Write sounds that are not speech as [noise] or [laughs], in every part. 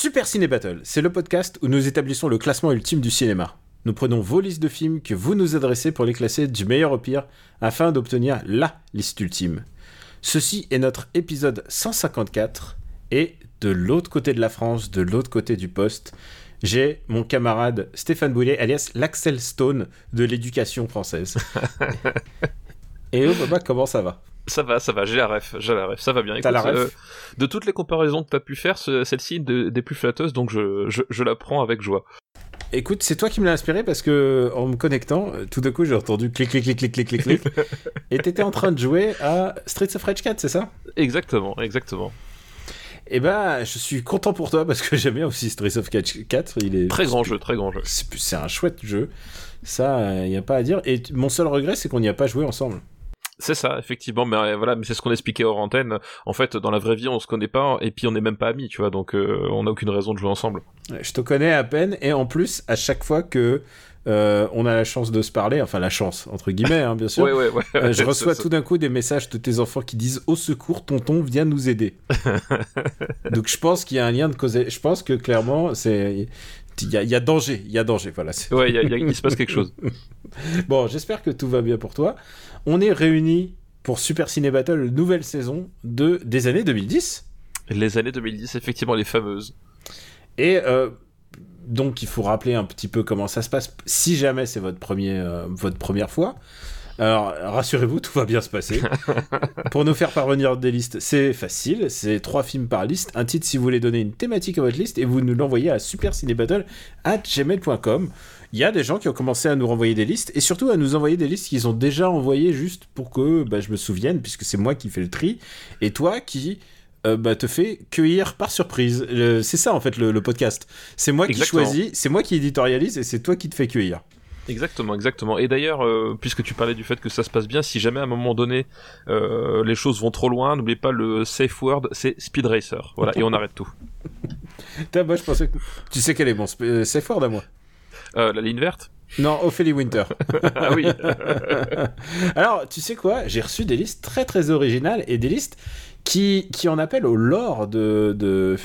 Super Ciné Battle, c'est le podcast où nous établissons le classement ultime du cinéma. Nous prenons vos listes de films que vous nous adressez pour les classer du meilleur au pire afin d'obtenir LA liste ultime. Ceci est notre épisode 154 et de l'autre côté de la France, de l'autre côté du poste, j'ai mon camarade Stéphane Boulet, alias l'Axel Stone de l'éducation française. [laughs] et oh, Baba, comment ça va? Ça va, ça va, j'ai la ref, j'ai la ref, ça va bien. T'as la ref euh, de toutes les comparaisons que t'as pu faire, ce- celle-ci est de- des plus flatteuses, donc je, je, je la prends avec joie. Écoute, c'est toi qui me l'as inspiré parce que en me connectant, euh, tout d'un coup j'ai entendu clic clic clic clic clic clic clic [laughs] et t'étais en train de jouer à Streets of Rage 4, c'est ça? Exactement, exactement. Eh ben, je suis content pour toi parce que j'aime bien aussi Streets of Rage 4. Il est Très grand jeu, très grand jeu. C'est un chouette jeu. Ça, il n'y a pas à dire. Et mon seul regret, c'est qu'on n'y a pas joué ensemble. C'est ça, effectivement, mais euh, voilà, mais c'est ce qu'on expliquait hors antenne. En fait, dans la vraie vie, on se connaît pas, et puis on n'est même pas amis, tu vois, donc euh, on n'a aucune raison de jouer ensemble. Je te connais à peine et en plus, à chaque fois que euh, on a la chance de se parler, enfin la chance entre guillemets, hein, bien [laughs] sûr. Ouais, ouais, ouais. euh, je [laughs] reçois tout d'un coup des messages de tes enfants qui disent au secours, tonton, viens nous aider. [laughs] Donc je pense qu'il y a un lien de cause. Je pense que clairement, c'est il y, a- il y a danger, il y a danger. Voilà. Ouais, y a- il se passe quelque chose. Bon, j'espère que tout va bien pour toi. On est réunis pour Super Ciné Battle, nouvelle saison de des années 2010. Les années 2010, effectivement, les fameuses. Et euh, donc, il faut rappeler un petit peu comment ça se passe si jamais c'est votre, premier, euh, votre première fois. Alors, rassurez-vous, tout va bien se passer. [laughs] Pour nous faire parvenir des listes, c'est facile. C'est trois films par liste, un titre si vous voulez donner une thématique à votre liste, et vous nous l'envoyez à supercinébattle at gmail.com. Il y a des gens qui ont commencé à nous renvoyer des listes, et surtout à nous envoyer des listes qu'ils ont déjà envoyées juste pour que bah, je me souvienne, puisque c'est moi qui fais le tri, et toi qui euh, bah, te fais cueillir par surprise. Le- C'est ça en fait le, le podcast. C'est moi qui Exactement. choisis, c'est moi qui éditorialise, et c'est toi qui te fais cueillir. Exactement, exactement. Et d'ailleurs, euh, puisque tu parlais du fait que ça se passe bien, si jamais à un moment donné euh, les choses vont trop loin, n'oubliez pas le safe word, c'est Speed Racer. Voilà, et on arrête tout. [laughs] Moi je pensais que... Tu sais quel est mon euh, safe word à moi? Euh, la ligne verte Non, Ophélie Winter. [laughs] Ah oui. [laughs] Alors, tu sais quoi? J'ai reçu des listes très très originales et des listes qui, qui en appellent au lore de, de,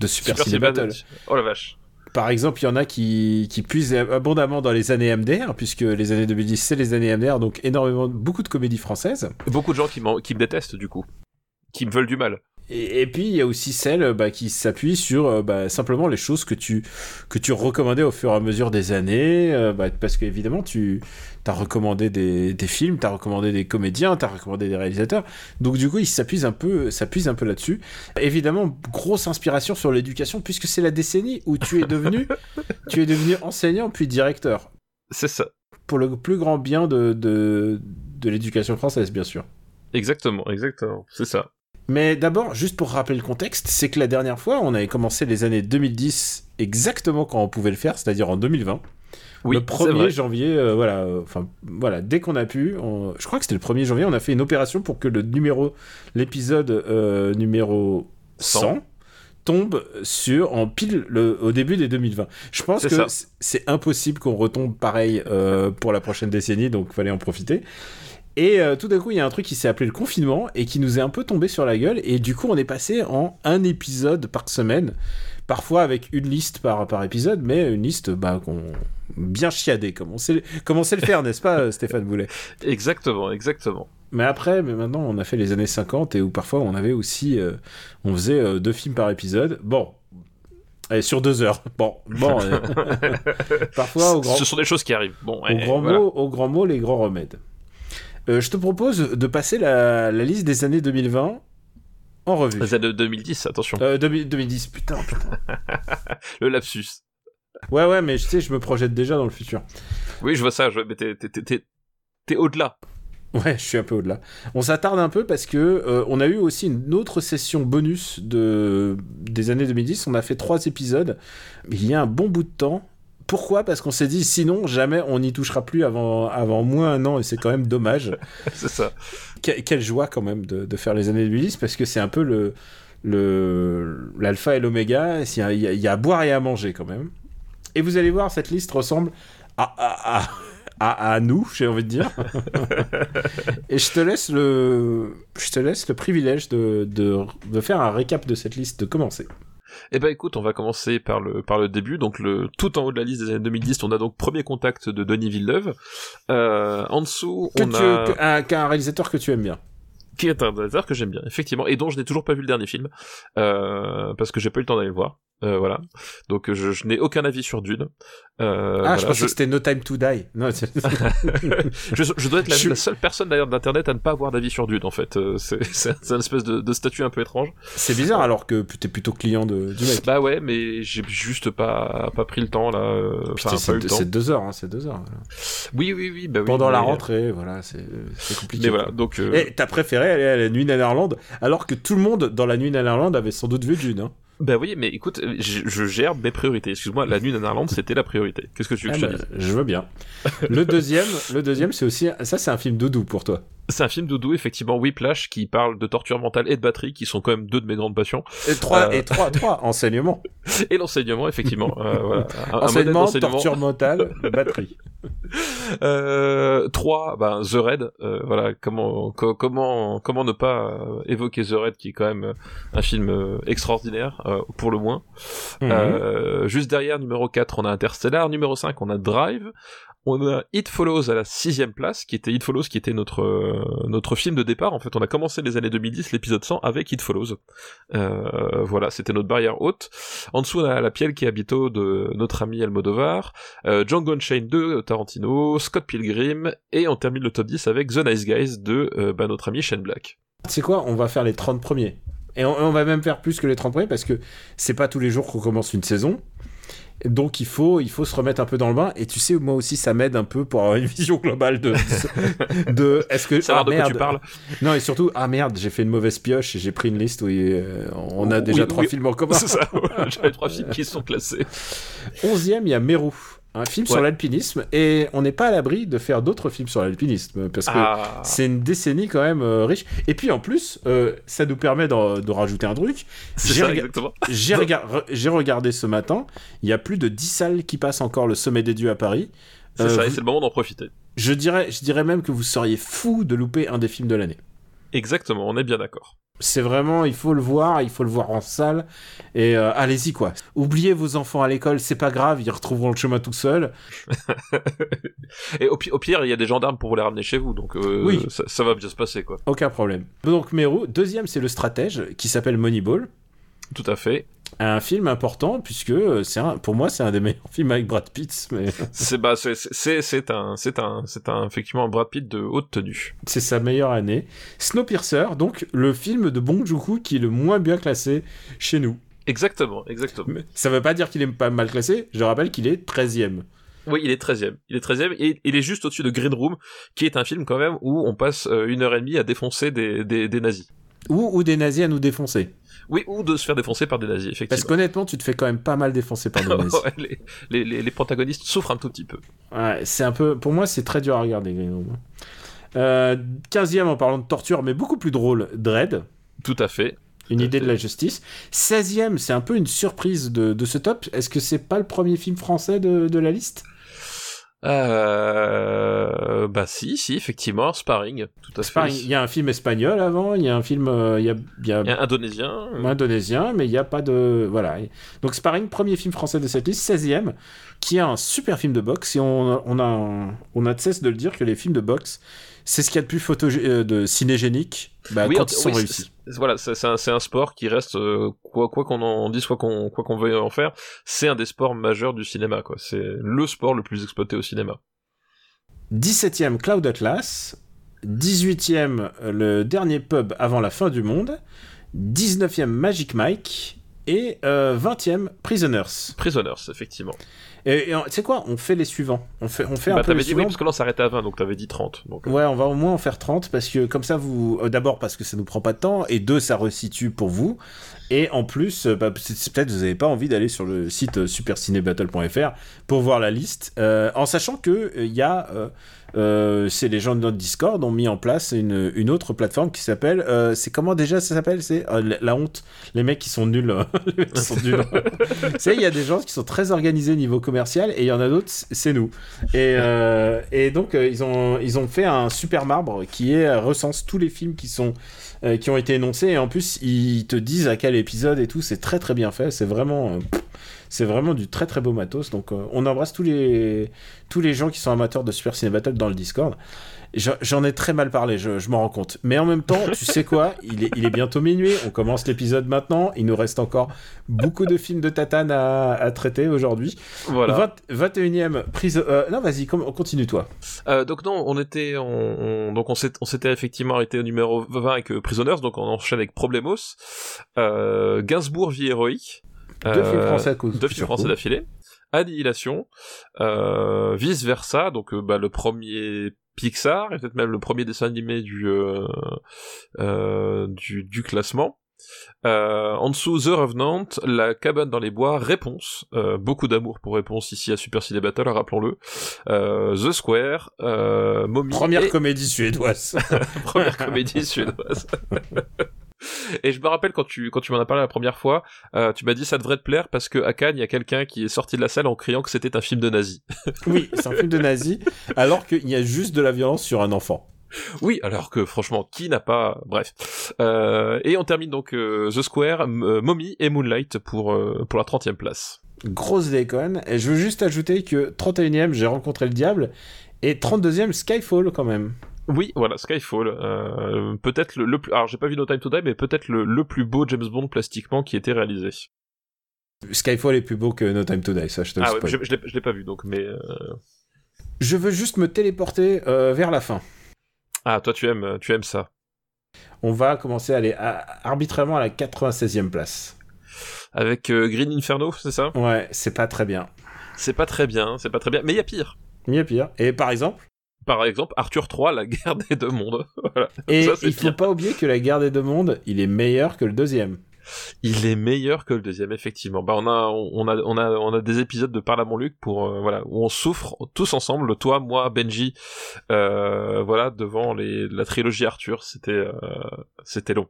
de Super, Battle. Oh la vache. Par exemple, il y en a qui, qui puisent abondamment dans les années MDR, puisque les années 2010, c'est les années MDR, donc énormément, beaucoup de comédies françaises. Beaucoup de gens qui, qui me détestent du coup. Qui me veulent du mal. Et, et puis, il y a aussi celles bah, qui s'appuient sur euh, bah, simplement les choses que tu, que tu recommandais au fur et à mesure des années, euh, bah, parce qu'évidemment, tu as recommandé des, des films, tu as recommandé des comédiens, tu as recommandé des réalisateurs. Donc, du coup, ils s'appuient un peu, un peu là-dessus. Évidemment, grosse inspiration sur l'éducation, puisque c'est la décennie où tu es devenu, [laughs] tu es devenu enseignant puis directeur. C'est ça. Pour le plus grand bien de, de, de l'éducation française, bien sûr. Exactement, exactement. C'est ça. Mais d'abord, juste pour rappeler le contexte, c'est que la dernière fois, on avait commencé les années 2010 exactement quand on pouvait le faire, c'est-à-dire en 2020. Oui, le c'est 1er vrai. janvier, euh, voilà, euh, enfin voilà, dès qu'on a pu, on- je crois que c'était le 1er janvier, on a fait une opération pour que le numéro, l'épisode euh, numéro 100, 100. tombe sur en pile le, au début des 2020. Je pense que c'est impossible qu'on retombe pareil euh, pour la prochaine décennie, donc fallait en profiter. Et euh, tout d'un coup, il y a un truc qui s'est appelé le confinement et qui nous est un peu tombé sur la gueule. Et du coup, on est passé en un épisode par semaine, parfois avec une liste par, par épisode, mais une liste bah, qu'on bien chiadée, comme on sait, comme on sait le faire, n'est-ce pas, euh, Stéphane Boulet? Exactement, exactement. Mais après, mais maintenant, on a fait les années 50 et où parfois on avait aussi, euh, on faisait euh, deux films par épisode. Bon. Allez, sur deux heures. Bon, bon. [laughs] euh, [laughs] parfois, au grand, Ce sont des choses qui arrivent. Bon, au, eh, grand voilà. mot, au grand mot, les grands remèdes. Euh, je te propose de passer la, la liste des années 2020 en revue. Les années 2010, attention. Euh, 2000 2010, putain, putain. [laughs] Le lapsus. Ouais, ouais, mais tu sais, je me projette déjà dans le futur. Oui, je vois ça, je... mais t'es au-delà. Ouais, je suis un peu au-delà. On s'attarde un peu parce que euh, on a eu aussi une autre session bonus de des années 2010. On a fait trois épisodes. Il y a un bon bout de temps, Pourquoi? Parce qu'on s'est dit, sinon, jamais on n'y touchera plus avant, avant moins un an, et c'est quand même dommage. [laughs] c'est ça. quelle joie quand même de, faire les années 2010, parce que c'est un peu le l'alpha et l'oméga, il y, y, a à boire et à manger quand même. Et vous allez voir, cette liste ressemble à, à, à, à nous, j'ai envie de dire. [laughs] et je te laisse le, je te laisse le privilège de, de, de faire un récap de cette liste, de commencer. Eh ben écoute, on va commencer par le par le début. Donc le tout en haut de la liste des années 2010, on a donc premier contact de Denis Villeneuve. Euh, en dessous, on a un, réalisateur que tu aimes bien qui est un réalisateur que j'aime bien, effectivement, et dont je n'ai toujours pas vu le dernier film, euh, parce que j'ai pas eu le temps d'aller le voir. Euh, voilà. Donc je, je n'ai aucun avis sur Dune. Euh, ah, je pensais que c'était No Time to Die. Non, [laughs] [laughs] je, je, dois être la, la seule personne d'ailleurs d'internet à ne pas avoir d'avis sur Dune en fait. Euh, c'est [laughs] une espèce de, de, statut un peu étrange. C'est bizarre alors que t'es plutôt client de, du mec. Bah ouais, mais j'ai juste pas pas pris le temps là. Euh, enfin, c'est deux heures, hein, c'est deux heures. Oui, oui, oui. Bah oui Pendant la rentrée, voilà, c'est compliqué. Mais voilà, donc. Euh... Et t'as préféré aller à la nuit en Irlande alors que tout le monde dans la nuit en Irlande avait sans doute vu Dune. Hein. Bah oui, mais écoute, je, gère mes priorités. Excuse-moi, la nuit en Irlande, c'était la priorité. Qu'est-ce que tu veux que je ah bah, Je veux bien. le deuxième, le deuxième, c'est aussi ça, c'est un film doudou pour toi. C'est un film doudou, effectivement, Whiplash, qui parle de torture mentale et de batterie, qui sont quand même deux de mes grandes passions. Et trois, euh, et trois, trois, [laughs] enseignement. Et l'enseignement, effectivement. Euh, voilà. enseignement, torture mentale, [laughs] batterie. Euh, trois, ben, The Red, euh, voilà, comment, comment, comment ne pas évoquer The Red, qui est quand même un film extraordinaire, pour le moins. Mhm. juste derrière, numéro 4, on a Interstellar, numéro 5, on a Drive, on a It Follows à la sixième place, qui était It Follows, qui était notre euh, notre film de départ. En fait, on a commencé les années 2010, l'épisode 100 avec It Follows. Euh, voilà, c'était notre barrière haute. En dessous, on a La Pielle qui habito de notre ami Almodovar, euh, Django Unchained de Tarantino, Scott Pilgrim, et on termine le top 10 avec The Nice Guys de euh, bah, notre ami Shane Black. C'est quoi On va faire les 30 premiers. Et on, on, va même faire plus que les 30 premiers parce que c'est pas tous les jours qu'on commence une saison. Donc il faut, il faut se remettre un peu dans le bain. Et tu sais, moi aussi, ça m'aide un peu pour avoir une [laughs] vision globale de, [laughs] de, est-ce que savoir ah, de quoi tu parles. Non et surtout, ah merde, j'ai fait une mauvaise pioche et j'ai pris une liste où on a déjà trois films en [laughs] commun. C'est ça. J'avais trois films qui sont classés. Onzième, il y a Mérou un film sur l'alpinisme et on n'est pas à l'abri de faire d'autres films sur l'alpinisme parce que ah. c'est une décennie quand même euh, riche. Et puis en plus euh, ça nous permet de, rajouter un truc. J'ai regardé ce matin il y a plus de 10 salles qui passent encore le sommet des dieux à Paris. C'est ça et euh, c'est le moment d'en profiter. Je dirais, je dirais même que vous seriez fou de louper un des films de l'année. Exactement on est bien d'accord c'est vraiment, il faut le voir, il faut le voir en salle. Et euh, allez-y, quoi. Oubliez vos enfants à l'école, c'est pas grave, ils retrouveront le chemin tout seuls. [laughs] et au, pire, il y a des gendarmes pour vous les ramener chez vous, donc euh, oui. ça, va bien se passer, quoi. Aucun problème. Donc, Meru, deuxième, c'est le stratège, qui s'appelle Moneyball. Tout à fait un film important puisque euh, c'est pour moi c'est un des meilleurs [laughs] films avec Brad Pitt mais [laughs] c'est bah c'est c'est un c'est un c'est un effectivement un Brad Pitt de haute tenue. C'est sa meilleure année. Snowpiercer donc le film de Bong Joon-ho qui est le moins bien classé chez nous. Exactement exactement. Mais ça veut pas dire qu'il est pas mal classé. Je rappelle qu'il est 13e oui, il est 13e. Il est 13e et il est juste au-dessus de Green Room, qui est un film quand même où on passe euh, une heure et demie à défoncer des, des, des nazis. Ou, ou des nazis à nous défoncer. Oui, ou de se faire défoncer par des nazis, effectivement. Parce qu'honnêtement, tu te fais quand même pas mal défoncer par des [laughs] nazis. les, les, les, protagonistes souffrent un tout petit peu. Ouais, c'est un peu. Pour moi, c'est très dur à regarder, euh, 15e en parlant de torture, mais beaucoup plus drôle, Dread. Tout à fait. Une idée de la justice. 16e, c'est un peu une surprise de, de ce top. Est-ce que c'est pas le premier film français de, de la liste? Euh, bah si, si, effectivement, Sparring, tout à fait. Il y a un film espagnol avant, il y a un film, euh, il, y a, il, y a... indonésien, indonésien, mais il n'y a pas de, voilà. Donc Sparring, premier film français de cette liste, 16e, qui est un super film de boxe. Et on, on a, on a de cesse de le dire que les films de boxe, c'est ce qu'il y a de plus photo euh, de cinégénique bah, quand ils sont réussis. Voilà, c'est un, un, sport qui reste euh, quoi qu'on en dise, quoi qu'on quoi qu'on veuille en faire, c'est un des sports majeurs du cinéma quoi. C'est le sport le plus exploité au cinéma. 17e Cloud Atlas, 18e le dernier pub avant la fin du monde, 19e Magic Mike Et euh, 20e, Prisoners. Prisoners, effectivement. Et, tu sais quoi On fait les suivants. On fait, on fait Bah, un peu les dit oui, suivants. parce que là, on s'arrêtait à 20, donc t'avais dit 30. Donc, euh, Ouais, on va au moins en faire 30 parce que comme ça, vous. euh, D'abord parce que ça nous prend pas de temps, et deux, ça resitue pour vous. Et en plus, euh, bah, peut-être vous n'avez pas envie d'aller sur le site euh, supercinébattle.fr pour voir la liste, euh, en sachant que il y a. euh, c'est les gens de notre Discord ont mis en place une, une autre plateforme qui s'appelle. euh, c'est comment déjà ça s'appelle? C'est euh, la, la honte. Les mecs qui sont nuls. euh, [laughs] les mecs qui sont nuls. [laughs] sais, il y a des gens qui sont très organisés niveau commercial et il y en a d'autres, c'est nous. Et, et donc, ils, ont, ils ont fait un super marbre qui est, recense tous les films qui, sont, qui ont été énoncés. Et en plus, ils te disent à quel épisode et tout. C'est très très bien fait. C'est vraiment, pff, c'est vraiment du très très beau matos. Donc, euh, on embrasse tous les, tous les gens qui sont amateurs de Super Ciné Battle dans le Discord. J'en- ai très mal parlé, je, je m'en rends compte. Mais en même temps, tu sais quoi? Il est, il est bientôt minuit, on commence l'épisode maintenant. Il nous reste encore beaucoup de films de Tatane à, à traiter aujourd'hui. voilà. 20 21e prise. euh, non, vas-y, continue toi. Euh, donc non, on était, on, on- donc on s'était effectivement arrêté au numéro 20 avec euh, Prisoners, donc on enchaîne avec Problemos, euh, Gainsbourg vie héroïque, Deux euh, films français à cause. deux films français d'affilée, Annihilation, euh, vice versa, donc euh, bah, le premier Pixar et peut-être même le premier dessin animé du euh, euh, du, du classement. Euh, en dessous, The Revenant, La cabane dans les bois, Réponse, euh, beaucoup d'amour pour Réponse ici à Super Ciné Battle, rappelons-le. Euh, The Square, euh, Mommy Première et- comédie suédoise. [laughs] première comédie suédoise. Et je me rappelle quand tu quand tu m'en as parlé la première fois, euh, tu m'as dit ça devrait te plaire parce que à Cannes il y a quelqu'un qui est sorti de la salle en criant que c'était un film de nazi. oui, c'est un film de nazi, alors qu'il y a juste de la violence sur un enfant. Oui, alors que franchement qui n'a pas bref. Euh, et on termine donc euh, The Square, M- euh, Mommy et Moonlight pour euh, pour la 30e place. Grosse déconne. Et je veux juste ajouter que 31e, j'ai rencontré le diable. Et 32e, Skyfall quand même. Oui, voilà, Skyfall, euh, peut-être le, le plus alors j'ai pas vu No Time to Die mais peut-être le, le plus beau James Bond plastiquement qui a été réalisé. Skyfall est plus beau que No Time to Die, ça je te le Ah ouais, je, je l'ai je l'ai pas vu donc mais euh, Je veux juste me téléporter euh, vers la fin. Ah toi tu aimes tu aimes ça. On va commencer à aller à- arbitrairement à la 96e place. Avec euh, Green Inferno, c'est ça? Ouais, c'est pas très bien. C'est pas très bien, c'est pas très bien, mais il y a pire. Mieux pire. Et par exemple, Par exemple, Arthur III, la guerre des deux mondes. [laughs] voilà. et Ça, il faut pas oublier que la guerre des deux mondes, il est meilleur que le deuxième. Il est meilleur que le deuxième, effectivement. Bah, on a, on a, on a, on a des épisodes de Parle à mon Luc pour, euh, voilà, où on souffre tous ensemble, toi, moi, Benji, euh, voilà, devant les, la trilogie Arthur. C'était, euh, c'était long.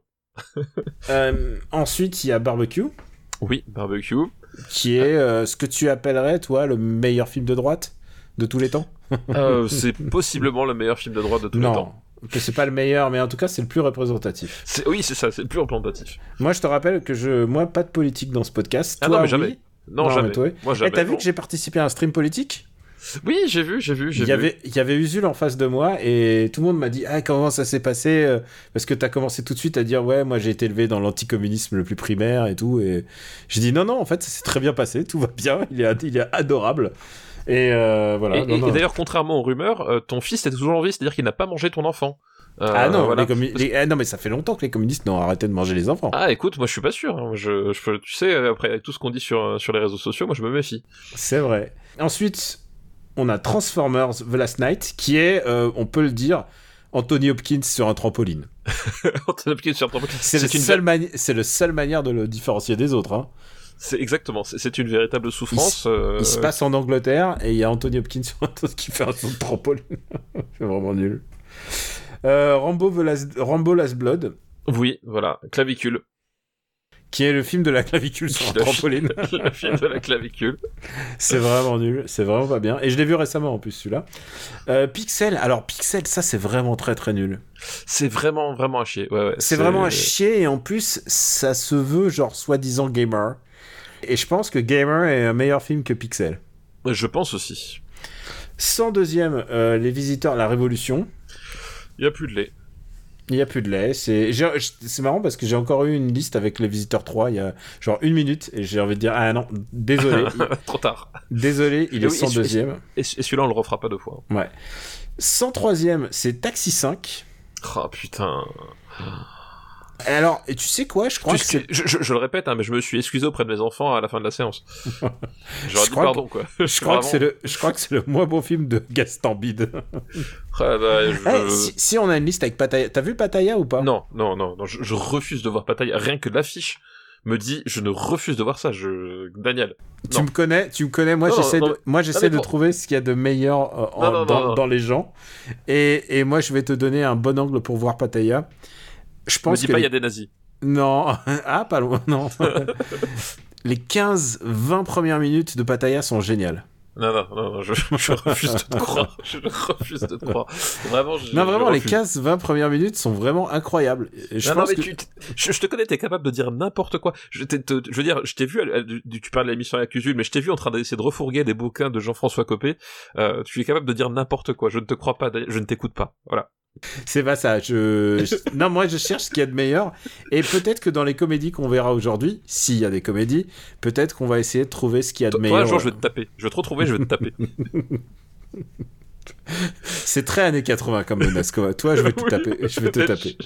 [laughs] Ensuite, il y a Barbecue, Oui, barbecue. qui est ce que tu appellerais, toi, le meilleur film de droite de tous les temps? Euh, c'est possiblement le meilleur film de droite de tous les temps. Que c'est pas le meilleur, mais en tout cas, c'est le plus représentatif. Oui, c'est ça, c'est le plus représentatif. Moi, je te rappelle que je, moi, pas de politique dans ce podcast. Ah Toi, non, mais oui. jamais. Non, Non, jamais. mais toi, oui. Moi, Eh, jamais. t'as vu que j'ai participé à un stream politique? Oui, j'ai vu, j'ai vu, j'ai Il vu. y avait, il y avait Usul en face de moi et tout le monde m'a dit ah comment ça s'est passé euh, parce que t'as commencé tout de suite à dire ouais moi j'ai été élevé dans l'anticommunisme le plus primaire et tout et j'ai dit non non en fait ça s'est très bien passé tout va bien il est il est adorable et euh, voilà Et, d'ailleurs, contrairement aux rumeurs, euh, ton fils est toujours en vie, c'est-à-dire qu'il n'a pas mangé ton enfant. Euh, ah non voilà. les ah non mais ça fait longtemps que les communistes n'ont arrêté de manger les enfants Ah, écoute, moi je suis pas sûr. hein. Je, je- tu sais, après avec tout ce qu'on dit sur, sur les réseaux sociaux, moi je me méfie. c'est vrai ensuite on a Transformers The Last Night qui est euh, on peut le dire Anthony Hopkins sur un trampoline On t'a appuyé sur ton- c'est le C'est une seul mani- c'est le seule manière de le différencier des autres hein. C'est exactement, c'est- une véritable souffrance. euh, Il se passe en Angleterre et il y a Anthony Hopkins [laughs] qui fait un saut de trampoline. [laughs] c'est vraiment nul. Euh, Rambo, The Last- Rambo Last Blood, Oui, voilà, clavicule. qui est le film de la clavicule sur un [laughs] trampoline. le film de la clavicule. c'est vraiment nul, c'est vraiment pas bien. Et je l'ai vu récemment en plus celui-là. Euh, Pixel, alors Pixel, ça c'est vraiment très très nul. C'est vraiment, vraiment à chier. Ouais, ouais, C'est vraiment à chier et en plus ça se veut genre soi-disant gamer. Et je pense que Gamer est un meilleur film que Pixel. Je pense aussi. 102ème, euh, Les Visiteurs, La Révolution. Il y a plus de lait. Il n'y a plus de lait. C'est marrant parce que j'ai encore eu une liste avec les visiteurs 3 il y a genre une minute et j'ai envie de dire ah non désolé [laughs] Trop tard. désolé il Et est oui, et 102ème. Et, celui-là, on le refera pas deux fois. Ouais. 103ème c'est Taxi 5. Oh putain. Alors, et tu sais quoi, je crois que c'est... je, je- je le répète, hein, mais je me suis excusé auprès de mes enfants à la fin de la séance. [laughs] J'aurais Je dit pardon, quoi. [laughs] Je crois, que c'est le, je crois que c'est le moins bon film de Gaston Bide. [laughs] Ah, bah, je- Eh, si, si on a une liste avec Pattaya, t'as vu Pattaya ou pas? Non, non, non, non je, refuse de voir Pattaya. Rien que l'affiche me dit, je ne refuse de voir ça. Je... Daniel. Tu me connais, tu me connais. Moi, j'essaie de, moi, j'essaie de trouver ce qu'il y a de meilleur euh, en- Non, non, dans, les gens. Et, et moi, je vais te donner un bon angle pour voir Pattaya. Je Me pense dis que pas, il les- y a des nazis. non, [laughs] ah, pas loin, non. [laughs] les 15-20 premières minutes de Pattaya sont géniales. Non, non, non, non, je, je refuse de te croire. [laughs] Je refuse de te croire. Vraiment, je, Non, vraiment, je les refuse. 15-20 premières minutes sont vraiment incroyables. Je non, non, pense mais que... tu, je, je te connais, t'es capable de dire n'importe quoi. Je, te- je veux dire, je t'ai vu, tu parles de l'émission avec Usul, mais je t'ai vu en train d'essayer de refourguer des bouquins de Jean-François Copé. Euh, tu es capable de dire n'importe quoi. Je ne te crois pas, je ne t'écoute pas. Voilà. C'est pas ça. Je... je- [laughs] Non, moi, je cherche ce qu'il y a de meilleur. Et peut-être que dans les comédies qu'on verra aujourd'hui, s'il y a des comédies, peut-être qu'on va essayer de trouver ce qu'il y a de meilleur. toi, un jour, je vais te taper. Je vais te retrouver, je vais te taper. [laughs] C'est très années 80 comme menace. Toi, je vais te [laughs] Oui, taper. Je vais te taper.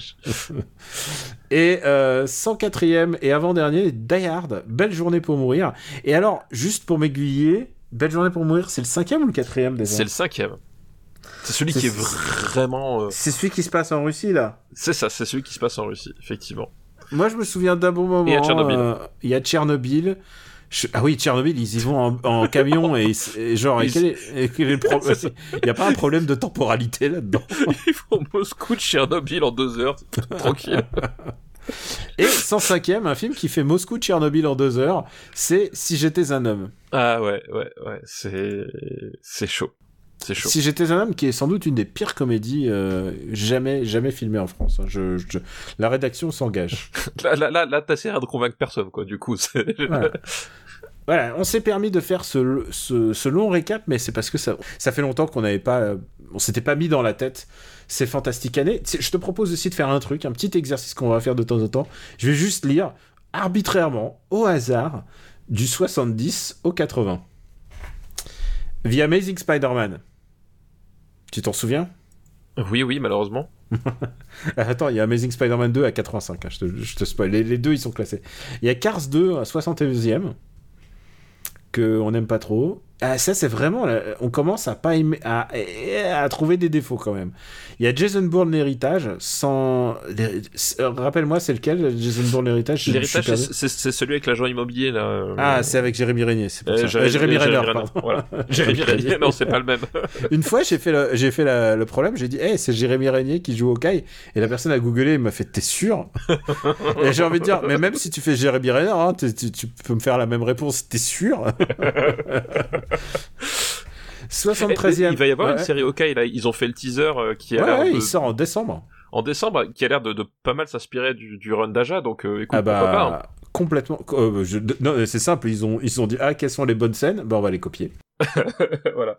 Et euh, 104e et avant-dernier, Die Hard, Belle journée pour mourir. Et alors, juste pour m'aiguiller, Belle journée pour mourir, c'est le cinquième ou le quatrième déjà? C'est le cinquième. C'est celui C'est- qui est vraiment. euh, C'est celui qui se passe en Russie, là C'est ça, c'est celui qui se passe en Russie, effectivement. Moi, je me souviens d'un bon moment. Et à Tchernobyl. euh, Il y a Tchernobyl. Je- Ah oui, Tchernobyl, ils y vont en, en camion et, genre, et Ils- quel est, et quel est le problème [laughs] Il n'y a pas un problème de temporalité là-dedans. [laughs] Ils font Moscou de Tchernobyl en deux heures, tranquille. [laughs] Et 105e, un film qui fait Moscou Tchernobyl en deux heures, c'est Si j'étais un homme. Ah ouais, ouais, ouais, c'est c'est chaud, chaud. Si j'étais un homme, qui est sans doute une des pires comédies euh, jamais jamais filmées en France. hein. Je, je- La rédaction s'engage. [laughs] Là, là, là, là t'as essayé de convaincre personne, quoi. Du coup. Voilà. Voilà, on s'est permis de faire ce, ce, ce long récap, mais c'est parce que ça, ça fait longtemps qu'on n'avait pas, euh, on s'était pas mis dans la tête ces fantastiques années. Je te propose aussi de faire un truc, un petit exercice qu'on va faire de temps en temps. Je vais juste lire arbitrairement, au hasard, du 70 au 80. The Amazing Spider-Man. Tu t'en souviens? Oui, oui, malheureusement. [laughs] Attends, il y a Amazing Spider-Man 2 à 85, hein, je, te, je te spoil. Les, les deux, ils sont classés. Il y a Cars 2 à 71e, que on n'aime pas trop. Ah, ça, c'est vraiment... là, On commence à pas aimer- à, à trouver des défauts, quand même. Il y a Jason Bourne, l'héritage, sans... euh, Rappelle-moi, c'est lequel, Jason Bourne, l'héritage? L'héritage, c'est- celui avec l'agent immobilier, là. euh, Ah, c'est avec Jérémy Régnier, c'est pour euh, ça. Jérémy- Euh, Jérémy Renner, Renner, pardon. Voilà. [laughs] Jérémy Régnier, non, c'est pas le même. [laughs] Une fois, j'ai fait le, j'ai fait la- le problème, j'ai dit, hey, c'est Jérémy Régnier qui joue au Kai. Et la personne a googlé et m'a fait, t'es sûr? [laughs] Et j'ai envie de dire, mais même si tu fais Jérémy Renner, hein, tu peux me faire la même réponse, t'es sûr? 73e. Il va y avoir Ouais. une série OK, là. Ils ont fait le teaser euh, qui a Ouais, l'air ouais, de- il sort en décembre. en décembre, qui a l'air de, de pas mal s'inspirer du, du run d'Aja, donc euh, écoute, Ah bah, pourquoi pas. hein. complètement. euh, je- non, c'est simple, ils ont, ils ont dit, ah, quelles sont les bonnes scènes? Bah, on va les copier. [laughs] voilà.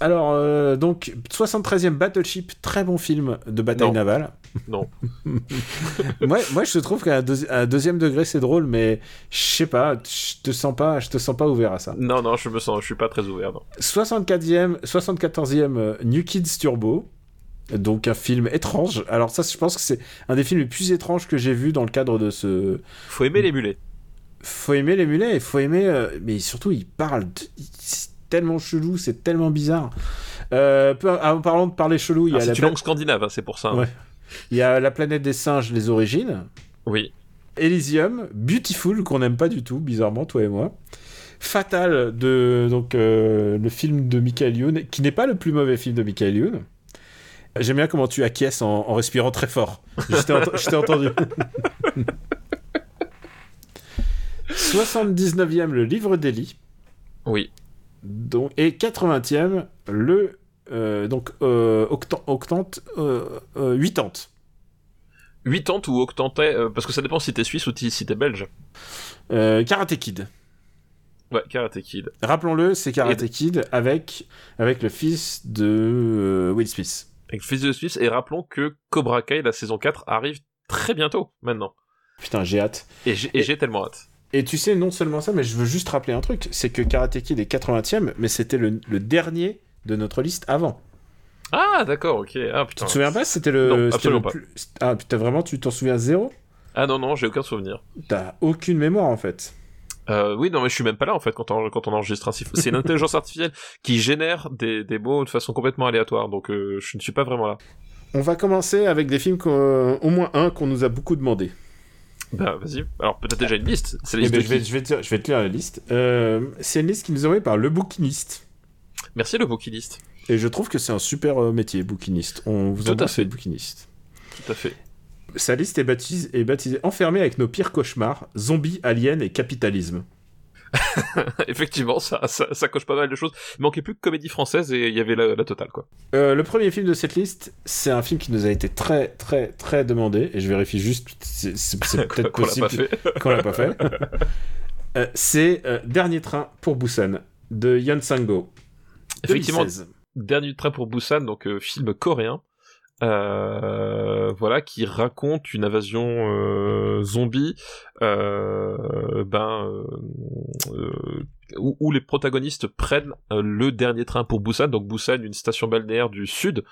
Alors, euh, donc, 73e Battleship, très bon film de bataille Non. navale. Non. [laughs] moi, moi, je trouve qu'à deuxi- deuxième degré, c'est drôle, mais je sais pas, je te sens pas, je te sens pas ouvert à ça. Non, non, je me sens, je suis pas très ouvert, non. 64e, 74e euh, New Kids Turbo. Donc un film étrange. Alors ça, je pense que c'est un des films les plus étranges que j'ai vu dans le cadre de ce. Faut aimer les mulets. Faut aimer les mulets, faut aimer. euh, Mais surtout, il parle. de- tellement chelou, c'est tellement bizarre. Euh, ah, en parlant de parler chelou, il y, Ah, a la c'est une langue scandinave, hein, c'est pour ça. hein. Ouais. il y a la planète des singes, les origines. Oui. Elysium, Beautiful, qu'on n'aime pas du tout, bizarrement, toi et moi. Fatal, de, donc, euh, le film de Michael Youn, qui n'est pas le plus mauvais film de Michael Youn. J'aime bien comment tu acquiesces en, en respirant très fort. Je t'ai ent- entendu. [laughs] 79e, le livre d'Eli. Oui. Donc, et 80e, le euh, donc euh, octan- octante, euh, euh, huitante. 80 ou octantais, euh, parce que ça dépend si t'es suisse ou si t'es belge. Euh, Karate Kid. Ouais, Karate Kid. Rappelons-le, c'est Karate Kid avec, avec le fils de euh, Will Smith. Avec le fils de Suisse, et rappelons que Cobra Kai, la saison 4, arrive très bientôt, maintenant. Putain, j'ai hâte. Et j'ai et j'ai tellement hâte. Et tu sais, non seulement ça, mais je veux juste rappeler un truc, c'est que Karate Kid est 80e, mais c'était le, le dernier de notre liste avant. Ah, d'accord, ok. Ah, Tu putain. te souviens pas C'était le. Non, absolument le pas. Ah putain, vraiment, tu t'en souviens zéro? Ah non, non, j'ai aucun souvenir. T'as aucune mémoire en fait. Euh, oui, non, mais je suis même pas là en fait quand on, quand on enregistre un sif- C'est une intelligence artificielle qui génère des, des mots de façon complètement aléatoire, donc euh, je ne suis pas vraiment là. On va commencer avec des films, au moins un qu'on nous a beaucoup demandé. Bah, vas-y. Alors, peut-être déjà une liste. C'est la liste ben, de je, vais, qui je, vais te, je vais te lire la liste. Euh, c'est une liste qui nous est envoyée par le bouquiniste. Merci le bouquiniste. Et je trouve que c'est un super euh, métier, bouquiniste. On vous Tout envoie fait. bouquiniste. Tout à fait. Sa liste est baptisée, est baptisée Enfermé avec nos pires cauchemars, zombies, aliens et capitalisme. [laughs] Effectivement, ça, ça, ça coche pas mal de choses. Il manquait plus que comédie française et il y avait la, la totale, quoi. Euh, le premier film de cette liste, c'est un film qui nous a été très, très, très demandé. Et je vérifie juste, c'est [laughs] peut-être Qu'on l'a possible pas fait. qu'on l'a pas fait. [laughs] Euh, c'est euh, Dernier train pour Busan de Yan Sang-go. Effectivement, 2016. Dernier train pour Busan, donc film coréen. Euh, voilà, qui raconte une invasion euh, zombie, euh, ben, euh, où, où les protagonistes prennent euh, le dernier train pour Busan. Donc Busan, une station balnéaire du sud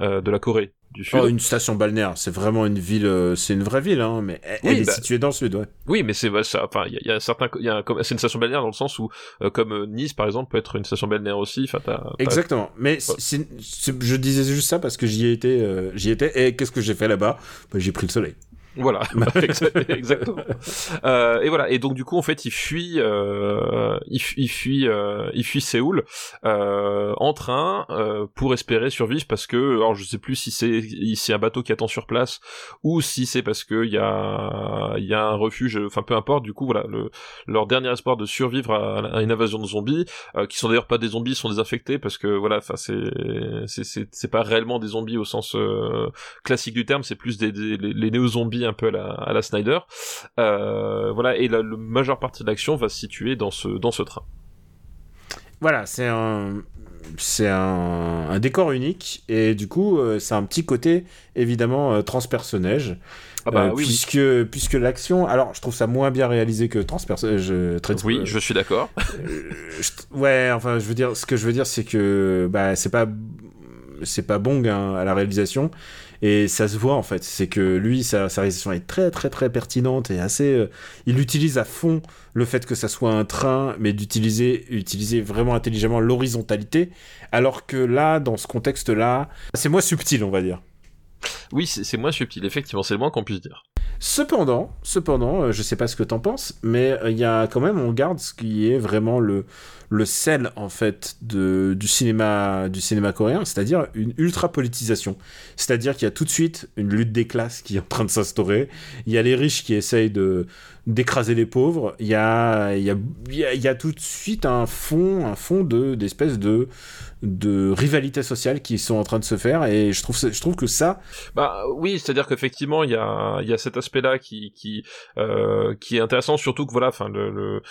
euh, de la Corée du sud. Oh, une station balnéaire, c'est vraiment une ville, euh, c'est une vraie ville, hein, mais elle, Oui, elle est bah- située dans le sud, ouais. Oui, mais c'est bah, ça. Enfin, il y, a- il y a un certain, il y a un- comme- c'est une station balnéaire dans le sens où, euh, comme Nice par exemple, peut être une station balnéaire aussi. Enfin, t'as- t'as- Exactement. Mais c'est- c'est- c'est- je disais juste ça parce que j'y ai été, euh, j'y étais, et qu'est-ce que j'ai fait là-bas? Bah, J'ai pris le soleil. Voilà, [laughs] Exa- exactement. Euh, et voilà. Et donc du coup, en fait, il fuit, euh, il, il fuit, euh, il fuit Séoul euh, en train euh, pour espérer survivre parce que, alors je sais plus si c'est si un bateau qui attend sur place ou si c'est parce que il y a il y a un refuge. Enfin, peu importe. Du coup, voilà, le, leur dernier espoir de survivre à, à une invasion de zombies, euh, qui sont d'ailleurs pas des zombies, sont des infectés parce que voilà, enfin c'est c'est c'est pas réellement des zombies au sens euh, classique du terme, c'est plus des, des- les, les un peu à la, à la Snyder. Euh, voilà, et la, la majeure partie de l'action va se situer dans ce, dans ce train. Voilà, c'est un, c'est un, un décor unique et du coup, euh, c'est un petit côté évidemment euh, transpersonnage. Ah bah Euh, oui, oui. puisque puisque l'action, alors je trouve ça moins bien réalisé que transpersonnage. Oui, je suis d'accord. Ouais, enfin, je veux dire, ce que je veux dire, c'est que bah, c'est pas, c'est pas Bong hein, à la réalisation, et ça se voit en fait. C'est que lui, sa, sa réalisation est très, très, très pertinente et assez. euh, il utilise à fond le fait que ça soit un train, mais d'utiliser, utiliser vraiment intelligemment l'horizontalité, alors que là, dans ce contexte-là, c'est moins subtil, on va dire. Oui, c'est moins subtil, effectivement, c'est le moins qu'on puisse dire. Cependant, cependant, euh, je sais pas ce que t'en penses, mais euh, il y a quand même, on garde ce qui est vraiment le le sel en fait de du cinéma du cinéma coréen, c'est-à-dire une ultra politisation. C'est-à-dire qu'il y a tout de suite une lutte des classes qui est en train de s'instaurer. Il y a les riches qui essayent d'écraser les pauvres. Il y a y a y a, tout de suite un fond un fond de d'espèces de de rivalité sociale qui sont en train de se faire et je trouve je trouve que ça Bah oui, c'est-à-dire qu'effectivement il y a il y a cet aspect-là qui qui euh, qui est intéressant, surtout que voilà, enfin le,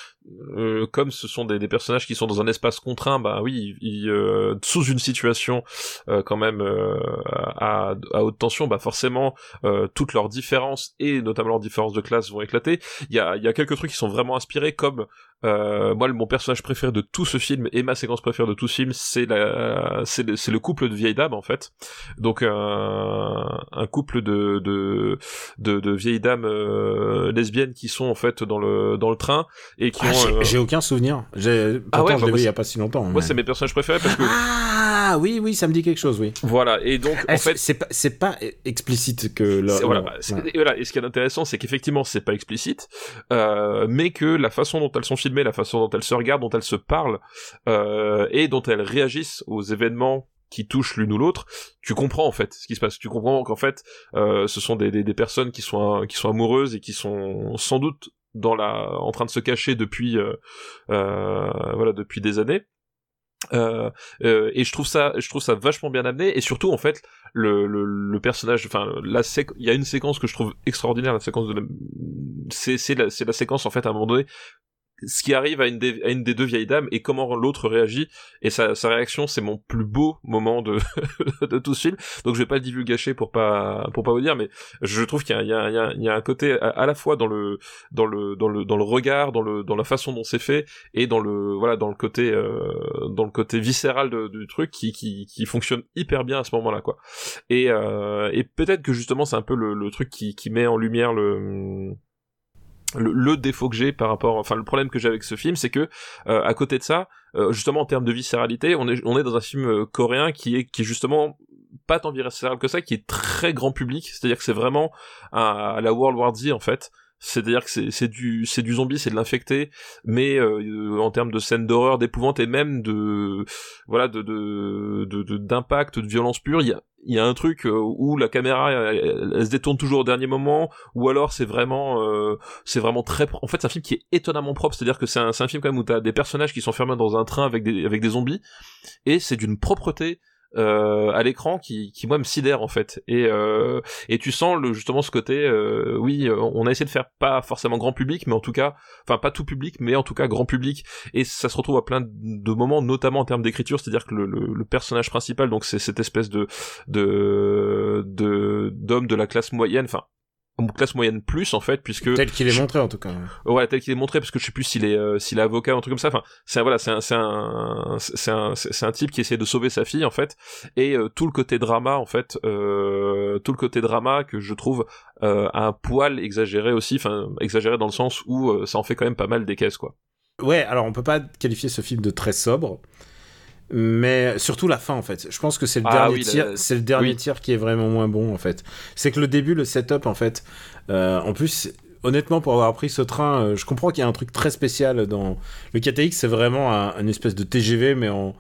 comme ce sont des, personnages qui sont dans un espace contraint, bah oui, euh, sous une situation euh, quand même euh, à, à haute tension, bah forcément euh, toutes leurs différences et notamment leurs différences de classe vont éclater. Il y a il y a quelques trucs qui sont vraiment inspirés, comme euh, moi, mon personnage préféré de tout ce film et ma séquence préférée de tout ce film, c'est la, c'est le, c'est le couple de vieilles dames en fait. Donc un, un couple de de de, de vieilles dames euh, lesbiennes qui sont en fait dans le dans le train et qui Ah, ont. j'ai- euh, aucun souvenir. J'ai Ah ouais, je bah, il y a pas si longtemps. moi, mais- c'est mes personnages préférés parce que Ah oui oui ça me dit quelque chose oui. voilà et donc en fait c'est pas c'est pas explicite que là. C'est- voilà, ouais. et voilà, et ce qui est intéressant, c'est qu'effectivement, c'est pas explicite, euh, mais que la façon dont elles sont filmées, la façon dont elles se regardent, dont elles se parlent, euh, et dont elles réagissent aux événements qui touchent l'une ou l'autre, tu comprends en fait ce qui se passe. Tu comprends qu'en fait, euh, ce sont des, des, personnes qui sont qui sont amoureuses et qui sont sans doute dans la en train de se cacher depuis euh, voilà depuis des années. Et je trouve ça je trouve ça vachement bien amené et surtout en fait le, le, personnage enfin la il y a une séquence que je trouve extraordinaire la séquence de c'est c'est la la séquence en fait à un moment donné ce qui arrive à une des, deux vieilles dames et comment l'autre réagit. Et sa, réaction c'est mon plus beau moment [laughs] de tout ce film. Donc je vais pas le divulgacher pour pas pas vous dire mais je trouve qu'il y a un côté à, la fois dans le regard dans la façon dont c'est fait et dans le voilà dans le côté euh, viscéral du truc qui, fonctionne hyper bien à ce moment là quoi. Et euh, peut-être que justement c'est un peu le, le truc qui qui met en lumière le le, défaut que j'ai par rapport, enfin le problème que j'ai avec ce film, c'est que euh, à côté de ça, euh, justement en termes de viscéralité, on est on est dans un film euh, coréen qui est qui justement pas tant viscéral que ça, qui est très grand public, c'est-à-dire que c'est vraiment à, la World War Z en fait. C'est-à-dire que c'est du c'est du zombie, c'est de l'infecté, mais en termes de scènes d'horreur, d'épouvante et même de voilà de de d'impact, de, de, violence pure, il y a il y a un truc euh, où la caméra elle, se détourne toujours au dernier moment ou alors c'est vraiment euh, c'est vraiment très en fait c'est un film qui est étonnamment propre c'est à dire que c'est un, un film quand même où t'as des personnages qui sont fermés dans un train avec des avec des zombies et c'est d'une propreté euh, à l'écran qui, qui moi me sidère en fait. Et euh, et tu sens le justement ce côté euh, oui on a essayé de faire pas forcément grand public mais en tout cas enfin pas tout public mais en tout cas grand public. Et ça se retrouve à plein de moments notamment en termes d'écriture c'est à dire que le, le, personnage principal donc c'est cette espèce de de d'homme de la classe moyenne enfin classe moyenne plus en fait puisque tel qu'il est montré en tout cas ouais. Tel qu'il est montré parce que je sais plus s'il est euh, s'il est avocat ou un truc comme ça. Enfin c'est voilà c'est un c'est un c'est un c'est un type qui essaie de sauver sa fille en fait. Et euh, tout le côté drama en fait euh, tout le côté drama que je trouve euh, un poil exagéré aussi enfin exagéré dans le sens où ça en fait quand même pas mal des caisses quoi. Ouais alors on peut pas qualifier ce film de très sobre mais surtout la fin en fait. Je pense que c'est le ah dernier tir, c'est le dernier tir qui est vraiment moins bon en fait. C'est que le début, le setup en fait. Euh, en plus, honnêtement, pour avoir pris ce train, euh, je comprends qu'il y a un truc très spécial dans le KTX. C'est vraiment un, une espèce de TGV, mais en,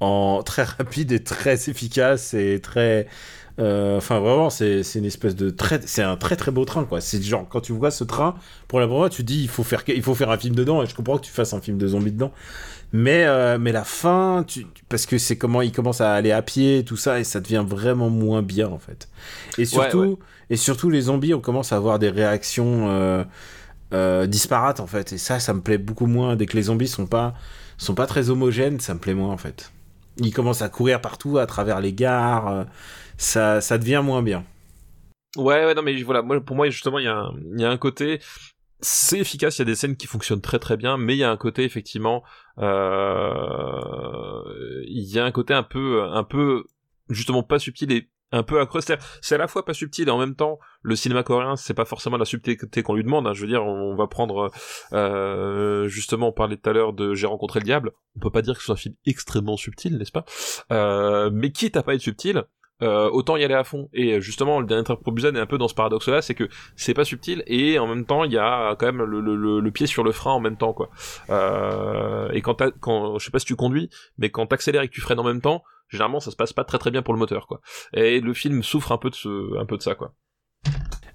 en très [laughs] rapide et très efficace et très. Euh, enfin, vraiment, c'est une espèce de très. C'est un très très beau train, quoi. C'est genre, quand tu vois ce train, pour la première fois, tu dis, il faut, faire, il faut faire un film dedans, et je comprends que tu fasses un film de zombies dedans. Mais, euh, mais la fin, tu, parce que c'est comment il commence à aller à pied, tout ça, et ça devient vraiment moins bien, en fait. Et surtout, Et surtout les zombies, on commence à avoir des réactions euh, euh, disparates, en fait. Et ça, ça me plaît beaucoup moins. Dès que les zombies sont pas, sont pas très homogènes, ça me plaît moins, en fait. Ils commencent à courir partout, à travers les gares. Ça, ça devient moins bien. Ouais, ouais, non, mais voilà, moi, pour moi, justement, il y, a un, y a un côté, c'est efficace, il y a des scènes qui fonctionnent très très bien, mais il y a un côté effectivement, euh, il y a un côté un peu, un peu justement pas subtil et un peu accro. C'est à la fois pas subtil et en même temps, le cinéma coréen, c'est pas forcément la subtilité qu'on lui demande. Hein. Je veux dire, on va prendre euh, justement, on parlait tout à l'heure de J'ai rencontré le diable. On peut pas dire que ce soit un film extrêmement subtil, n'est-ce pas? Euh, Mais quitte à pas être subtil, euh, autant y aller à fond. Et justement, le dernier pour Busan est un peu dans ce paradoxe-là, c'est que c'est pas subtil et en même temps, il y a quand même le, pied sur le frein en même temps, quoi. Euh, et quand, quand je sais pas si tu conduis, mais quand t'accélères et que tu freines en même temps, généralement, ça se passe pas très très bien pour le moteur, quoi. Et le film souffre un peu de ce, un peu de ça, quoi.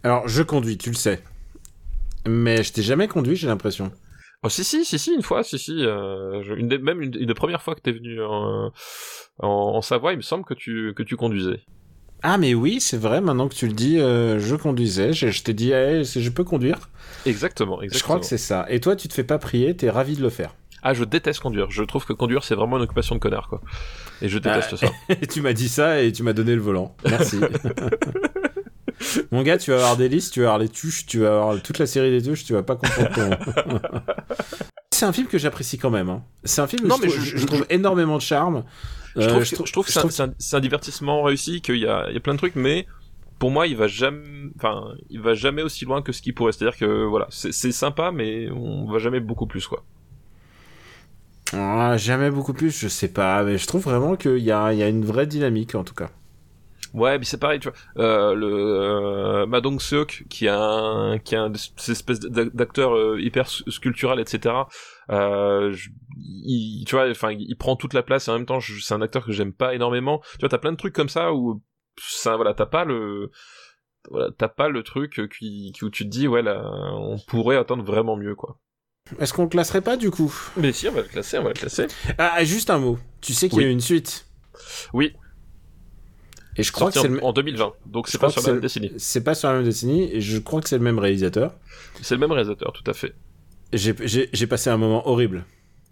Alors, je conduis, tu le sais. Mais je t'ai jamais conduit, j'ai l'impression. Oh, si, si, si, si, une fois, si, si. Euh, une des, même une, des premières fois que t'es venu en, en, Savoie, il me semble que tu, que tu conduisais. Ah, mais oui, c'est vrai, maintenant que tu le dis, euh, je conduisais. Je, je t'ai dit, hey, je peux conduire. Exactement, exactement. Je crois que c'est ça. Et toi, tu te fais pas prier, t'es ravi de le faire. Ah, je déteste conduire. Je trouve que conduire, c'est vraiment une occupation de connard, quoi. Et je déteste ah, ça. [laughs] Et tu m'as dit ça et tu m'as donné le volant. Merci. [laughs] [laughs] Mon gars, tu vas avoir des listes, tu vas avoir les touches, tu vas avoir toute la série des touches, tu vas pas comprendre ton. [laughs] c'est un film que j'apprécie quand même. Hein. C'est un film où je, trouve, énormément de charme. Je trouve, euh, trouve que c'est un, divertissement réussi, qu'il y a, il y a plein de trucs, mais pour moi, il va jamais, enfin, il va jamais aussi loin que ce qu'il pourrait. C'est-à-dire que voilà, c'est sympa, mais on va jamais beaucoup plus, quoi. Ah, jamais beaucoup plus, je sais pas, mais je trouve vraiment qu'il y a, il y a une vraie dynamique en tout cas. Ouais, mais c'est pareil, tu vois. Euh, le euh, Madong Seok, qui a un, qui a cette espèce d'acteur euh, hyper sculptural, etc. Euh, il, tu vois, enfin, il prend toute la place et en même temps, c'est un acteur que j'aime pas énormément. Tu vois, t'as plein de trucs comme ça où, ça, voilà, t'as pas le, voilà, t'as pas le truc qui, où tu te dis, ouais, là, on pourrait attendre vraiment mieux, quoi. Est-ce qu'on le classerait pas du coup? Mais si, on va le classer, on va le classer. Ah, juste un mot. Tu sais qu'il y a une suite? Oui, et je crois que c'est en, en 2020, donc c'est pas sur la même décennie. C'est pas sur la même décennie, et je crois que c'est le même réalisateur. C'est le même réalisateur, tout à fait. j'ai- passé un moment horrible.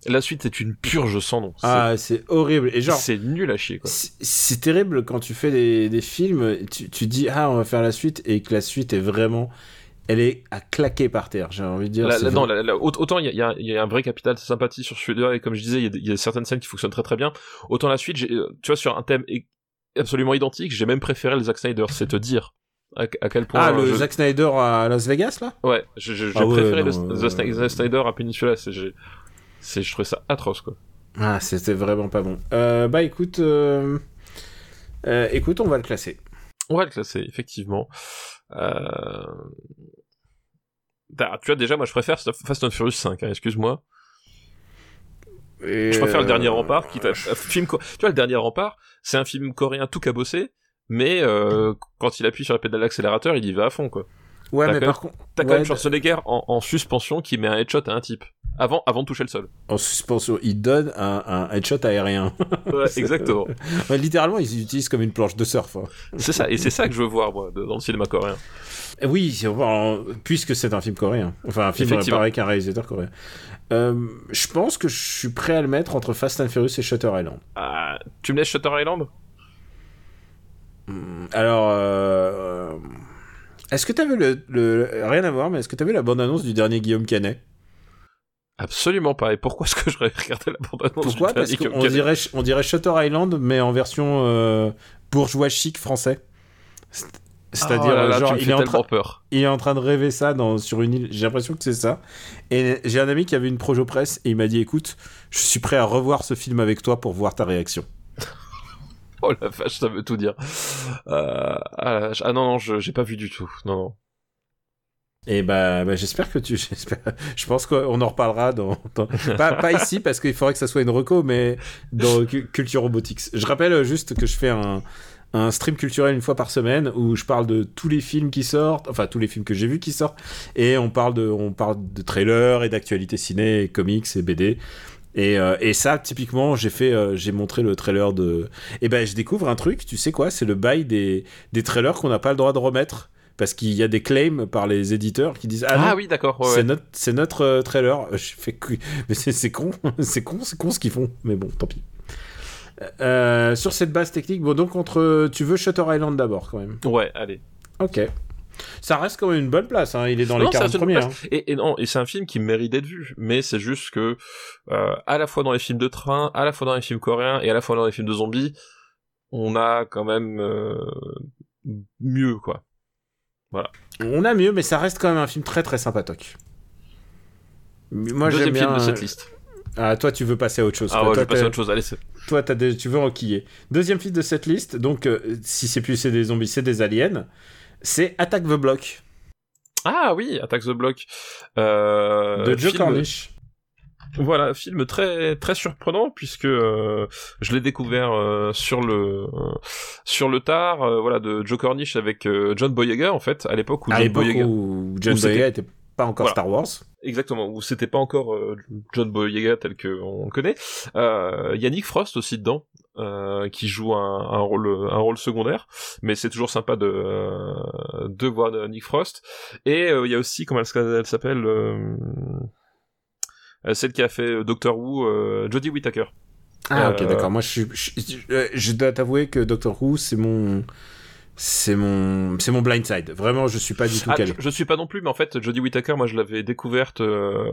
La suite est une purge sans nom. Ah, c'est horrible. Et genre, c'est nul à chier, quoi. c'est terrible quand tu fais des, des films, tu, tu dis, ah, on va faire la suite, et que la suite est vraiment. Elle est à claquer par terre, j'ai envie de dire. La- c'est la- non, la- autant il y a, y y un vrai capital de sympathie sur celui-là, et comme je disais, il y a y, certaines scènes qui fonctionnent très très bien. Autant la suite, euh, tu vois, sur un thème absolument identique, j'ai même préféré le Zack Snyder, c'est te dire à, à quel point. Ah, le je- Zack Snyder à Las Vegas, là? Ouais, j'ai Ah ouais, préféré le, non, le euh, Zack Snyder à Peninsula, c'est, je trouvais ça atroce, quoi. Ah, c'était vraiment pas bon. Euh, bah écoute, euh, euh, écoute, on va le classer. On va le classer, effectivement. Euh... t'as- Tu vois, déjà, moi, je préfère Fast and Furious 5, hein, excuse-moi. Et, Je préfère le dernier rempart, qui t'a un film Tu vois, le dernier rempart, c'est un film coréen tout cabossé, mais euh, quand il appuie sur la pédale d'accélérateur, il y va à fond, quoi. Ouais, mais par contre, T'as quand même Schwarzenegger en, en suspension qui met un headshot à un type. Avant, avant de toucher le sol. en suspension, il donne un, un headshot aérien. Ouais, [laughs] exactement. [laughs] Ouais, littéralement, ils utilisent comme une planche de surf. hein. C'est ça, et c'est ça que je veux voir, moi, dans le cinéma coréen. Et Oui, puisque c'est un film coréen. Enfin, un film Effectivement. pareil qu'un réalisateur coréen. Euh, je pense que je suis prêt à le mettre entre Fast and Furious et Shutter Island. Ah, tu me laisses Shutter Island? Alors, euh, est-ce que t'as vu le, le- Rien à voir, mais est-ce que t'as vu la bande-annonce du dernier Guillaume Canet? Absolument pas. Et pourquoi est-ce que je regardé la bande-annonce Pourquoi Parce qu'on dirait, on dirait Shutter Island, mais en version euh, bourgeois chic français. C'est- C'est-à-dire, oh genre, il est, en train, peur. il est en train de rêver ça dans, sur une île. J'ai l'impression que c'est ça. Et j'ai un ami qui avait une projo presse et il m'a dit écoute, je suis prêt à revoir ce film avec toi pour voir ta réaction. [laughs] Oh la vache, ça veut tout dire. Euh, ah, ah non, non, je- j'ai pas vu du tout. Non, non. Et bah, bah, j'espère que tu. [laughs] Je pense qu'on en reparlera dans. Pas, ici parce qu'il faudrait que ça soit une reco, mais dans Cu- Culture Robotics. Je rappelle juste que je fais un, un stream culturel une fois par semaine où je parle de tous les films qui sortent, enfin tous les films que j'ai vus qui sortent, et on parle de, on parle de trailers et d'actualités ciné, comics et BD. Et, euh, et ça, typiquement, j'ai fait, euh, j'ai montré le trailer de. Et ben, je découvre un truc. Tu sais quoi C'est le bail des, des trailers qu'on n'a pas le droit de remettre parce qu'il y a des claims par les éditeurs qui disent ah, Ah, oui, d'accord. ouais, c'est ouais. notre, c'est notre euh, trailer. Euh, Je fais [laughs] mais c'est con, [laughs] c'est con, c'est con ce qu'ils font. Mais bon, tant pis. Euh, sur cette base technique, bon donc entre, tu veux Shutter Island d'abord quand même. Ouais, allez. Ok. Ça reste quand même une bonne place. Hein. Il est dans Non, les ça 40 reste une premiers. hein. Et, et non, et c'est un film qui mérite d'être vu. Mais c'est juste que, euh, à la fois dans les films de train, à la fois dans les films coréens et à la fois dans les films de zombies, on a quand même euh, mieux, quoi. On a mieux, mais ça reste quand même un film très très sympatoque. Moi j'aime Deuxième bien. film de euh, cette liste. Ah toi tu veux passer à autre chose. Ah ouais, toi, vais passer à t'es- autre chose. Allez, c'est... toi t'as des- tu veux enquiller. Deuxième film de cette liste, donc euh, si c'est plus c'est des zombies, c'est des aliens. C'est Attack the Block Ah oui, Attack the Block. Euh, de Joe film- Cornish. Voilà, film très très surprenant puisque euh, je l'ai découvert euh, sur le euh, sur le tard, euh, voilà, de Joe Cornish avec euh, John Boyega en fait à l'époque où John Boyega, John était pas encore Voilà. Star Wars. exactement, où c'était pas encore euh, John Boyega tel que on le connaît. Euh, Yannick Frost aussi dedans. euh, qui joue un, un rôle un rôle secondaire mais c'est toujours sympa de euh, de voir Nick Frost et euh, il y a aussi comment elle, elle s'appelle celle qui a fait euh, Doctor Who euh, Jodie Whittaker Ah ok Euh, d'accord. Moi je suis, je, je- euh, je dois t'avouer que Doctor Who c'est mon, c'est mon, c'est mon blind side. Vraiment je suis pas du tout Ah, calé. je, je suis pas non plus, mais en fait, Jodie Whittaker, moi, je l'avais découverte euh,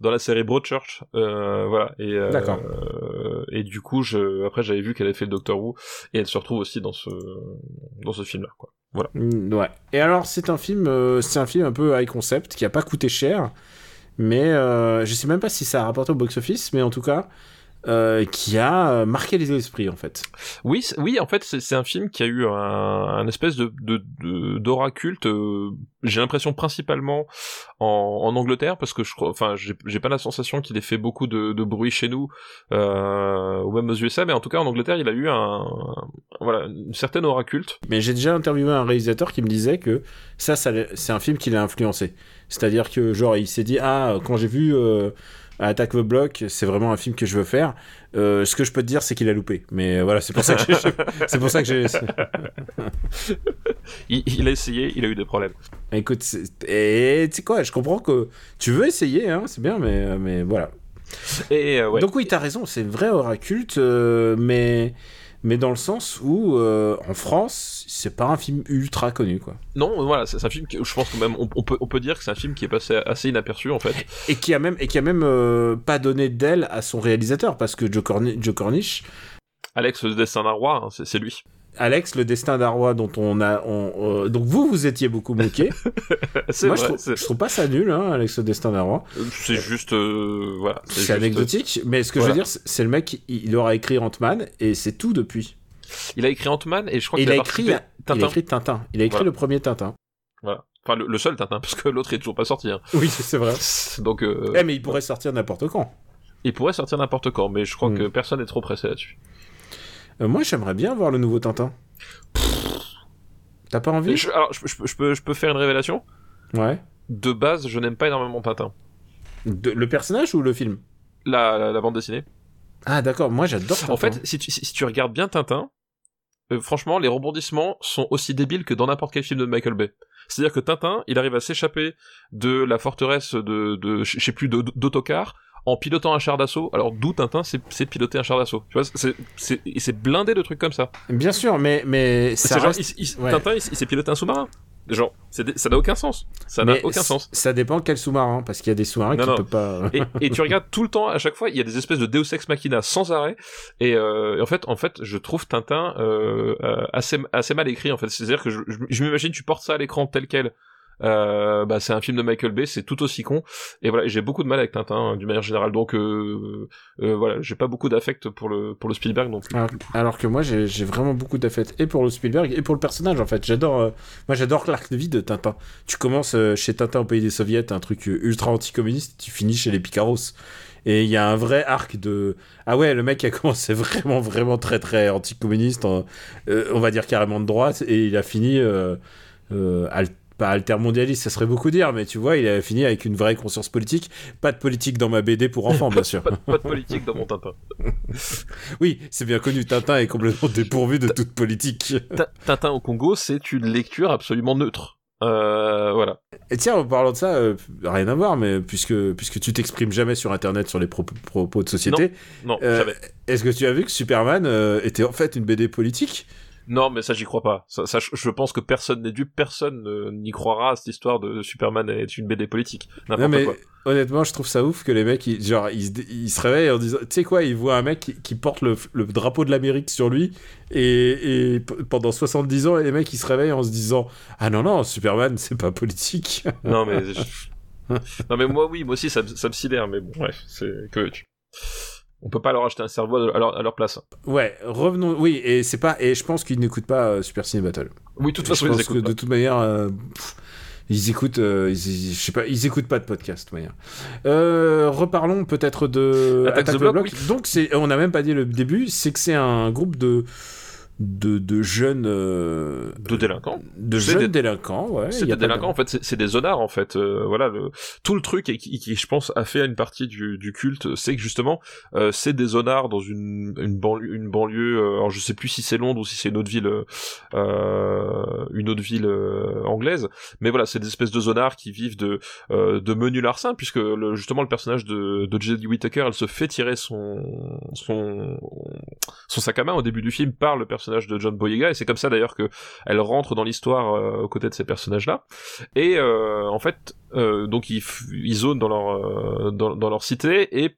dans la série Broadchurch, euh, voilà. Et euh, D'accord. euh, et du coup, je, après, j'avais vu qu'elle avait fait le Doctor Who, et elle se retrouve aussi dans ce dans ce film-là, quoi. Voilà. Mm, Ouais. Et alors c'est un film, euh, c'est un film un peu high concept qui a pas coûté cher, mais euh, je sais même pas si ça a rapporté au box office, mais en tout cas euh, qui a euh, marqué les esprits en fait. Oui, oui, en fait, c'est un film qui a eu un, un espèce de d'aura culte. euh, j'ai l'impression principalement en, en Angleterre parce que je crois, enfin, j'ai pas la sensation qu'il ait fait beaucoup de, de bruit chez nous euh, ou même aux USA, mais en tout cas en Angleterre, il a eu un voilà une certaine aura culte. Mais j'ai déjà interviewé un réalisateur qui me disait que ça, ça c'est un film qui l'a influencé. C'est-à-dire que genre il s'est dit ah quand j'ai vu euh, Attack the Block, c'est vraiment un film que je veux faire. Euh, ce que je peux te dire, c'est qu'il a loupé. Mais euh, voilà, c'est pour ça que j'ai- [laughs] c'est pour ça que j'ai. [laughs] il, il a essayé, il a eu des problèmes. Écoute, c'est- et tu sais quoi, je comprends que tu veux essayer, hein, c'est bien, mais, mais voilà. Et euh, ouais. Donc oui, t'as raison, c'est vrai culte, euh, mais, mais dans le sens où, euh, en France, c'est pas un film ultra connu, quoi. Non, voilà, c'est un film que je pense que même on, on peut on peut dire que c'est un film qui est passé assez inaperçu en fait. Et qui a même, et qui a même euh, pas donné d'aile à son réalisateur, parce que Joe, Corni- Joe Cornish, Alex le destin d'un roi, hein, c'est lui. Alex, le destin roi dont on a... On, euh, donc vous, vous étiez beaucoup moqué. [laughs] C'est Moi, vrai, je, trouve, c'est- je trouve pas ça nul, hein, Alex, le destin roi. c'est juste euh, voilà. C'est juste- anecdotique, mais ce que je veux dire, c'est- le mec, il, il aura écrit Ant-Man, et c'est tout depuis. Il a écrit Ant-Man et je crois qu'il il a, a écrit, participé- il a Tintin. écrit Tintin. Il a écrit Voilà. le premier Tintin. Voilà. Enfin le, le seul Tintin parce que l'autre est toujours pas sorti. Hein. [laughs] Oui, c'est vrai. [laughs] Donc euh, Eh, mais il pourrait sortir n'importe quand. il pourrait sortir n'importe quand, mais je crois Hmm. que personne n'est trop pressé là-dessus. Euh, moi, j'aimerais bien voir le nouveau Tintin. T'as pas envie Je- alors je, je peux- je peux je peux faire une révélation? Ouais. De base, je n'aime pas énormément Tintin. De- le personnage ou le film? La, la, la bande dessinée. Ah, d'accord, moi j'adore Tintin. En fait, si tu, si, si tu regardes bien Tintin, euh, franchement, les rebondissements sont aussi débiles que dans n'importe quel film de Michael Bay. C'est-à-dire que Tintin, il arrive à s'échapper de la forteresse de, de je sais plus, de- d'autocar en pilotant un char d'assaut. Alors d'où Tintin, c'est piloter un char d'assaut. Tu vois, c'est et c'est blindé de trucs comme ça. Bien sûr, mais, mais C'est ça genre, il- il- ouais. Tintin, il, il s'est piloté un sous-marin. Genre, ça n'a aucun sens. Ça n'a aucun sens. Ça dépend quel sous-marin, parce qu'il y a des sous-marins qui non. peuvent pas. et, et tu regardes tout le temps, à chaque fois, il y a des espèces de Deus Ex Machina sans arrêt. Et, euh, et en fait, en fait, je trouve Tintin euh, euh, assez assez mal écrit. En fait, c'est-à-dire que je, je, je m'imagine, tu portes ça à l'écran tel quel. Euh, bah, c'est un film de Michael Bay, c'est tout aussi con. Et voilà, j'ai beaucoup de mal avec Tintin hein, d'une manière générale. Donc euh, euh, voilà, j'ai pas beaucoup d'affect pour le pour le Spielberg non plus. Alors, que moi, j'ai vraiment beaucoup d'affect et pour le Spielberg et pour le personnage en fait. J'adore, euh, moi j'adore l'arc de vie de Tintin. Tu commences euh, chez Tintin au pays des soviets, un truc euh, ultra anticommuniste, tu finis chez les Picaros. Et il y a un vrai arc de ah ouais, le mec a [laughs] commencé vraiment vraiment très très anticommuniste, on va dire carrément de droite, et il a fini euh, pas altermondialiste, ça serait beaucoup dire, mais tu vois, il a fini avec une vraie conscience politique. Pas de politique dans ma BD pour [laughs] enfants, bien sûr. Pas, de- pas de politique dans mon Tintin. [laughs] Oui, c'est bien connu, Tintin est complètement dépourvu de toute politique. Tintin au Congo, c'est une lecture absolument neutre. Euh, voilà. Et tiens, en parlant de ça, euh, rien à voir, mais puisque, puisque tu t'exprimes jamais sur Internet sur les pro- propos de société, Non, euh, est-ce que tu as vu que Superman était en fait une BD politique? Non, mais ça, j'y crois pas. Ça, ça, je- pense que personne n'est dupe, personne ne- n'y croira à cette histoire de Superman est une BD politique. Non mais quoi. honnêtement, je trouve ça ouf que les mecs, ils, genre, ils, se dé- ils se réveillent en disant, tu sais quoi, ils voient un mec qui, qui porte le, le drapeau de l'Amérique sur lui, et, et pendant 70 ans, les mecs, ils se réveillent en se disant, ah non, non, Superman, [laughs] c'est pas politique. Non, mais. je- [laughs] non, mais moi, oui, moi aussi, ça, me- ça me sidère, mais bon, bref, c'est. Que veux-tu On peut pas leur acheter un cerveau à leur, à leur place. ouais, revenons, oui, et c'est pas, et je pense qu'ils n'écoutent pas euh, Super Ciné Battle. Oui, de toute façon, ils pense que écoutent de pas. toute manière, euh, pff, ils écoutent, euh, ils, ils- je sais pas, ils écoutent pas de podcast, de toute manière. Reparlons peut-être de Attack the Block, Donc c'est, on n'a même pas dit le début, c'est que c'est un groupe de de, de jeunes euh, De délinquants. de jeunes des- délinquants, ouais. C'est des de- délinquants, en fait, c'est des zonards, en fait. euh, voilà, le, tout le truc et qui, qui, je pense, a fait une partie du, du culte, c'est que justement, euh, c'est des zonards dans une, une banlieue, une banlieue. alors, je sais plus si c'est Londres ou si c'est une autre ville, une autre ville anglaise. Mais voilà, c'est des espèces de zonards qui vivent de, de menus larcins, puisque le, justement le personnage de, de Jodie Whittaker, elle se fait tirer son, son, son sac à main au début du film par le personnage de John Boyega, et c'est comme ça d'ailleurs que elle rentre dans l'histoire euh, aux côtés de ces personnages-là. Et euh, en fait, euh, donc ils, ils zonent dans leur dans, leur cité et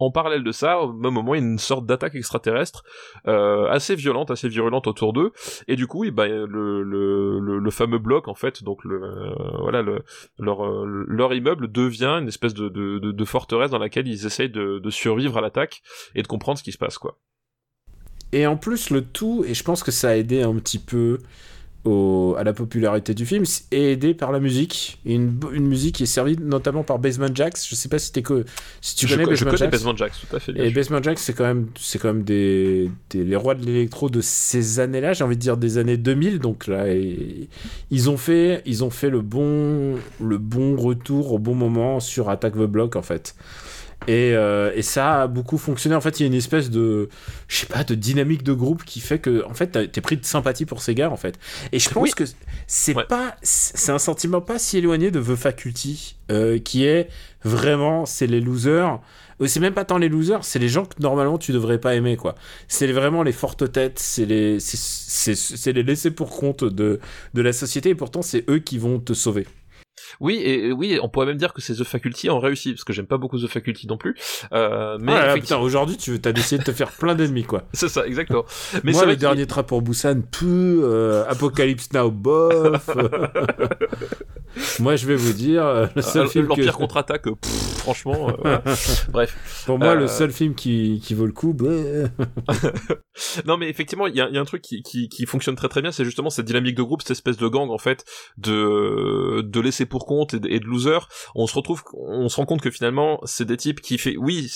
en parallèle de ça, au même moment, il y a une sorte d'attaque extraterrestre assez violente, assez virulente autour d'eux, et du coup, eh ben, le, le, le, fameux bloc, en fait, donc le, voilà, le, leur, leur immeuble devient une espèce de, de, de, de forteresse dans laquelle ils essayent de survivre à l'attaque et de comprendre ce qui se passe, quoi. Et en plus, le tout, et je pense que ça a aidé un petit peu au- à la popularité du film, c'est aidé par la musique. Et une, musique qui est servie notamment par Basement Jacks. Je sais pas si, t'es que, si tu je, connais co- je Basement connais Jacks. Basement Jacks, tout à fait. bien Et sûr. Basement Jacks, c'est quand même, c'est quand même des, des- les rois de l'électro de ces années-là, j'ai envie de dire des années 2000. Donc là, et- ils ont fait, ils ont fait le bon, le bon retour au bon moment sur Attack the Block en fait. Et, euh, et, ça a beaucoup fonctionné. En fait, il y a une espèce de, je sais pas, de dynamique de groupe qui fait que, en fait, t'es pris de sympathie pour ces gars, en fait. Et je pense que c'est pas, c'est un sentiment pas si éloigné de The Faculty, euh, qui est vraiment, c'est les losers. Euh, c'est même pas tant les losers, c'est les gens que normalement tu devrais pas aimer, quoi. C'est vraiment les fortes têtes, c'est les, c'est les laissés pour compte de, de la société, et pourtant c'est eux qui vont te sauver. Oui, et oui, on pourrait même dire que c'est The Faculty ont réussi, parce que j'aime pas beaucoup The Faculty non plus. Euh, mais ah putain, aujourd'hui, tu as décidé de te faire plein d'ennemis, quoi. [laughs] c'est ça, exactement. [laughs] Mais Moi, le dernier train pour Busan, peu, euh, Apocalypse Now, bof. [laughs] moi, je vais vous dire, euh, le seul film L'Empire contre-attaque, franchement, euh, bref. Pour moi, le seul film qui, qui vaut le coup, bah... non, mais effectivement, il y a, y a, un truc qui, qui, qui fonctionne très très bien, c'est justement cette dynamique de groupe, cette espèce de gang, en fait, de, de laisser pour compte et de, losers. On se retrouve, on se rend compte que finalement, c'est des types qui fait, oui,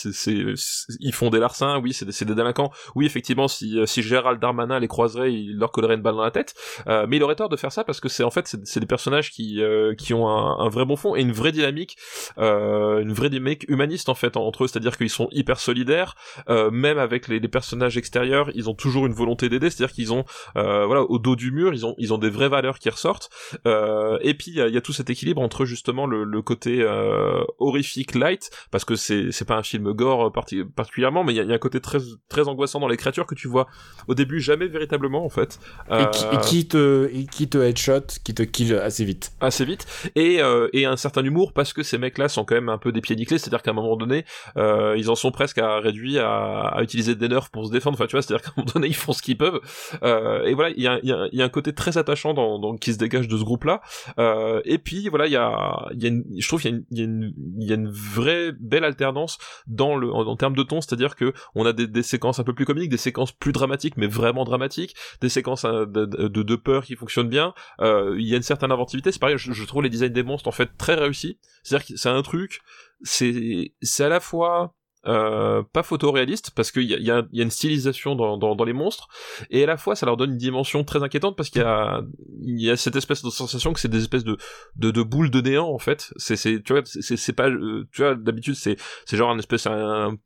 ils font des larcins, oui, c'est des, des délinquants, oui, effectivement, si, si Gérald Darmanin les croiserait, il leur collerait une balle dans la tête, euh, mais il aurait tort de faire ça parce que c'est, en fait, c'est des personnages qui, euh, qui ont un, vrai bon fond et une vraie dynamique, euh, une vraie dynamique humaniste, en fait, entre eux, c'est-à-dire qu'ils sont hyper solidaires, euh, même avec les, personnages extérieurs, ils ont toujours une volonté d'aider, c'est-à-dire qu'ils ont, euh, voilà, au dos du mur, ils ont, ils ont des vraies valeurs qui ressortent. Euh, et puis il y, y, a tout cet équilibre entre justement le, le côté euh, horrifique light, parce que c'est pas un film gore particulièrement, mais il y a, y a, un côté très très angoissant dans les créatures que tu vois au début jamais véritablement en fait. Et, qui, et, qui, te et qui te headshot, qui te kill assez vite. Assez vite. Et et un certain humour parce que ces mecs-là sont quand même un peu des pieds nickelés, c'est-à-dire qu'à un moment donné, ils en sont presque à réduire à, à utiliser des nerfs pour se défendre. Enfin tu vois, c'est-à-dire qu'à un moment donné ils font ce qu'ils peuvent. Euh, et voilà, il y a, y, a, y a, un côté très attachant dans, dans, qui se dégage de ce groupe-là. Euh, et puis voilà, il y a, y a une, je trouve qu'il y, y, y, a une vraie belle alternance dans le, en, termes de ton, c'est-à-dire que on a des, des, séquences un peu plus comiques, des séquences plus dramatiques, mais vraiment dramatiques, des séquences de, de, de peur qui fonctionnent bien. Euh, il y a une certaine inventivité. C'est pareil, je, je trouve les designs des monstres en fait très réussis. C'est-à-dire que c'est un truc, c'est, c'est à la fois euh, pas photoréaliste parce qu'il y a, y, a, y a, une stylisation dans, dans, dans, les monstres et à la fois ça leur donne une dimension très inquiétante parce qu'il y a, y a cette espèce de sensation que c'est des espèces de, de, de, boules de néant en fait. C'est tu vois c'est pas euh, tu vois d'habitude c'est c'est genre un espèce un,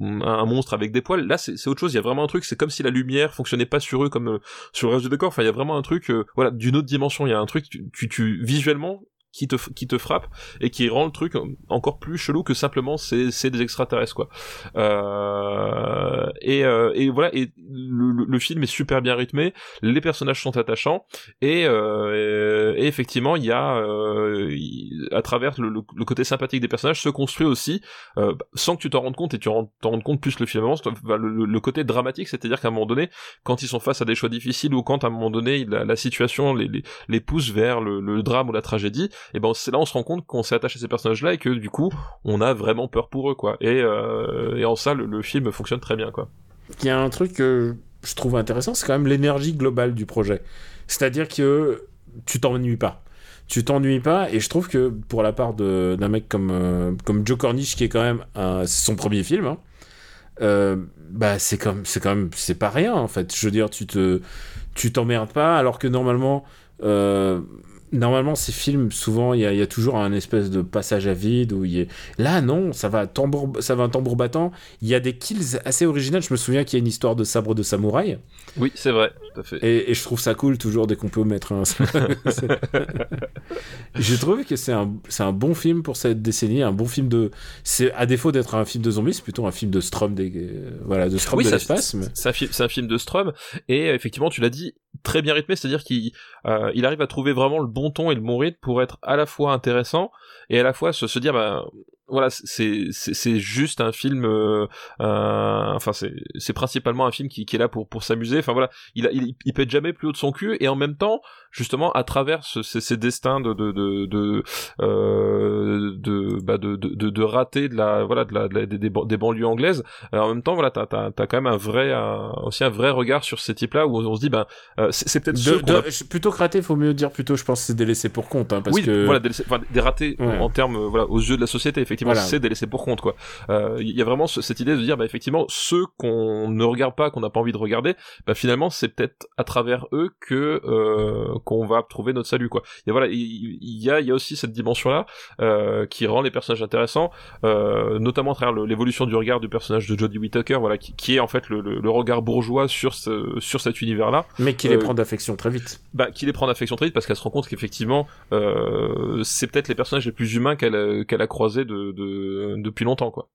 un, monstre avec des poils. Là c'est c'est autre chose il y a vraiment un truc c'est comme si la lumière fonctionnait pas sur eux comme euh, sur le reste du décor. Enfin il y a vraiment un truc euh, voilà d'une autre dimension. Il y a un truc tu, tu, tu visuellement qui te qui te frappe et qui rend le truc encore plus chelou que simplement c'est c'est des extraterrestres quoi. Euh, et euh, et voilà et le, le, film est super bien rythmé les personnages sont attachants et, euh, et effectivement il y a euh, à travers le, le, côté sympathique des personnages se construit aussi euh, sans que tu t'en rendes compte et tu t'en rendes compte plus le film avance le, côté dramatique c'est-à-dire qu'à un moment donné quand ils sont face à des choix difficiles ou quand à un moment donné la, la situation les, les, les pousse vers le drame ou la tragédie et ben c'est là on se rend compte qu'on s'est attaché à ces personnages-là et que du coup on a vraiment peur pour eux quoi. Et, euh, en ça le, film fonctionne très bien quoi. Il y a un truc que je trouve intéressant, c'est quand même l'énergie globale du projet. C'est-à-dire que tu t'ennuies pas. Tu t'ennuies pas et je trouve que pour la part d'un mec comme, euh, comme Joe Cornish qui est quand même son premier film, hein, euh, bah c'est comme c'est quand même c'est pas rien en fait. Je veux dire tu te tu t'emmerdes pas alors que normalement normalement ces films souvent il y, y, a toujours un espèce de passage à vide où il est là non ça va tambour ça va un tambour battant. Il y a des kills assez originales. Je me souviens qu'il y a une histoire de sabre de samouraï. Oui c'est vrai tout à fait. Et, et, je trouve ça cool toujours dès qu'on peut mettre un [laughs] j'ai trouvé que c'est un c'est un bon film pour cette décennie un bon film de c'est à défaut d'être un film de zombies c'est plutôt un film de Strom des euh, voilà de Strom oui, de l'espace mais... c'est un, un, film de Strom. Et effectivement tu l'as dit très bien rythmé c'est à dire qu'il euh, arrive à trouver vraiment le bon ton et le bon rythme pour être à la fois intéressant et à la fois se, se dire bah voilà c'est c'est juste un film euh, euh, enfin c'est c'est principalement un film qui, qui est là pour pour s'amuser enfin voilà il, a, il il être jamais plus haut de son cul et en même temps justement à travers ce, ces, ces, destins de de de de, euh, de, bah de, de, de rater de la voilà de la, de la des, des, banlieues anglaises en même temps voilà t'as t'as as quand même un vrai un, aussi un vrai regard sur ces types là où on, se dit ben euh, c'est peut-être plutôt que raté faut mieux dire plutôt je pense c'est des laissés pour compte hein, parce oui, que voilà des, enfin, des ratés ouais. en, en termes voilà aux yeux de la société effectivement effectivement c'est des laissés pour compte quoi. Euh, il y a vraiment cette idée de dire bah effectivement ceux qu'on ne regarde pas, qu'on n'a pas envie de regarder, bah finalement c'est peut-être à travers eux que euh, qu'on va trouver notre salut quoi. Et voilà, il y, a il y a aussi cette dimension là euh, qui rend les personnages intéressants, euh, notamment à travers l'évolution du regard du personnage de Jodie Whittaker, voilà, qui, qui est en fait le, le, regard bourgeois sur ce sur cet univers là. Mais qui les prend d'affection très vite. Bah qui les prend d'affection très vite parce qu'elle se rend compte qu'effectivement c'est peut-être les personnages les plus humains qu'elle qu'elle a croisés de, de, depuis longtemps quoi.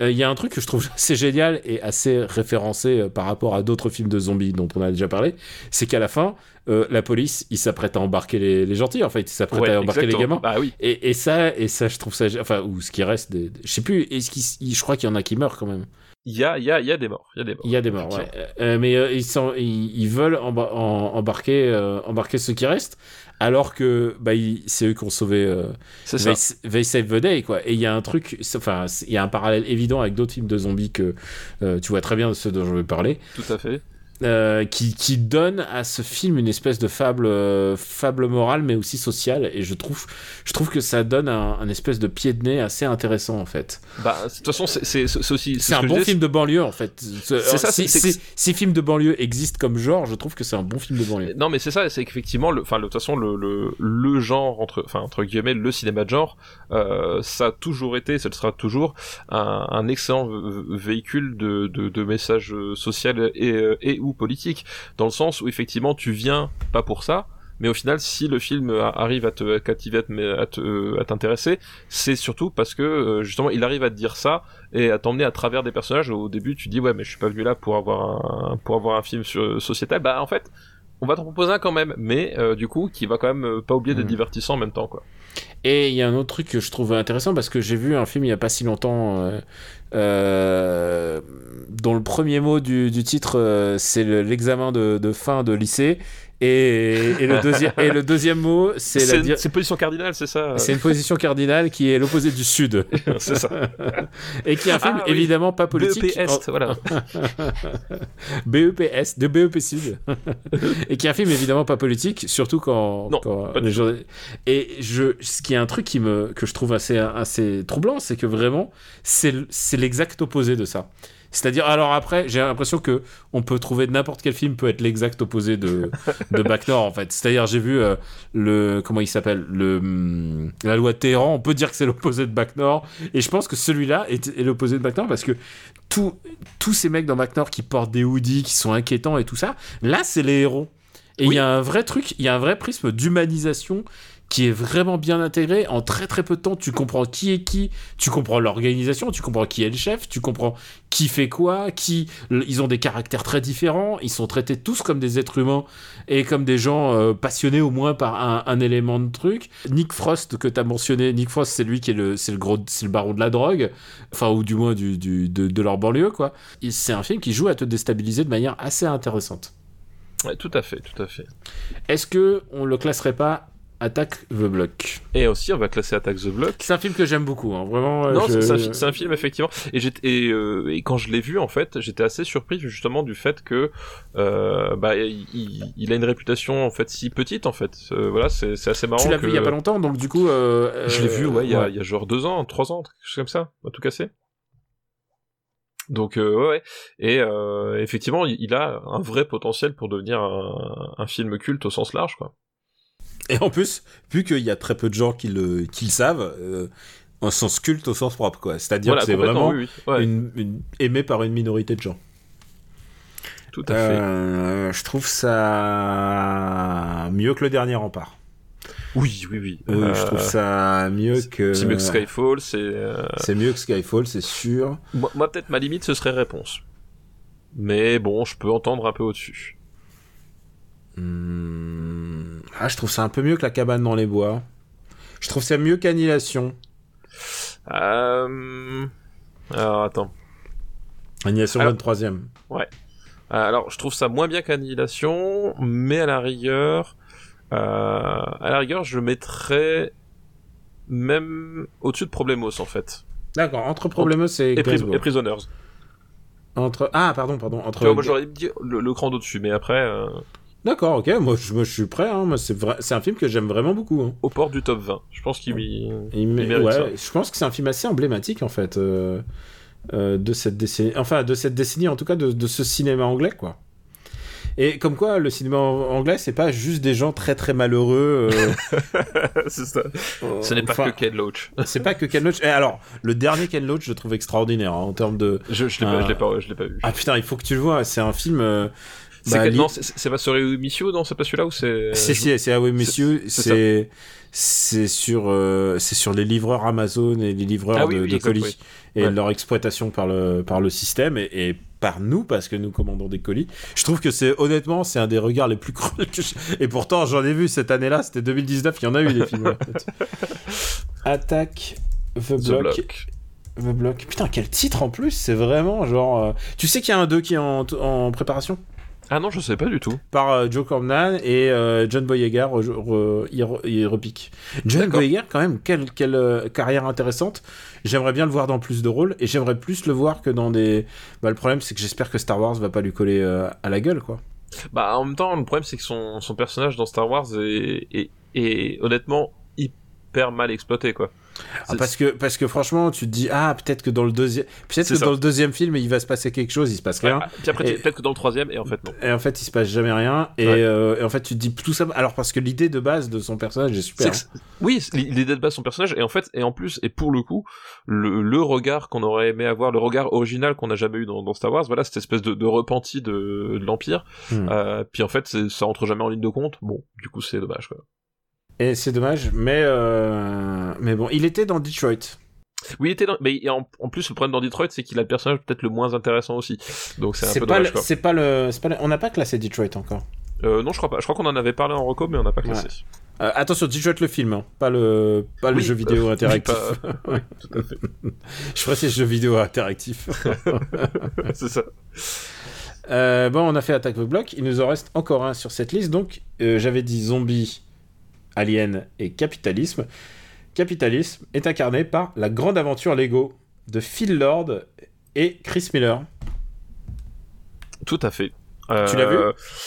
Il euh, y a un truc que je trouve [laughs] assez génial et assez référencé euh, par rapport à d'autres films de zombies dont on a déjà parlé, c'est qu'à la fin, euh, la police, il s'apprête à embarquer les, les, gentils, en fait, il s'apprête à embarquer les gamins. Bah, oui. et, et, ça, et ça, je trouve ça, enfin, ou ce qui reste, des, je sais plus, est-ce je crois qu'il y en a qui meurent quand même. Il y a, il y a, il y a des morts, il y a des morts. Il y a des morts, ouais. mais ils, sont, ils, veulent embarquer, embarquer ceux qui restent alors que bah, c'est eux qui ont sauvé euh, they, Save the Day quoi. Et il y a un truc enfin il y a un parallèle évident avec d'autres films de zombies que euh, tu vois très bien de ceux dont je vais parler. Tout à fait euh, qui, qui, donne à ce film une espèce de fable, euh, fable morale, mais aussi sociale. Et je trouve, je trouve que ça donne un, un espèce de pied de nez assez intéressant, en fait. Bah, de toute façon, c'est aussi. C'est un bon film de banlieue, en fait. C'est ça, si, si, si, films de banlieue existent comme genre, je trouve que c'est un bon film de banlieue. Non, mais c'est ça, c'est qu'effectivement, enfin, de toute façon, le, le, le, genre, entre, enfin, entre guillemets, le cinéma de genre, euh, ça a toujours été, ça le sera toujours, un, un excellent véhicule de, de, de messages social et, et ou politique, dans le sens où effectivement tu viens pas pour ça, mais au final, si le film arrive à te captiver, à t'intéresser, c'est surtout parce que euh, justement, il arrive à te dire ça et à t'emmener à travers des personnages. Au début, tu dis ouais, mais je suis pas venu là pour avoir un pour avoir un film sur, sociétal. Bah en fait, on va t'en proposer un quand même, mais euh, du coup, qui va quand même euh, pas oublier d'être mmh. divertissant en même temps, quoi. Et il y a un autre truc que je trouve intéressant parce que j'ai vu un film il y a pas si longtemps euh, dont le premier mot du, titre c'est l'examen de, fin de lycée et, et, le deuxième, et le deuxième mot, c'est la. C'est une position cardinale, c'est ça C'est une position cardinale qui est l'opposé du sud. [laughs] c'est ça. [laughs] et qui est un film ah évidemment pas politique. BEP Est, voilà. [laughs] BEP de BEP Sud. et qui est un film évidemment pas politique, surtout quand. Non, quand Et je, ce qui est un truc qui me, que je trouve assez, assez troublant, c'est que vraiment, c'est l'exact opposé de ça. C'est-à-dire, alors après, j'ai l'impression que on peut trouver n'importe quel film peut être l'exact opposé de, de [laughs] Bac Nord, en fait. C'est-à-dire, j'ai vu euh, le, comment il s'appelle, le, hum, la loi de Téhéran, on peut dire que c'est l'opposé de Bac Nord, et je pense que celui-là est, est l'opposé de Bac Nord parce que tous ces mecs dans Bac Nord qui portent des hoodies, qui sont inquiétants et tout ça, là, c'est les héros. Et il y a un vrai truc, il y a un vrai prisme d'humanisation qui est vraiment bien intégré. En très très peu de temps, tu comprends qui est qui, tu comprends l'organisation, tu comprends qui est le chef, tu comprends qui fait quoi, qui ils ont des caractères très différents, ils sont traités tous comme des êtres humains et comme des gens euh, passionnés au moins par un, élément de truc. Nick Frost que tu as mentionné, Nick Frost c'est lui qui est le c'est le gros c'est le baron de la drogue, enfin ou du moins du, du de, de leur banlieue quoi. C'est un film qui joue à te déstabiliser de manière assez intéressante. Ouais, tout à fait, tout à fait. Est-ce que on le classerait pas Attack the Block. Et aussi, on va classer Attack the Block. C'est un film que j'aime beaucoup, hein. vraiment. Non, c'est un, film effectivement. Et, et, euh, et quand je l'ai vu, en fait, j'étais assez surpris justement du fait que euh, bah, il, il, a une réputation en fait si petite en fait. Euh, voilà, c'est assez marrant. Tu l'as vu il y a pas longtemps, donc du coup. Euh, je l'ai vu, ouais, il y, a, il y a genre deux ans, trois ans, quelque chose comme ça, à tout casser. Donc euh, ouais, et euh, effectivement, il a un vrai potentiel pour devenir un, un, film culte au sens large, quoi. Et en plus, vu qu'il y a très peu de gens qui le, qui le savent, euh, un sens culte au sens propre, quoi. C'est-à-dire que c'est vraiment Une, aimé par une minorité de gens. Tout à fait. Euh, je trouve ça mieux que le dernier rempart. Oui, oui, oui. je trouve euh, ça mieux que. C'est mieux que Skyfall, c'est. C'est mieux que Skyfall, c'est sûr. Moi, moi peut-être ma limite, ce serait réponse. Mais bon, je peux entendre un peu au-dessus. Hmm. Ah, je trouve ça un peu mieux que la cabane dans les bois. Je trouve ça mieux qu'Annihilation. Euh... Alors, attends. Annihilation Alors... 23ème. Ouais. Alors, je trouve ça moins bien qu'Annihilation, mais à la rigueur... Euh... À la rigueur, je mettrais même au-dessus de Problemos, en fait. D'accord, entre Problemos et, et, Prisoners. Entre... Ah, pardon, pardon. Entre... moi, j'aurais dit le, le cran d'au-dessus, mais après... Euh... D'accord, ok, moi je, moi, je suis prêt. Hein. C'est un film que j'aime vraiment beaucoup. hein. Au port du top 20. Je pense qu'il il, Il mé- mérite ouais, ça. je pense que c'est un film assez emblématique en fait euh, euh, de cette décennie, enfin de cette décennie en tout cas de, de ce cinéma anglais quoi. Et comme quoi le cinéma an- anglais c'est pas juste des gens très très malheureux. euh, [laughs] c'est ça. Ce n'est pas que Ken Loach. C'est pas que Ken Loach. Et alors le dernier Ken Loach je le trouve extraordinaire hein, en termes de. Je, je l'ai Ah. pas, pas, pas vu. Ah putain il faut que tu le vois. C'est un film. Euh, c'est bah, que- li- non, c'est c'est pas sur Missiu, non, c'est pas celui-là ou c'est. Si, c'est Ah oui, c'est c'est c'est sur euh, c'est sur les livreurs Amazon et les livreurs Ah oui, de, oui, de exact, colis oui. et Ouais. leur exploitation par le par le système et, et par nous parce que nous commandons des colis. Je trouve que c'est honnêtement c'est un des regards les plus [laughs] cruels que je- et pourtant j'en ai vu cette année-là, c'était 2019, il y en a eu des films. [laughs] Attaque the The Block. Block. The Block. Putain, quel titre en plus, c'est vraiment genre euh, tu sais qu'il y a un 2 qui est en, en préparation? Ah non, je sais pas du tout. par euh, Joe Corman et euh, John Boyega re- re- il re- il repique. John. Boyega, quand même, quelle, quelle euh, carrière intéressante. J'aimerais bien le voir dans plus de rôles et j'aimerais plus le voir que dans des. Bah, le problème, c'est que j'espère que Star Wars va pas lui coller à la gueule, quoi. Bah, en même temps, le problème, c'est que son, son personnage dans Star Wars est, est, est honnêtement hyper mal exploité, quoi. Ah, parce que parce que franchement, tu te dis ah peut-être que dans le deuxième peut-être que ça. dans le deuxième film il va se passer quelque chose, il se passe rien. Ah, puis après, Et- peut-être que dans le troisième, et en fait, non. Et en fait, il se passe jamais rien. Et, Ouais. euh, et en fait, tu te dis tout ça. Alors, parce que l'idée de base de son personnage est super. c'est- oui, l'idée de base de son personnage, et en fait, et en plus, et pour le coup, le, le regard qu'on aurait aimé avoir, le regard original qu'on n'a jamais eu dans, dans Star Wars, voilà, cette espèce de, de repenti de, de l'Empire, Hmm. euh, puis en fait, c'est- ça rentre jamais en ligne de compte, bon, du coup, c'est dommage, quoi. Et c'est dommage, mais euh, mais bon, il était dans Detroit. Oui, il était dans... mais en, en plus, le problème dans Detroit, c'est qu'il a le personnage peut-être le moins intéressant aussi, donc c'est un peu pas, dommage, c'est pas le, pas le- on n'a pas classé Detroit encore. Euh, non, je crois pas, je crois qu'on en avait parlé en reco, mais on n'a pas classé. Euh, attention, Detroit le film, hein, pas le, pas le Oui, jeu vidéo [laughs] euh, interactif. [laughs] oui, Tout à fait, Je précise jeu vidéo interactif. [laughs] c'est ça. Euh, bon, on a fait Attack the Block. Il nous en reste encore un sur cette liste. Donc, j'avais dit zombie, alien et capitalisme. Capitalisme est incarné par la grande aventure Lego de Phil Lord et Chris Miller. Tout à fait. Tu l'as vu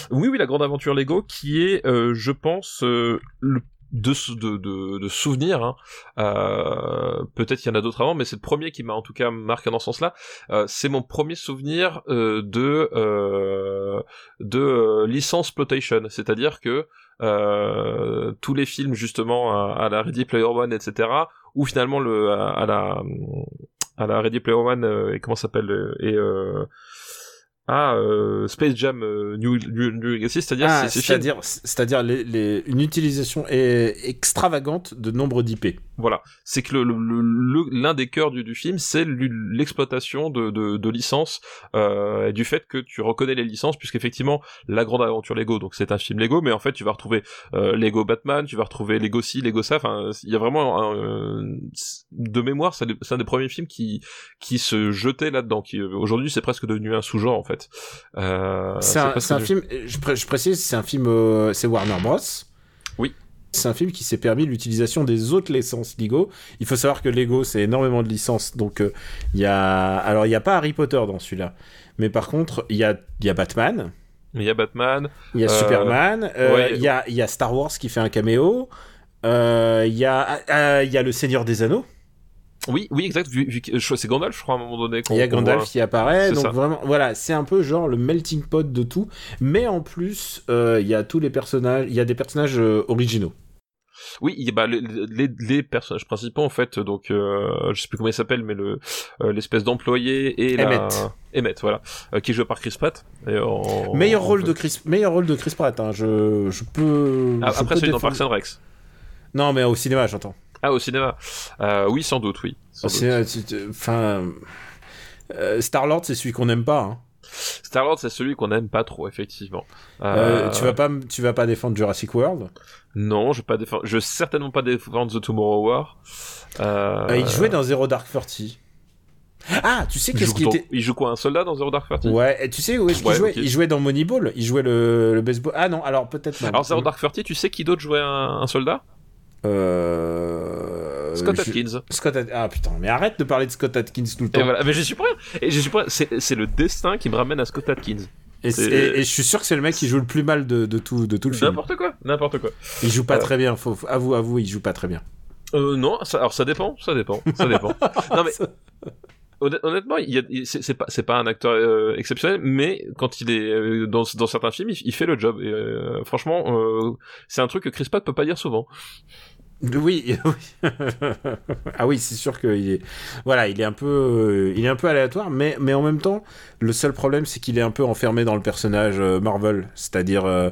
Oui, oui, la grande aventure Lego, qui est, euh, je pense, euh, le de, de, de, de souvenirs. Hein. Euh, Peut-être qu'il y en a d'autres avant, mais c'est le premier qui m'a en tout cas marqué dans ce sens-là. Euh, c'est mon premier souvenir euh, de euh, de euh, licence plotation, c'est-à-dire que euh, tous les films justement à, la Ready Player One, etc., ou finalement le à, la à la Ready Player One et comment s'appelle et euh, ah euh, Space Jam euh, New, New, New Legacy, c'est-à-dire Ah, c'est-à-dire, c'est-à-dire les, les- une utilisation extravagante de nombre d'IP. Voilà, c'est que le- le- le- le- l'un des cœurs du, du film, c'est l'exploitation de, de, de licences, euh, et du fait que tu reconnais les licences, puisqu'effectivement, la grande aventure Lego, donc c'est un film Lego, mais en fait, tu vas retrouver euh, Lego Batman, tu vas retrouver Lego ci, Lego ça, enfin, il y a vraiment, un, euh, de mémoire, c'est un des- c'est un des premiers films qui, qui se jetait là-dedans, qui aujourd'hui, c'est presque devenu un sous-genre, en fait. Euh, c'est un, un film, je, je précise, c'est un film, euh, c'est Warner Bros. Oui. C'est un film qui s'est permis l'utilisation des autres licences Lego. Il faut savoir que Lego, c'est énormément de licences. Donc, euh, il y a. Alors, il n'y a pas Harry Potter dans celui-là. Mais par contre, il y a, y a Batman, Il y a Batman, il y a Euh, Superman, euh, ouais. il y, a, y a Star Wars qui fait un caméo, euh, il y, a, ah, ah, y a Le Seigneur des Anneaux, oui, oui, exact, c'est Gandalf, je crois, à un moment donné. il y a Gandalf voit. qui apparaît. C'est Donc, ça. vraiment, voilà, c'est un peu genre le melting pot de tout. Mais en plus, euh, il y a tous les personnages, il y a des personnages euh, originaux. Oui, il y a- bah, les, les, les personnages principaux en fait, donc euh, je sais plus comment il s'appelle, mais le euh, l'espèce d'employé et la Emmett. Emmett, voilà, euh, qui est joué par Chris Pratt. Et en- meilleur en- rôle de Chris, meilleur rôle de Chris Pratt. Hein. Je, je peux. Ah, je après celui dans Parks and Rex. Non, mais au cinéma, j'entends. Ah, au cinéma. Euh, oui, sans doute, oui. Sans doute. C'est- c'est- Enfin, Star Lord, c'est celui qu'on n'aime pas. Hein. Star Lord, c'est celui qu'on aime pas trop, effectivement. Euh, Euh, tu vas pas, tu vas pas défendre Jurassic World? Non, je vais pas défendre. Je vais certainement pas défendre The Tomorrow War. Euh, il jouait dans Zero Dark Thirty. Ah, tu sais qu'est-ce joue, qui dans- était. il joue quoi, un soldat dans Zero Dark Thirty? Ouais, et tu sais où est-ce qu'il Ouais, jouait? Il jouait dans Moneyball. Il jouait le, le baseball. Ah non, alors peut-être. Alors Zero Dark Thirty, tu sais qui d'autre jouait un, un soldat? Euh... Scott je- Atkins. Scott At- Ah putain, mais arrête de parler de Scott Atkins tout le Et temps. voilà, mais je suis prêt. Et je suis prêt. C'est, c'est le destin qui me ramène à Scott Atkins. Et, C'est- et- et je suis sûr que c'est le mec qui joue le plus mal de, de tout, de tout le film. N'importe quoi, n'importe quoi. Il joue pas Euh. très bien, faut, faut- avoue, avoue, il joue pas très bien. Euh, non, ça, alors ça dépend, ça dépend, ça dépend. [laughs] non mais honn- honnêtement, il y a, il- c'est pas, c'est pas un acteur euh, exceptionnel, mais quand il est euh, dans, dans certains films, il, il fait le job. Et, euh, franchement, c'est un truc que Chris Pratt peut pas dire souvent. Oui, [laughs] oui. ah oui, c'est sûr qu'il est, voilà, il est un peu, euh, il est un peu aléatoire, mais, mais en même temps, le seul problème, c'est qu'il est un peu enfermé dans le personnage euh, Marvel, c'est-à-dire euh,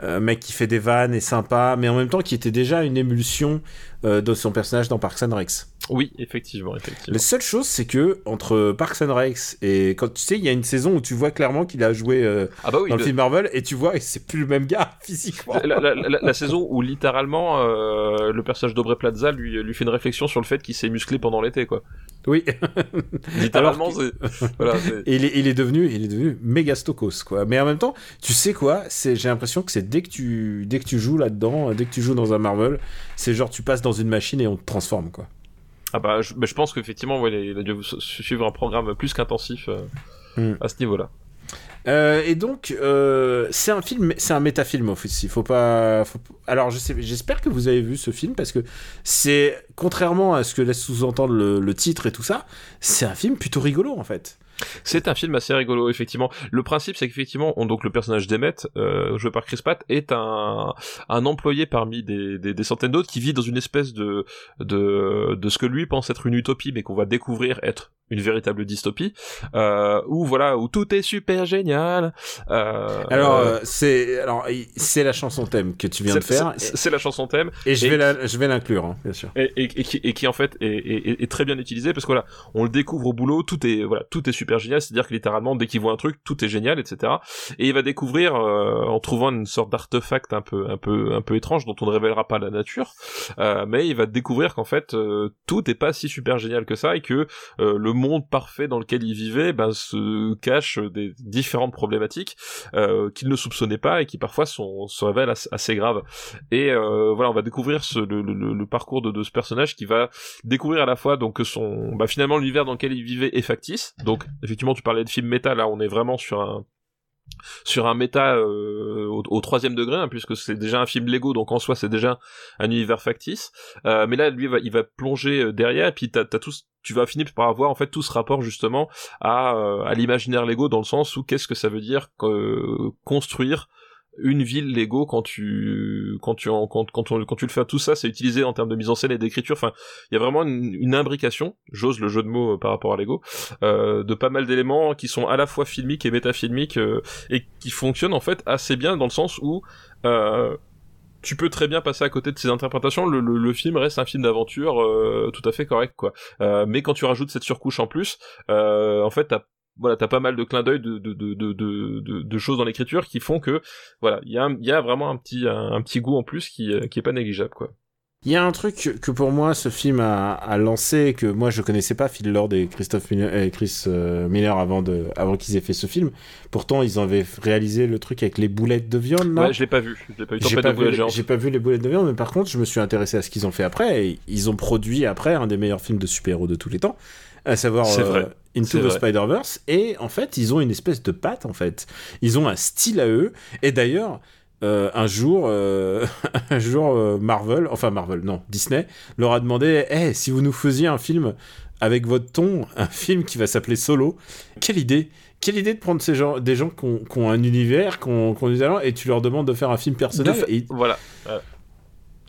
un mec qui fait des vannes et sympa, mais en même temps qui était déjà une émulsion euh, de son personnage dans Parks and Rec. Oui, effectivement, effectivement. La seule chose, c'est que entre Parks and Rec et quand tu sais, il y a une saison où tu vois clairement qu'il a joué euh, Ah bah oui, dans le le- film Marvel et tu vois, et c'est plus le même gars [laughs] physiquement. la, la- la- la saison où littéralement euh, le personnage d'Aubrey Plaza lui, lui fait une réflexion sur le fait qu'il s'est musclé pendant l'été quoi. Oui. [laughs] Littéralement, c'est voilà, [laughs] c'est- Et il est, il est devenu, il est devenu méga stokos, quoi. Mais en même temps, tu sais quoi, c'est, j'ai l'impression que c'est dès que tu, dès que tu joues là-dedans, dès que tu joues dans un Marvel, c'est genre tu passes dans une machine et on te transforme, quoi. Ah bah je, pense qu'effectivement ouais, il a dû su- suivre un programme plus qu'intensif euh, Hmm. à ce niveau-là. Euh, et donc, euh, c'est un film, c'est un métafilm aussi. Faut pas. faut- Alors, je j'espère que vous avez vu ce film parce que c'est contrairement à ce que laisse sous-entendre le, le titre et tout ça, c'est un film plutôt rigolo en fait. C'est un film assez rigolo, effectivement. Le principe, c'est qu'effectivement, on, donc le personnage d'Emmett, euh, joué par Chris Pratt, est un, un employé parmi des, des, des centaines d'autres qui vit dans une espèce de, de, de ce que lui pense être une utopie, mais qu'on va découvrir être une véritable dystopie, euh, où voilà, où tout est super génial. Euh, Alors, euh, c'est, alors, il- c'est la chanson thème que tu viens de faire c'est la chanson thème. et, je et- vais la, je vais l'inclure, hein, bien sûr. et, et, et qui, et qui, en fait est, est, très bien utilisé parce que voilà on le découvre au boulot tout est voilà tout est super génial c'est à dire que littéralement dès qu'il voit un truc tout est génial etc et il va découvrir euh, en trouvant une sorte d'artefact un peu un peu un peu étrange dont on ne révélera pas la nature euh, mais il va découvrir qu'en fait euh, tout est pas si super génial que ça et que euh, le monde parfait dans lequel il vivait ben se cache des différentes problématiques euh, qu'il ne soupçonnait pas et qui parfois sont se révèlent assez, graves. Et voilà on va découvrir ce, le, le, le parcours de, de ce personnage qui va découvrir à la fois donc que son bah, finalement l'univers dans lequel il vivait est factice donc effectivement tu parlais de film méta là on est vraiment sur un sur un méta euh, au, troisième degré hein, puisque c'est déjà un film Lego donc en soi c'est déjà un univers factice. Euh, mais là lui va, il va plonger euh, derrière et puis t'as, t'as tout tu vas finir par avoir en fait tout ce rapport justement à, euh, à l'imaginaire Lego dans le sens où qu'est-ce que ça veut dire construire une ville Lego quand tu quand tu en- quand quand, quand tu le fais tout ça c'est utilisé en termes de mise en scène et d'écriture enfin il y a vraiment une, une imbrication j'ose le jeu de mots euh, par rapport à Lego euh, de pas mal d'éléments qui sont à la fois filmiques et métafilmiques euh, et qui fonctionnent en fait assez bien dans le sens où euh, tu peux très bien passer à côté de ces interprétations. Le, le, le film reste un film d'aventure euh, tout à fait correct, quoi. Euh, mais quand tu rajoutes cette surcouche en plus, euh, en fait, t'as voilà, t'as pas mal de clins d'œil de, de, de, de, choses dans l'écriture qui font que, voilà, il y a, y a vraiment un petit, un, un petit goût en plus qui, euh, qui est pas négligeable, quoi. Il y a un truc que pour moi ce film a, a lancé que moi je connaissais pas Phil Lord et Christophe Miller, et Chris euh, Miller avant de avant qu'ils aient fait ce film. Pourtant ils avaient réalisé le truc avec les boulettes de viande. Ouais, je l'ai pas vu. Je l'ai pas vu. J'ai pas, pas vu les boulettes de viande, mais par contre, je me suis intéressé à ce qu'ils ont fait après. Et ils ont produit après un des meilleurs films de super-héros de tous les temps, à savoir C'est euh, vrai. Into the. Spider-Verse. Et en fait, ils ont une espèce de patte, en fait. Ils ont un style à eux. Et d'ailleurs, euh, un jour, euh, [laughs] un jour euh, Marvel, enfin Marvel, non, Disney, leur a demandé Eh, si vous nous faisiez un film avec votre ton, un film qui va s'appeler Solo, quelle idée quelle idée de prendre ces gens, des gens qui ont, qui ont un univers, qui ont, qui ont des talents, et tu leur demandes de faire un film personnel. De fa- et Voilà.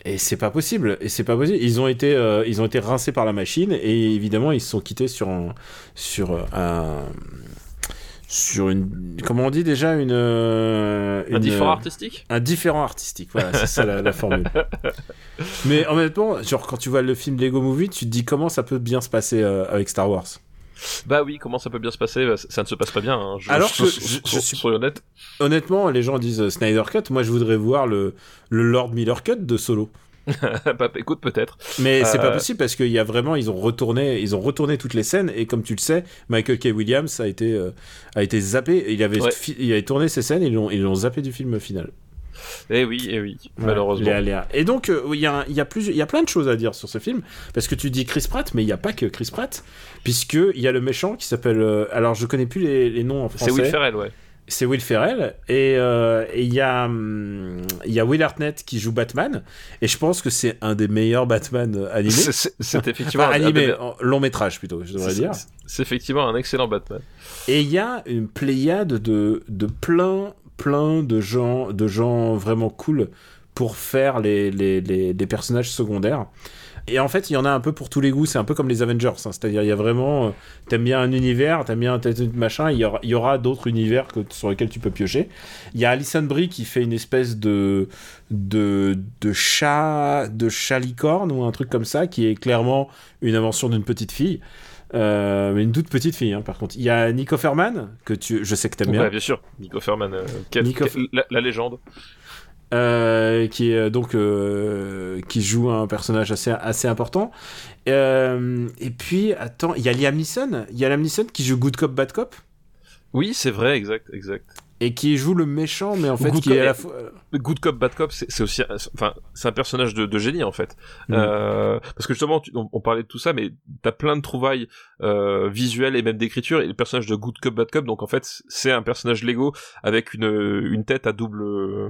Et c'est pas possible. Et c'est pas possible. Ils ont été, euh, ils ont été rincés par la machine et évidemment ils se sont quittés sur un, sur un, sur une, comment on dit déjà une, euh, Un différent artistique? un différent artistique. Voilà, c'est ça la, la formule. Mais honnêtement, genre quand tu vois le film Lego Movie, tu te dis comment ça peut bien se passer euh, avec Star Wars? Bah oui, comment ça peut bien se passer? Bah, Ça ne se passe pas bien. Hein. Je, Alors je, que je- suis- soyons honnêtes. Honnêtement, les gens disent euh, Snyder Cut. Moi, je voudrais voir le, le Lord Miller Cut de Solo. [laughs] bah, écoute, peut-être. Mais c'est Euh, pas possible parce qu'il y a vraiment, ils ont retourné, ils ont retourné toutes les scènes et comme tu le sais, Michael K. Williams a été, euh, a été zappé. Il avait, Ouais. il avait tourné ces scènes et ils l'ont, ils l'ont zappé du film final. Eh oui, eh oui, Ouais, malheureusement. Et donc, euh, il y a, y a plus, il y a plein de choses à dire sur ce film parce que tu dis Chris Pratt, mais il y a pas que Chris Pratt puisque il y a le méchant qui s'appelle, euh, alors je connais plus les, les noms en français. C'est Will Ferrell, ouais. c'est Will Ferrell et euh, et il y a hum, il y a Will Arnett qui joue Batman et je pense que c'est un des meilleurs Batman animés. C'est- effectivement Enfin, un- un animé, en long métrage plutôt, je devrais dire. C'est effectivement un excellent Batman. Et il y a une pléiade de, de plein, plein de gens, de gens vraiment cool pour faire les, les, les, personnages secondaires. Et en fait, il y en a un peu pour tous les goûts. C'est un peu comme les Avengers. hein. C'est-à-dire, il y a vraiment. euh, T'aimes bien un univers, t'aimes bien un machin. Il y aura, d'autres univers sur lesquels tu peux piocher. Il y a Alison Brie qui fait une espèce de. de, de chat. de chat licorne ou un truc comme ça, qui est clairement une invention d'une petite fille. Euh, mais une toute petite fille, hein, par contre. Il y a Nico Ferman, que tu, je sais que t'aimes bien. Ouais, bien sûr. Nico Ferman, euh, quel- Nico- quel- la, la légende. euh, qui est donc qui joue un personnage assez assez important. Et puis attends, il y a Liam Neeson, il y a Liam Neeson qui joue Good Cop Bad Cop? Oui, c'est vrai, exact, exact. Et qui joue le méchant, mais en fait Good qui Cop est à la fois. Good Cop, Bad Cop, c'est aussi, un- enfin, c'est un personnage de, de génie en fait. Mhm. Euh, parce que justement, tu- on, on parlait de tout ça, mais t'as plein de trouvailles euh, visuelles et même d'écriture. Et le personnage de Good Cop, Bad Cop, donc en fait, c'est un personnage Lego avec une une tête à double, euh,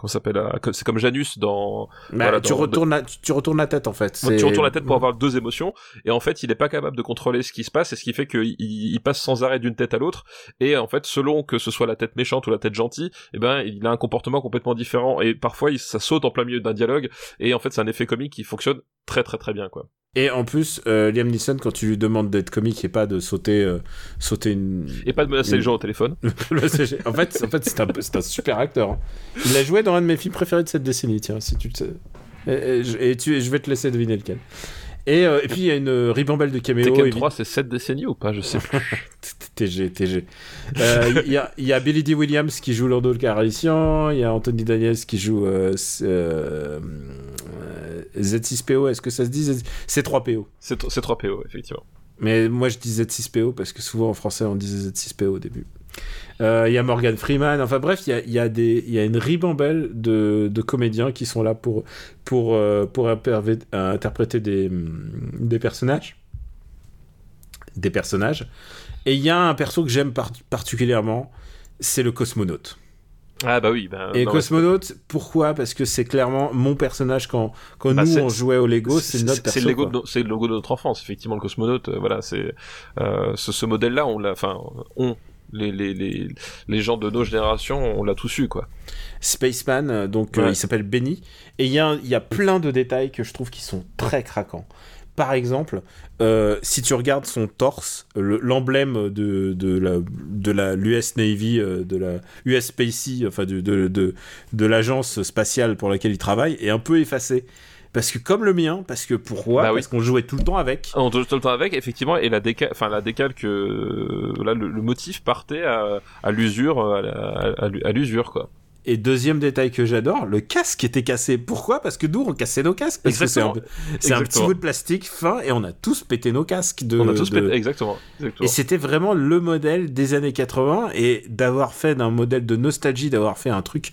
comment s'appelle à- C'est comme Janus dans. Bah, Voilà, tu dans- retournes la, tu, tu retournes la tête en fait. Tu retournes la tête pour avoir deux émotions, et en fait, il est pas capable de contrôler ce qui se passe, et ce qui fait qu'il il il passe sans arrêt d'une tête à l'autre, et en fait, selon que ce soit la tête méchante ou la tête gentille, eh ben, il a un comportement complètement différent, et parfois, il, ça saute en plein milieu d'un dialogue, et en fait, c'est un effet comique qui fonctionne très très très bien, quoi. Et en plus, euh, Liam Neeson, quand tu lui demandes d'être comique et pas de sauter, euh, sauter une. Et pas de menacer les gens au téléphone. [laughs] En fait, en fait c'est un, un super acteur. hein. Il a joué dans un de mes films préférés de cette décennie, tiens, si tu le sais. Et, et je- et tu, je vais te laisser deviner lequel. Et, euh, et puis il y a une ribambelle de caméos. Tekken évi- 3, c'est 7 décennies ou pas Je sais plus. [laughs] TG, TG. Euh, Il y, a, il y a Billy D. Williams qui joue Lando le Calrissian, il y a Anthony Daniels qui joue euh, c- euh, euh, Z6PO, est-ce que ça se dit Z- C3PO c'est c'est 3 PO, effectivement. Mais moi je dis Z6PO parce que souvent en français on disait Z6PO au début. Euh, Il y a Morgan Freeman, enfin bref, il y a, il y a des- il y a une ribambelle de, de comédiens qui sont là pour, pour, euh, pour euh, interpréter des, des personnages. Des personnages. Et il y a un perso que j'aime par- particulièrement, c'est le cosmonaute. Ah bah oui. Bah, Et cosmonaute, pourquoi? Parce que c'est clairement mon personnage quand, quand Bah, nous on jouait au Lego, c'est notre. C'est le, logo de no- c'est le logo de notre enfance, effectivement, le cosmonaute. euh, voilà, c'est euh, ce, ce modèle-là, on l'a, enfin, on les, les, les, les gens de nos générations, on l'a tous eu, quoi. Spaceman, euh, donc euh, il s'appelle Benny, et il y, a y a plein de détails que je trouve qui sont très craquants. Par exemple, euh, si tu regardes son torse, le- l'emblème de, de la de la l'US Navy, euh, de la US Spacey, enfin de de, de, de l'agence spatiale pour laquelle il travaille, est un peu effacé. Parce que comme le mien, parce que pourquoi? Bah oui. Parce qu'on jouait tout le temps avec. On joue tout le temps avec, effectivement, et la décale, enfin la décale que euh, là, le, le motif partait à, à l'usure, à- à l'usure, quoi. Et deuxième détail que j'adore, le casque était cassé. Pourquoi? Parce que nous, on cassait nos casques. Parce que c'est un, Exactement. petit Exactement. bout de plastique fin et on a tous pété nos casques. De, On a tous de- pété- exactement, exactement. Et c'était vraiment le modèle des années 80 et d'avoir fait d'un modèle de nostalgie, d'avoir fait un truc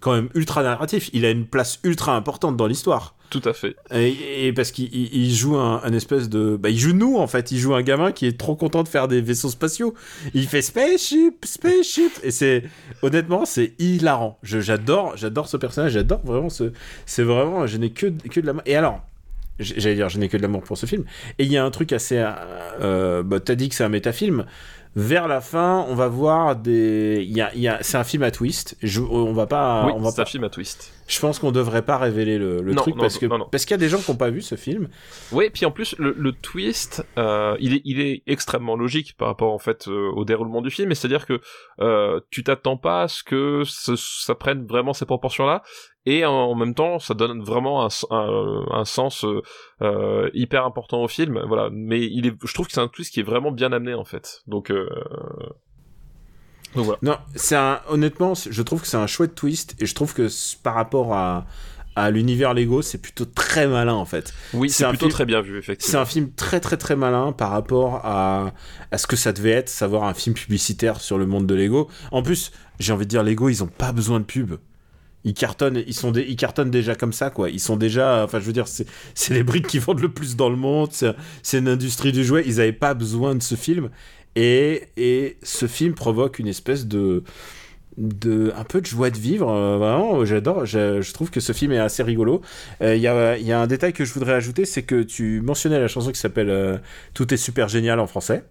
quand même ultra narratif. Il a une place ultra importante dans l'histoire. Tout à fait. Et, parce qu'il il- il joue un, espèce de... Bah, il joue nous, en fait. Il joue un gamin qui est trop content de faire des vaisseaux spatiaux. Il fait spaceship, spaceship. Et c'est... Honnêtement, c'est hilarant. J'adore j'adore ce personnage. J'adore vraiment ce... C'est vraiment... Je n'ai que, que de la... Et alors... J'allais dire, je n'ai que de l'amour pour ce film. Et il y a un truc assez... euh, bah, T'as dit que c'est un métafilm. Vers la fin, on va voir des... Il y a, y a... C'est un film à twist. Je... On va pas... oui, on va c'est pas... un film à twist. Je pense qu'on devrait pas révéler le, le Non, truc non, parce que non, parce qu'il y a des gens qui n'ont pas vu ce film. Oui, puis en plus le, le twist, euh, il est il est extrêmement logique par rapport en fait euh, au déroulement du film, et c'est-à-dire que euh, tu t'attends pas à ce que ce- ça prenne vraiment ces proportions-là, et en, même temps ça donne vraiment un, un, un sens euh, euh, hyper important au film, voilà. Mais il est, je trouve que c'est un twist qui est vraiment bien amené en fait. Donc euh, donc voilà. Non, c'est un honnêtement, c'est- je trouve que c'est un chouette twist et je trouve que par rapport à à l'univers Lego, c'est plutôt très malin en fait. Oui, C'est c'est plutôt film- très bien vu C'est effectivement. un film très très très malin par rapport à à ce que ça devait être, savoir un film publicitaire sur le monde de Lego. En plus, j'ai envie de dire Lego, ils ont pas besoin de pub. Ils cartonnent, ils sont ils cartonnent déjà comme ça, quoi. Ils sont déjà, enfin, je veux dire, c'est, les briques qui vendent le plus dans le monde. C'est, une industrie du jouet. Ils n'avaient pas besoin de ce film. Et, et ce film provoque une espèce de, de un peu de joie de vivre. euh, vraiment, j'adore. Je, je trouve que ce film est assez rigolo. Euh, Il y, a, y a un détail que je voudrais ajouter, c'est que tu mentionnais la chanson qui s'appelle euh, Tout est super génial en français.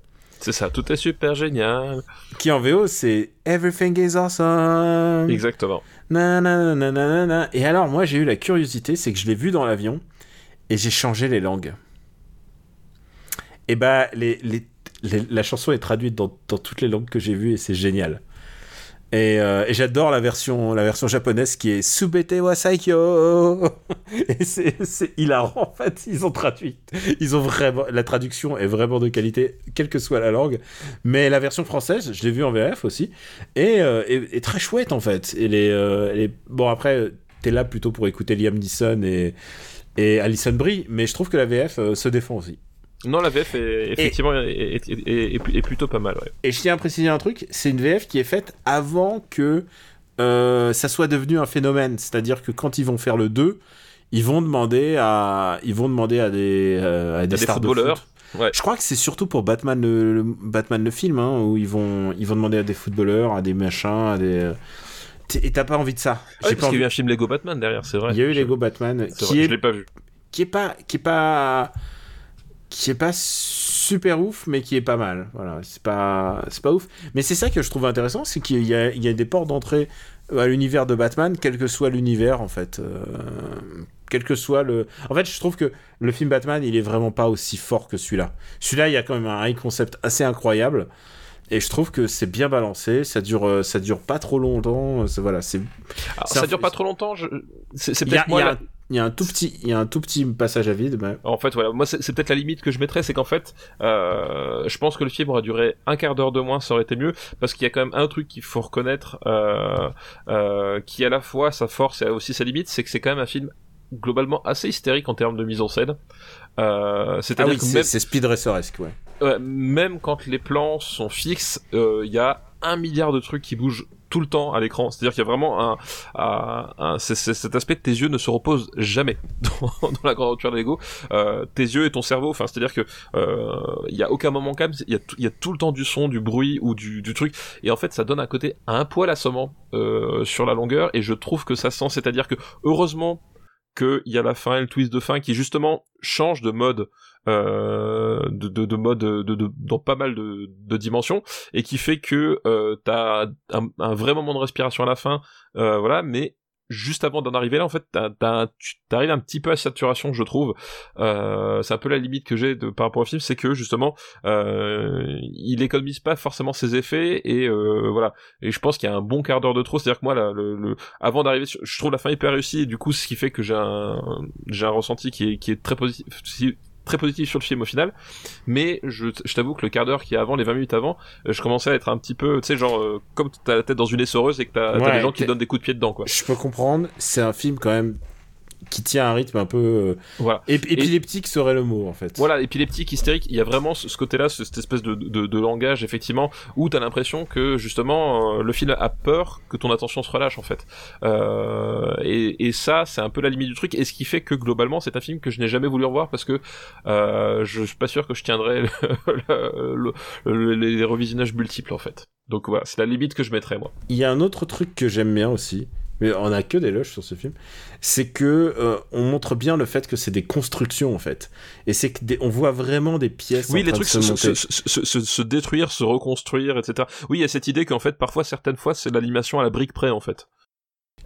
C'est ça, tout est super génial. Qui en VO, c'est Everything is awesome. Exactement. Na, na, na. Et alors, moi, j'ai eu la curiosité, c'est que je l'ai vu dans l'avion et j'ai changé les langues. Et bah, les, les- les- la chanson est traduite dans, dans toutes les langues que j'ai vues et c'est génial. Et, euh, et j'adore la version, la version japonaise qui est Subete wa Saikyo. [laughs] Et c'est hilarant en fait. Ils ont traduit. Ils ont vraiment. La traduction est vraiment de qualité, quelle que soit la langue. Mais la version française, je l'ai vue en VF aussi. Et euh, est, est très chouette en fait. Elle est, euh, est- Bon, après, t'es là plutôt pour écouter Liam Neeson et, et Alison Brie. Mais je trouve que la VF euh, se défend aussi. Non, la VF est effectivement est, est- est- est- est plutôt pas mal, ouais. Et je tiens à préciser un truc, c'est une VF qui est faite avant que euh, ça soit devenu un phénomène. C'est-à-dire que quand ils vont faire le 2, ils vont demander à, ils vont demander à des, euh, à des, des stars de footballeurs. foot. Ouais. Je crois que c'est surtout pour Batman le, le- Batman le film, hein, où ils vont, ils vont demander à des footballeurs, à des machins, à des. Et t'as pas envie de ça. Ah oui, J'ai pas parce qu'il y a eu un film Lego Batman derrière, c'est vrai. Il y a eu Lego Batman c'est qui vrai, est Je l'ai pas vu. qui est pas qui est pas qui est pas super ouf mais qui est pas mal voilà c'est pas c'est pas ouf mais c'est ça que je trouve intéressant c'est qu'il y a il y a des portes d'entrée à l'univers de Batman quel que soit l'univers en fait euh, quel que soit le en fait je trouve que le film Batman il est vraiment pas aussi fort que celui-là celui-là il y a quand même un high concept assez incroyable et je trouve que c'est bien balancé ça dure euh, ça dure pas trop longtemps voilà c'est ça un- dure pas trop longtemps. Je... C'est peut-être moi. il y a la- un- il y a un tout petit il y a un tout petit passage à vide mais En fait, voilà, moi c'est peut-être la limite que je mettrais, c'est qu'en fait, euh, je pense que le film aurait duré un quart d'heure de moins, ça aurait été mieux, parce qu'il y a quand même un truc qu'il faut reconnaître, euh, euh, qui à la fois sa force et aussi sa limite, c'est que c'est quand même un film globalement assez hystérique en termes de mise en scène. Euh, ah C'est-à-dire oui même, c'est Speed Raceresque ouais. Ouais, même quand les plans sont fixes, euh, il y a un milliard de trucs qui bougent tout le temps à l'écran. C'est-à-dire qu'il y a vraiment un, un, un- cet aspect de tes yeux ne se repose jamais [laughs] dans, dans la grande aventure de Lego. Euh, tes yeux et ton cerveau, enfin, c'est-à-dire que euh, il y a aucun moment calme. Il y a, y a tout le temps du son, du bruit ou du, du truc. Et en fait, ça donne un côté un poil assommant euh, sur la longueur. Et je trouve que ça sent. C'est-à-dire que heureusement qu'il y a la fin et le twist de fin qui justement change de mode de, de, de mode de, dans pas mal de, dimensions et qui fait que euh, t'as un, un vrai moment de respiration à la fin euh, voilà mais juste avant d'en arriver là en fait t'arrives un petit peu à saturation je trouve. Euh, c'est un peu la limite que j'ai par rapport au film c'est que justement euh, il économise pas forcément ses effets et euh, voilà. Et je pense qu'il y a un bon quart d'heure de trop c'est à dire que moi là, le, le- avant d'arriver je trouve la fin hyper réussie et du coup ce qui fait que j'ai un j'ai un ressenti qui est qui est très positif si- très positif sur le film au final. Mais je, je t'avoue que le quart d'heure qui est avant les 20 minutes avant euh, je commençais à être un petit peu tu sais genre euh, comme t'as la tête dans une essoreuse et que t'as, Ouais, des gens qui donnent des coups de pied dedans quoi. Je peux comprendre, c'est un film quand même qui tient un rythme un peu euh, voilà ép- épileptique serait le mot en fait. Voilà, épileptique, hystérique, il y a vraiment ce, ce côté-là, ce- cette espèce de, de, de langage, effectivement, où t'as l'impression que, justement, euh, le film a peur que ton attention se relâche, en fait. Euh, et, et ça, c'est un peu la limite du truc, et ce qui fait que, globalement, c'est un film que je n'ai jamais voulu revoir, parce que euh, je suis pas sûr que je tiendrais [laughs] le- le- le- les revisionnages multiples, en fait. Donc voilà, c'est la limite que je mettrais, moi. Il y a un autre truc que j'aime bien aussi, mais on a que des loges sur ce film, c'est que euh, on montre bien le fait que c'est des constructions en fait, et c'est que des- on voit vraiment des pièces. Oui, en les train trucs de se, se se, détruire, se reconstruire, etc. Oui, il y a cette idée qu'en fait, parfois, certaines fois, c'est l'animation à la brique près, en fait.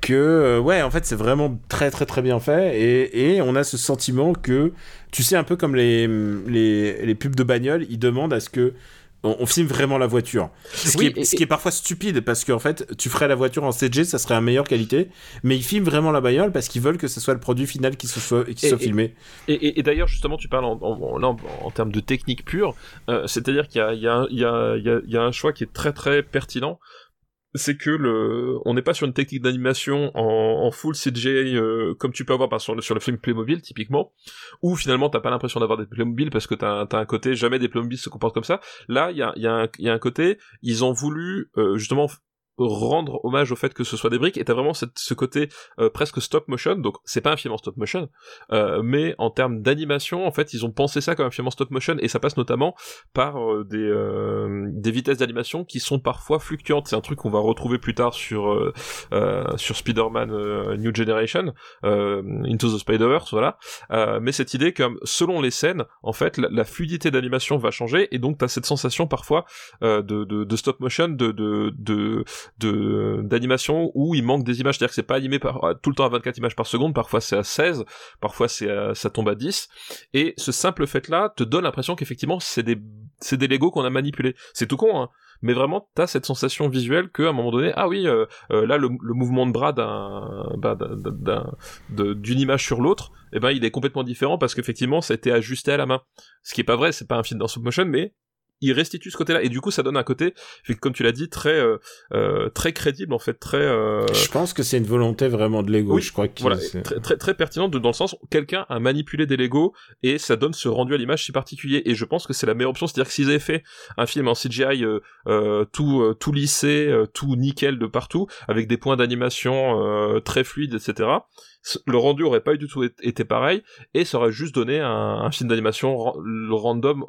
que euh, ouais en fait c'est vraiment très très très bien fait et, et on a ce sentiment que tu sais un peu comme les, les, les pubs de bagnole ils demandent à ce que on, on filme vraiment la voiture. Ce, Oui, qui, est, et- ce qui est parfois stupide parce qu'en fait tu ferais la voiture en CG ça serait en meilleure qualité. Mais ils filment vraiment la bagnole parce qu'ils veulent que ce soit le produit final qui se soit, qui Et- soit et- filmé. Et, et, et d'ailleurs, justement, tu parles en, en, en- en, termes de technique pure, euh, c'est-à-dire qu'il y y, y, y a un choix qui est très très pertinent. C'est que le, on n'est pas sur une technique d'animation en, en full CGI euh, comme tu peux avoir par, sur, le, sur le film Playmobil typiquement, où finalement t'as pas l'impression d'avoir des Playmobil parce que t'as as un côté jamais des Playmobil se comportent comme ça. Là, il y a, un côté, ils ont voulu euh, justement rendre hommage au fait que ce soit des briques. Et t'as vraiment cette, ce côté euh, presque stop motion. Donc c'est pas un film en stop motion euh, mais en termes d'animation en fait ils ont pensé ça comme un film en stop motion. Et ça passe notamment par euh, des euh, des vitesses d'animation qui sont parfois fluctuantes. C'est un truc qu'on va retrouver plus tard sur euh, sur Spider-Man New Generation Into the Spider-Verse voilà. Mais cette idée comme selon les scènes en fait la, la fluidité d'animation va changer. Et donc t'as cette sensation parfois de, de, de stop motion de, de de d'animation où il manque des images, c'est-à-dire que c'est pas animé par, tout le temps à 24 images par seconde, parfois c'est à 16, parfois c'est ça tombe à 10, et ce simple fait-là te donne l'impression qu'effectivement c'est des c'est des Lego qu'on a manipulés. C'est tout con, hein, mais vraiment t'as cette sensation visuelle que à un moment donné, ah oui, euh, euh, là le, mouvement de bras d'un bah, d'une image sur l'autre, eh ben il est complètement différent parce qu'effectivement ça a été ajusté à la main. Ce qui est pas vrai, c'est pas un film dans stop motion, mais il restitue ce côté-là. Et du coup ça donne un côté comme tu l'as dit très euh, euh, très crédible en fait très euh... je pense que c'est une volonté vraiment de Lego oui, je crois que voilà très, très très pertinente dans le sens où quelqu'un a manipulé des Lego et ça donne ce rendu à l'image si particulier. Et je pense que c'est la meilleure option. C'est-à-dire que s'ils avaient fait un film en CGI euh, euh, tout euh, tout lissé tout nickel de partout avec des points d'animation très fluides etc le rendu aurait pas du tout été pareil. Et ça aurait juste donné un, un film d'animation random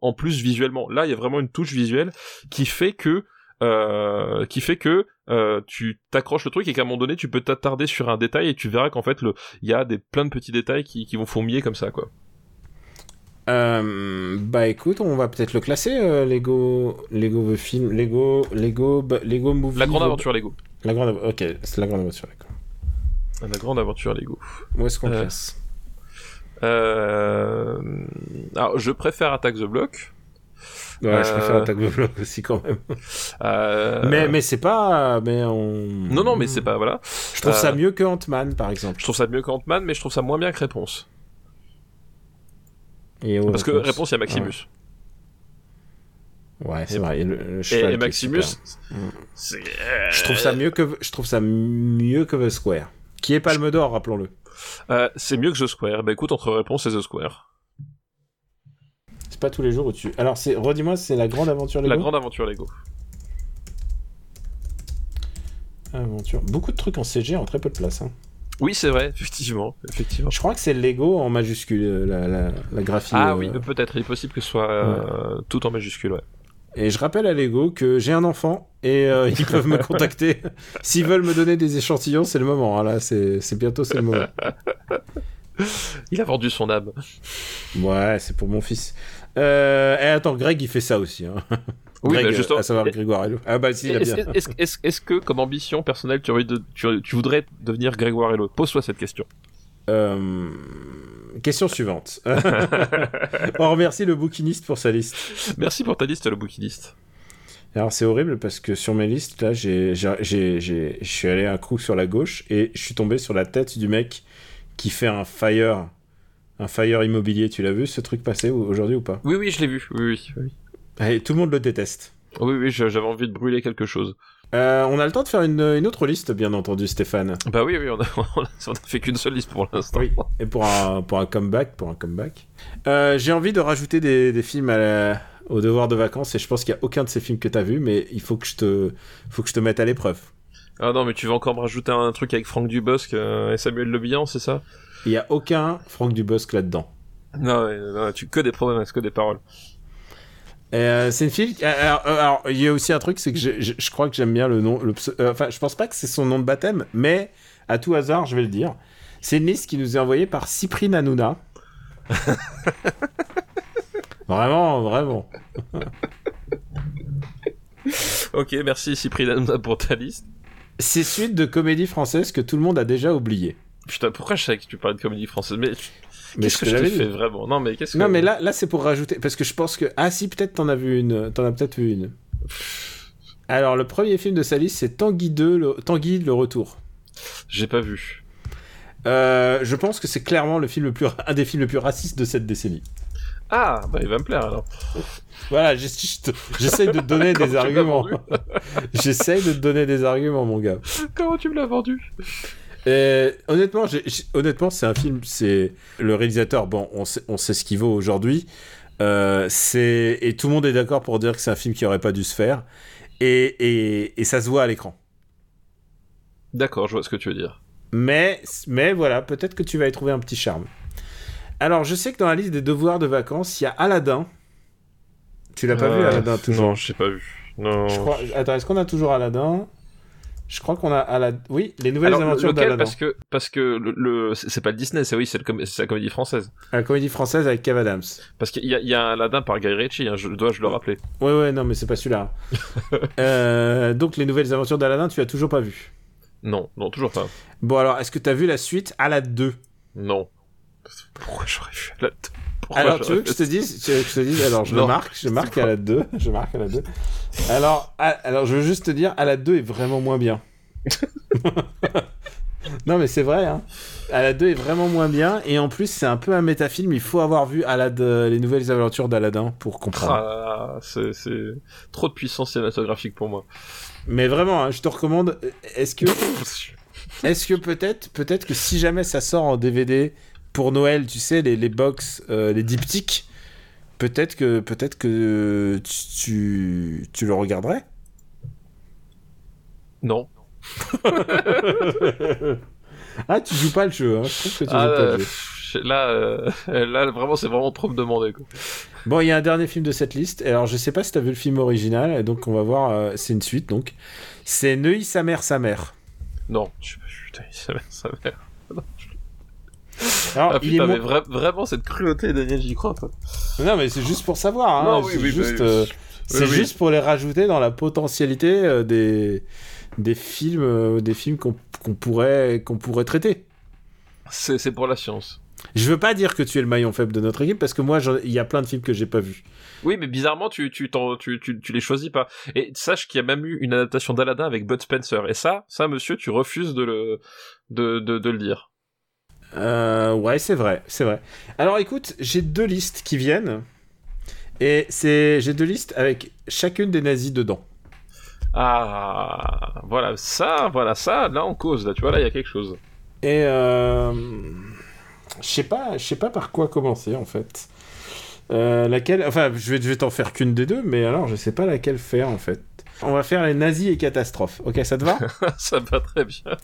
en plus visuellement. Là, il y a vraiment une touche visuelle qui fait que euh, qui fait que euh, tu t'accroches le truc et qu'à un moment donné tu peux t'attarder sur un détail et tu verras qu'en fait il y a des plein de petits détails qui, qui vont fourmiller comme ça quoi. Euh, bah écoute, on va peut-être le classer Lego Lego the film Lego Lego Lego movie. La grande aventure Lego. La grande OK, c'est la grande aventure Lego. La grande aventure Lego. Où est-ce qu'on classe? Alors, je préfère Attack the Block. Ouais, je préfère euh, Attack the Block aussi quand même. Euh... Mais mais c'est pas mais on. Non non mais c'est pas voilà. Je trouve ça euh, mieux que Ant-Man par exemple. Je trouve ça mieux que Ant-Man mais je trouve ça moins bien que Réponse. Et Parce que Réponse il y a Maximus. Ouais, c'est vrai. Et, le, et, Maximus, je trouve ça mieux que je trouve ça mieux que The Square, qui est Palme d'Or, rappelons-le. Euh, c'est mieux que The Square. Bah écoute, entre réponse et The Square. C'est pas tous les jours au-dessus. Alors, c'est, redis-moi, c'est la grande aventure Lego La grande aventure Lego. Aventure. Beaucoup de trucs en CG en très peu de place. Hein. Oui, c'est vrai, effectivement, effectivement. Je crois que c'est Lego en majuscule, euh, la, la, la graphie. Ah oui, euh, peut-être. Il est possible que ce soit tout en majuscule, ouais. Et je rappelle à Lego que j'ai un enfant et euh, ils peuvent me contacter. [laughs] S'ils veulent me donner des échantillons, c'est le moment. Hein, là, c'est bientôt, c'est le moment. [laughs] Il a vendu son âme. Ouais, c'est pour mon fils. Euh, et attends, Greg, il fait ça aussi. Hein. Oui, Greg, bah justement. À savoir Grégoire Hello. Ah bah si, il a bien. Est-ce est est que, comme ambition personnelle, tu, de, tu, tu voudrais devenir Grégoire Hello? Pose-toi cette question. Euh... Question suivante. [laughs] On remercie le bouquiniste pour sa liste. Merci pour ta liste, le bouquiniste. Alors c'est horrible parce que sur mes listes, là, je suis allé un coup sur la gauche et je suis tombé sur la tête du mec qui fait un fire, un fire immobilier. Tu l'as vu ce truc passer aujourd'hui ou pas? Oui, oui, je l'ai vu. Oui, oui. Et tout le monde le déteste. Oui, oui, j'avais envie de brûler quelque chose. Euh, on a le temps de faire une, une, autre liste, bien entendu, Stéphane. Bah oui, oui, [laughs] on a, on a, fait qu'une seule liste pour l'instant. Oui, et pour un, pour un comeback, pour un comeback. Euh, J'ai envie de rajouter des, des films à la, au devoir de vacances, et je pense qu'il n'y a aucun de ces films que tu as vu, mais il faut que je te, faut que je te mette à l'épreuve. Ah non, mais tu vas encore me rajouter un truc avec Franck Dubosc euh, et Samuel Le c'est ça? Il n'y a aucun Franck Dubosc là-dedans. Non, non, tu que des problèmes, que des paroles. Euh, c'est une fille. Alors, il y a aussi un truc, c'est que je, je, crois que j'aime bien le nom. Le, euh, enfin, je pense pas que c'est son nom de baptême, mais à tout hasard, je vais le dire. C'est une liste qui nous est envoyée par Cyprien Hanouna. [laughs] vraiment, vraiment. ok, merci Cyprien Hanouna pour ta liste. C'est suite de comédies françaises que tout le monde a déjà oublié. Putain, pourquoi je savais que tu parlais de comédie française Mais Qu'est-ce que je t'ai fait vraiment? Non, mais qu'est-ce que... Non, mais là, là c'est pour rajouter. Parce que je pense que. Ah, si, peut-être t'en as vu une. T'en as peut-être vu une. Alors, le premier film de sa liste, c'est Tanguy 2, le... Tanguy, le retour. J'ai pas vu. Euh, je pense que c'est clairement le film le plus... un des films les plus racistes de cette décennie. Ah, bah il va me plaire alors. Voilà, j'essaye de te donner [laughs] des arguments. [laughs] j'essaye de te donner des arguments, mon gars. Comment tu me l'as vendu? Euh, honnêtement, honnêtement, c'est un film. C'est le réalisateur. Bon, on sait, on sait ce qu'il vaut aujourd'hui. Euh, c'est et tout le monde est d'accord pour dire que c'est un film qui aurait pas dû se faire. et, et, et ça se voit à l'écran. D'accord, je vois ce que tu veux dire. Mais, mais voilà, peut-être que tu vas y trouver un petit charme. Alors, je sais que dans la liste des devoirs de vacances, il y a Aladdin. Tu l'as pas vu, Euh, Aladdin, toujours Non, je l'ai pas vu. Non. Je crois... Attends, est-ce qu'on a toujours Aladdin? Je crois qu'on a Aladdin. Oui, les nouvelles Alors, aventures lequel d'Aladdin. Parce que, parce que le, le- c'est pas le Disney, c'est oui, c'est com- la comédie française. La comédie française avec Kev Adams. Parce qu'il y a, y a un Aladdin par Guy Ritchie, hein, je dois je le rappeler. Ouais, ouais, non, mais c'est pas celui-là. [laughs] Euh, donc, les nouvelles aventures d'Aladdin, tu as toujours pas vu. Non, non, toujours pas. Bon, alors, est-ce que tu as vu la suite Aladdin 2 Non. Pourquoi j'aurais vu Aladdin Pourquoi Alors, tu veux que je te dise, tu veux que je te dise Alors, je Non. marque, je marque à la 2. [laughs] Je marque à la 2. Alors, à- alors, je veux juste te dire, à la 2 est vraiment moins bien. [laughs] non, mais c'est vrai, hein. À la 2 est vraiment moins bien. Et en plus, c'est un peu un métafilm. Il faut avoir vu Aladdin, les nouvelles aventures d'Aladdin pour comprendre. Ah c'est trop de puissance cinématographique pour moi. Mais vraiment, hein, je te recommande. Est-ce que, [laughs] est-ce que peut-être, peut-être que si jamais ça sort en DVD pour Noël, tu sais, les, les box, euh, les diptyques, peut-être que, peut-être que tu, tu, tu le regarderais? non. [laughs] ah, tu joues pas le jeu. Hein. Je trouve que tu Ah, joues pas euh, le jeu. pff, là, euh, [laughs] là, vraiment, c'est vraiment trop me demander. Quoi. Bon, il y a un dernier film de cette liste. Alors, je sais pas si t'as vu le film original, et donc on va voir. euh, c'est une suite, donc. C'est Neuilly sa mère, sa mère. Non, je putain, ça mère, ça mère. Alors, Ah il est mais vra- vraiment cette cruauté, Daniel, j'y crois pas. Non, mais c'est juste pour savoir. Hein. Oui, c'est oui, juste, bah, euh, oui, pour les rajouter dans la potentialité euh, des des films, euh, des films qu'on pourrait qu'on pourrait traiter. C'est pour la science. Je veux pas dire que tu es le maillon faible de notre équipe parce que moi, il y a plein de films que j'ai pas vus. Oui, mais bizarrement, tu, tu, t'en- tu, tu, tu les choisis pas. Et sache qu'il y a même eu une adaptation d'Aladdin avec Bud Spencer. Et ça, ça, monsieur, tu refuses de le, de, de, de le dire. Euh, ouais, c'est vrai, c'est vrai. Alors, écoute, j'ai deux listes qui viennent et c'est j'ai deux listes avec chacune des nazis dedans. Ah, voilà, ça, voilà, ça, là, on cause, là, tu vois, là, il y a quelque chose. Et euh, je sais pas, je sais pas par quoi commencer en fait. Euh, laquelle, enfin, je vais, je vais t'en faire qu'une des deux, mais alors je sais pas laquelle faire en fait. On va faire les nazis et catastrophes. Ok, ça te va? [laughs] Ça va très bien.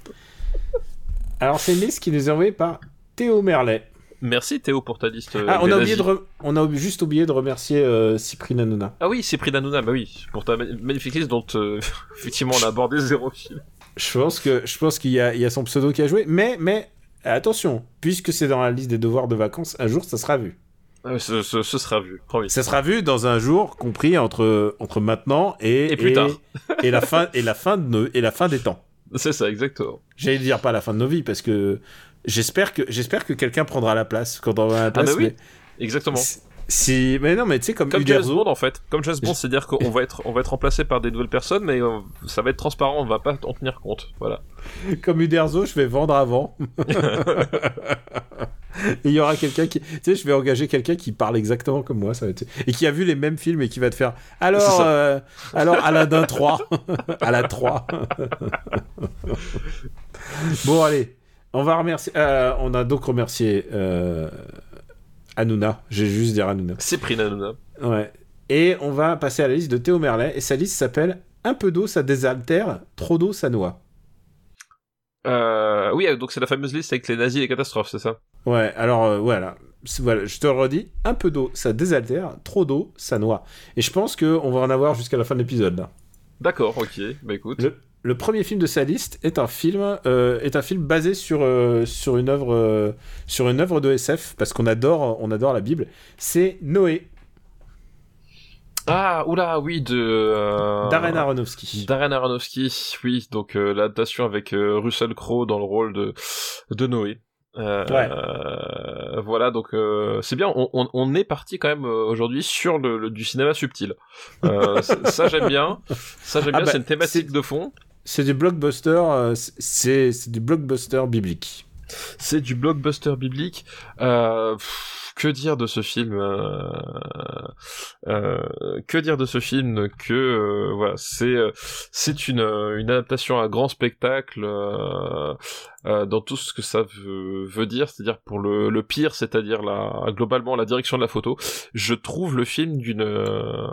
Alors c'est une liste qui nous est envoyée par Théo Merlet. Merci Théo pour ta liste. euh, Ah, on a oublié de, re- on a juste oublié de remercier euh, Cyprien Hanouna. Ah oui, c'est pris d'Anouna, bah oui, pour ta ma- magnifique liste dont euh, [laughs] effectivement on a abordé zéro film. Je pense que, je pense qu'il y y a son pseudo qui a joué, mais, mais attention, puisque c'est dans la liste des devoirs de vacances, un jour ça sera vu. Ah, ce, ce- ce sera vu, promis. Ça sera vu dans un jour compris entre, entre maintenant et, Et plus tard. [laughs] et la fin et la fin de et la fin des temps. C'est ça, exactement. J'allais dire pas la fin de nos vies parce que j'espère que j'espère que quelqu'un prendra la place quand on va à la Ah place. bah oui, mais exactement. si- mais non mais tu sais comme, Comme James Uderzo, Bond en fait. Comme James Bond, c'est-à-dire qu'on va être, on va être remplacé par des nouvelles personnes, mais euh, ça va être transparent, on va pas en tenir compte. Voilà. [laughs] comme Uderzo, je vais vendre avant. [laughs] [laughs] Et Il y aura quelqu'un qui, tu sais, je vais engager quelqu'un qui parle exactement comme moi, ça va être... et qui a vu les mêmes films et qui va te faire. Alors, euh, alors Aladdin 3, à la 3. bon allez, on va remercier. euh, on a donc remercié euh, Hanouna. J'ai juste dire Hanouna. C'est pris d'Anouna. Ouais. Et on va passer à la liste de Théo Merlet et sa liste s'appelle Un peu d'eau ça désaltère, trop d'eau ça noie. Euh, oui, donc c'est la fameuse liste avec les nazis et les catastrophes, c'est ça? Ouais, alors euh, voilà. Voilà, je te le redis, un peu d'eau, ça désaltère, trop d'eau, ça noie. Et je pense qu'on va en avoir jusqu'à la fin de l'épisode. D'accord, ok. Bah écoute. Le, le premier film de sa liste est un film, euh, est un film basé sur, euh, sur, une œuvre, sur une œuvre de SF, parce qu'on adore, on adore la Bible. C'est Noé, Ah, oula, oui, de... Euh... Darren Aronofsky. Darren Aronofsky, oui, donc euh, l'adaptation avec euh, Russell Crowe dans le rôle de, de Noé. Euh, Ouais. euh, voilà, donc euh, c'est bien. On, on, on est parti quand même euh, aujourd'hui sur le, le- du cinéma subtil. Euh, [laughs] ça, j'aime bien. Ça j'aime Ah bien. bah, c'est une thématique de fond. C'est du blockbuster, euh, c'est c'est du blockbuster biblique. C'est du blockbuster biblique. Euh, pff, que dire de ce film euh, euh, Que dire de ce film Que euh, c'est euh, une euh, adaptation à grand spectacle euh, euh, dans tout ce que ça veut, dire, c'est-à-dire pour le, pire, c'est-à-dire globalement la direction de la photo. Je trouve le film d'une euh,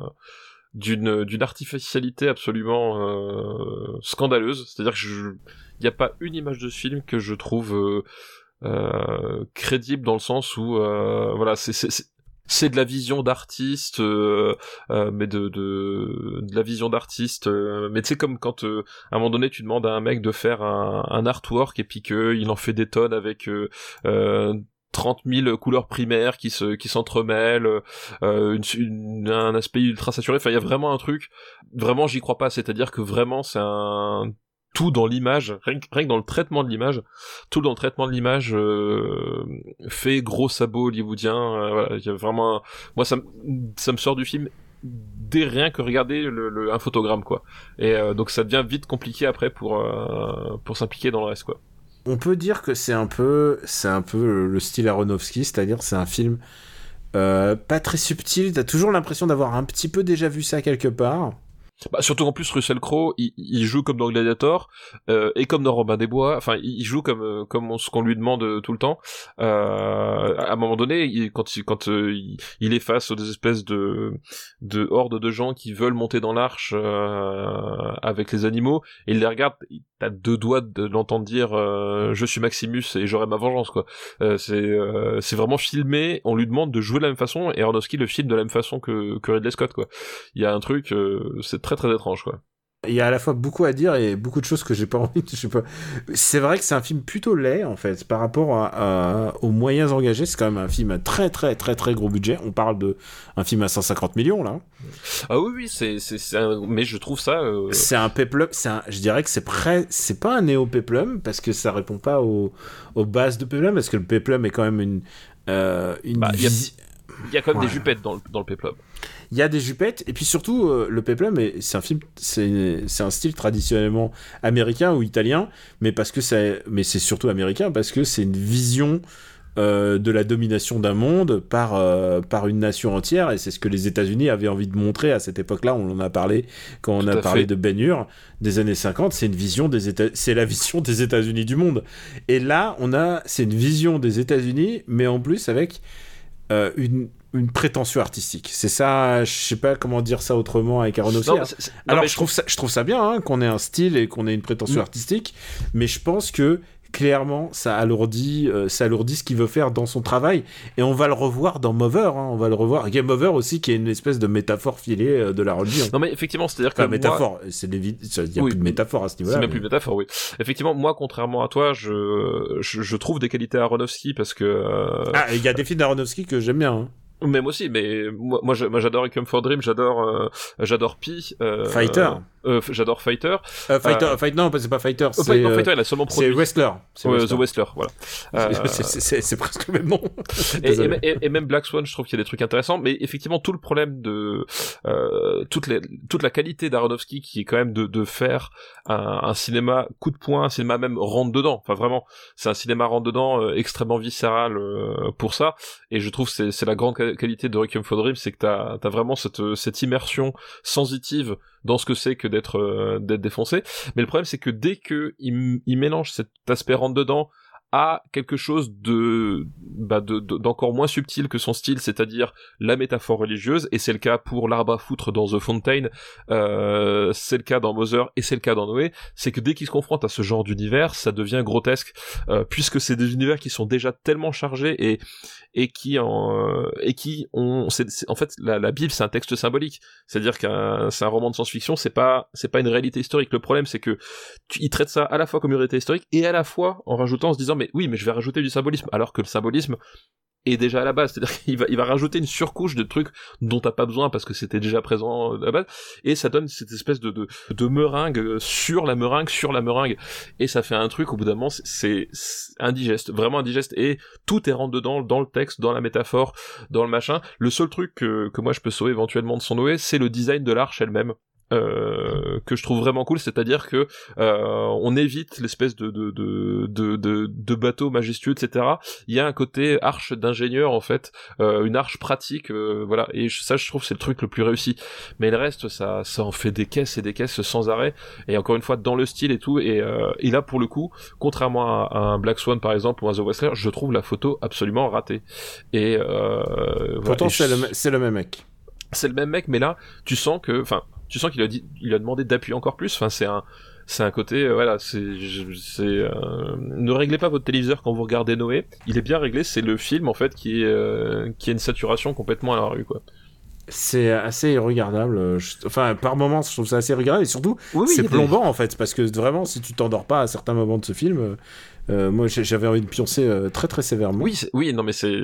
d'une d'une artificialité absolument euh, scandaleuse. C'est-à-dire que il n'y a pas une image de ce film que je trouve euh, euh, crédible dans le sens où euh, voilà c'est c'est de la vision d'artiste euh, mais de, de, de la vision d'artiste mais tu sais comme quand à un moment donné tu demandes à un mec de faire un, un artwork et puis que il en fait des tonnes avec euh, 30 000 couleurs primaires qui se qui s'entremêlent, euh, une, un aspect ultra saturé. Enfin, il y a vraiment un truc. Vraiment, j'y crois pas. C'est-à-dire que vraiment, c'est un tout dans l'image, rien, que dans le traitement de l'image, tout dans le traitement de l'image euh, fait gros sabot hollywoodien. Euh, y a vraiment, moi ça, ça me sort du film dès rien que regarder le, un photogramme quoi. Et euh, donc ça devient vite compliqué après pour euh, pour s'impliquer dans le reste quoi on peut dire que c'est un peu, c'est un peu le style Aronofsky, c'est-à-dire c'est un film euh, pas très subtil. T'as toujours l'impression d'avoir un petit peu déjà vu ça quelque part. Bah, surtout en plus Russell Crowe, il, joue comme dans Gladiator euh, et comme dans Robin des Bois. Enfin, il joue comme euh, comme ce qu'on lui demande euh, tout le temps. Euh, à un moment donné, il, quand il quand euh, il, est face aux des espèces de de hordes de gens qui veulent monter dans l'arche avec les animaux, et il les regarde. T'as deux doigts de l'entendre dire "Je suis Maximus et j'aurai ma vengeance." quoi. c'est c'est vraiment filmé. On lui demande de jouer de la même façon et Aronofsky le filme de la même façon que que Ridley Scott. quoi. Il y a un truc, c'est très très étrange quoi. Il y a à la fois beaucoup à dire et beaucoup de choses que j'ai pas [laughs] envie. Je sais pas. C'est vrai que c'est un film plutôt laid en fait par rapport à, aux moyens engagés. C'est quand même un film à très très très très gros budget. On parle de un film à 150 millions là. Ah oui oui c'est c'est mais je trouve ça. Euh, c'est un peplum. C'est un. Je dirais que c'est prêt. C'est pas un néo peplum parce que ça répond pas aux, aux bases de peplum parce que le peplum est quand même une euh, une. Bah, il y, a quand même des jupettes dans le, dans le peplum il y a des jupettes et puis surtout euh, le peplum c'est un film c'est un style traditionnellement américain ou italien mais parce que c'est mais c'est surtout américain parce que c'est une vision euh, de la domination d'un monde par, euh, par une nation entière, et c'est ce que les États-Unis avaient envie de montrer à cette époque-là. On en a parlé quand on a parlé de Ben Hur des années 50. C'est une vision des États, c'est la vision des États-Unis du monde. Et là, on a, c'est une vision des États-Unis, mais en plus avec une, une prétention artistique. C'est ça, je sais pas comment dire ça autrement avec Aronofsky. Alors je, trouve ça, je trouve ça bien hein, qu'on ait un style et qu'on ait une prétention mm. artistique, mais je pense que clairement ça alourdit, euh, ça alourdit ce qu'il veut faire dans son travail et on va le revoir dans Mover, hein, on va le revoir. Game Over aussi qui est une espèce de métaphore filée euh, de la religion. Non mais effectivement, c'est-à-dire que enfin, métaphore, c'est il y a plus de métaphore à ce niveau-là. C'est même plus de métaphore, oui. Effectivement, moi contrairement à toi, je je, je trouve des qualités à Aronofsky parce que euh, ah il y a des films d'Aronofsky que j'aime bien. Hein. Même aussi, mais moi, moi, j'adore Come for Dream, j'adore, euh, j'adore Pi. Fighter. Euh, j'adore Fighter. Euh, Fighter, euh, Fight, non, c'est pas Fighter. Oh, c'est non, Fighter, il a seulement produit. C'est Wrestler. Ouais, The Wrestler, voilà. [laughs] c'est presque le même nom. [laughs] et, et, et, même Black Swan, je trouve qu'il y a des trucs intéressants, mais effectivement, tout le problème de toute, les, toute la qualité d'Aronofsky, qui est quand même de, de faire un, un, cinéma coup de poing, un cinéma même rentre dedans. Enfin, vraiment, c'est un cinéma rentre dedans extrêmement viscéral pour ça. Et je trouve que c'est la grande qualité de Requiem for Dream, c'est que t'as as vraiment cette, cette immersion sensitive dans ce que c'est que d'être euh, d'être défoncé. Mais le problème c'est que dès que il, mélange cet aspect dedans à quelque chose de bah d'encore moins subtil que son style, c'est-à-dire la métaphore religieuse, et c'est le cas pour l'arbre à foutre dans The Fountain, euh, c'est le cas dans Mother et c'est le cas dans Noé, c'est que dès qu'il se confronte à ce genre d'univers, ça devient grotesque, euh, puisque c'est des univers qui sont déjà tellement chargés et et qui en euh, et qui ont c'est, en fait la, la Bible c'est un texte symbolique. C'est-à-dire qu'un c'est un roman de science-fiction c'est pas c'est pas une réalité historique. Le problème c'est que tu, il traite ça à la fois comme une réalité historique et à la fois en rajoutant en se disant oui mais je vais rajouter du symbolisme alors que le symbolisme est déjà à la base, c'est-à-dire qu'il va, il va rajouter une surcouche de trucs dont t'as pas besoin parce que c'était déjà présent à la base, et ça donne cette espèce de, meringue sur la meringue sur la meringue, et ça fait un truc au bout d'un moment, c'est indigeste, vraiment indigeste, et tout est rentre dedans, dans le texte, dans la métaphore, dans le machin. Le seul truc que moi je peux sauver éventuellement de son Noé, c'est le design de l'arche elle-même. Euh, que je trouve vraiment cool, c'est-à-dire que euh, on évite l'espèce de de, de de, de, bateau majestueux, etc. Il y a un côté arche d'ingénieur en fait, euh, une arche pratique, voilà. Et ça, je trouve, c'est le truc le plus réussi. Mais le reste, ça, ça en fait des caisses et des caisses sans arrêt. Et encore une fois, dans le style et tout. Et, et là, pour le coup, contrairement à, un Black Swan par exemple ou à The Wrestler, je trouve la photo absolument ratée. Et pourtant, c'est le, le même mec. c'est le même mec, mais là, tu sens que, enfin, tu sens qu'il a dit, il a demandé d'appuyer encore plus. Enfin, c'est un, c'est un côté, euh, voilà, c'est, c'est, euh, ne réglez pas votre téléviseur quand vous regardez Noé. Il est bien réglé. C'est le film en fait qui est, euh, qui a une saturation complètement à la rue, quoi. C'est assez regardable. Enfin, par moments, je trouve ça assez regardable et surtout, Oui, c'est des- plombant en fait, parce que vraiment, si tu t'endors pas à certains moments de ce film, euh, moi j'ai- j'avais envie de pioncer euh, très très sévèrement. Oui, oui, non, mais c'est,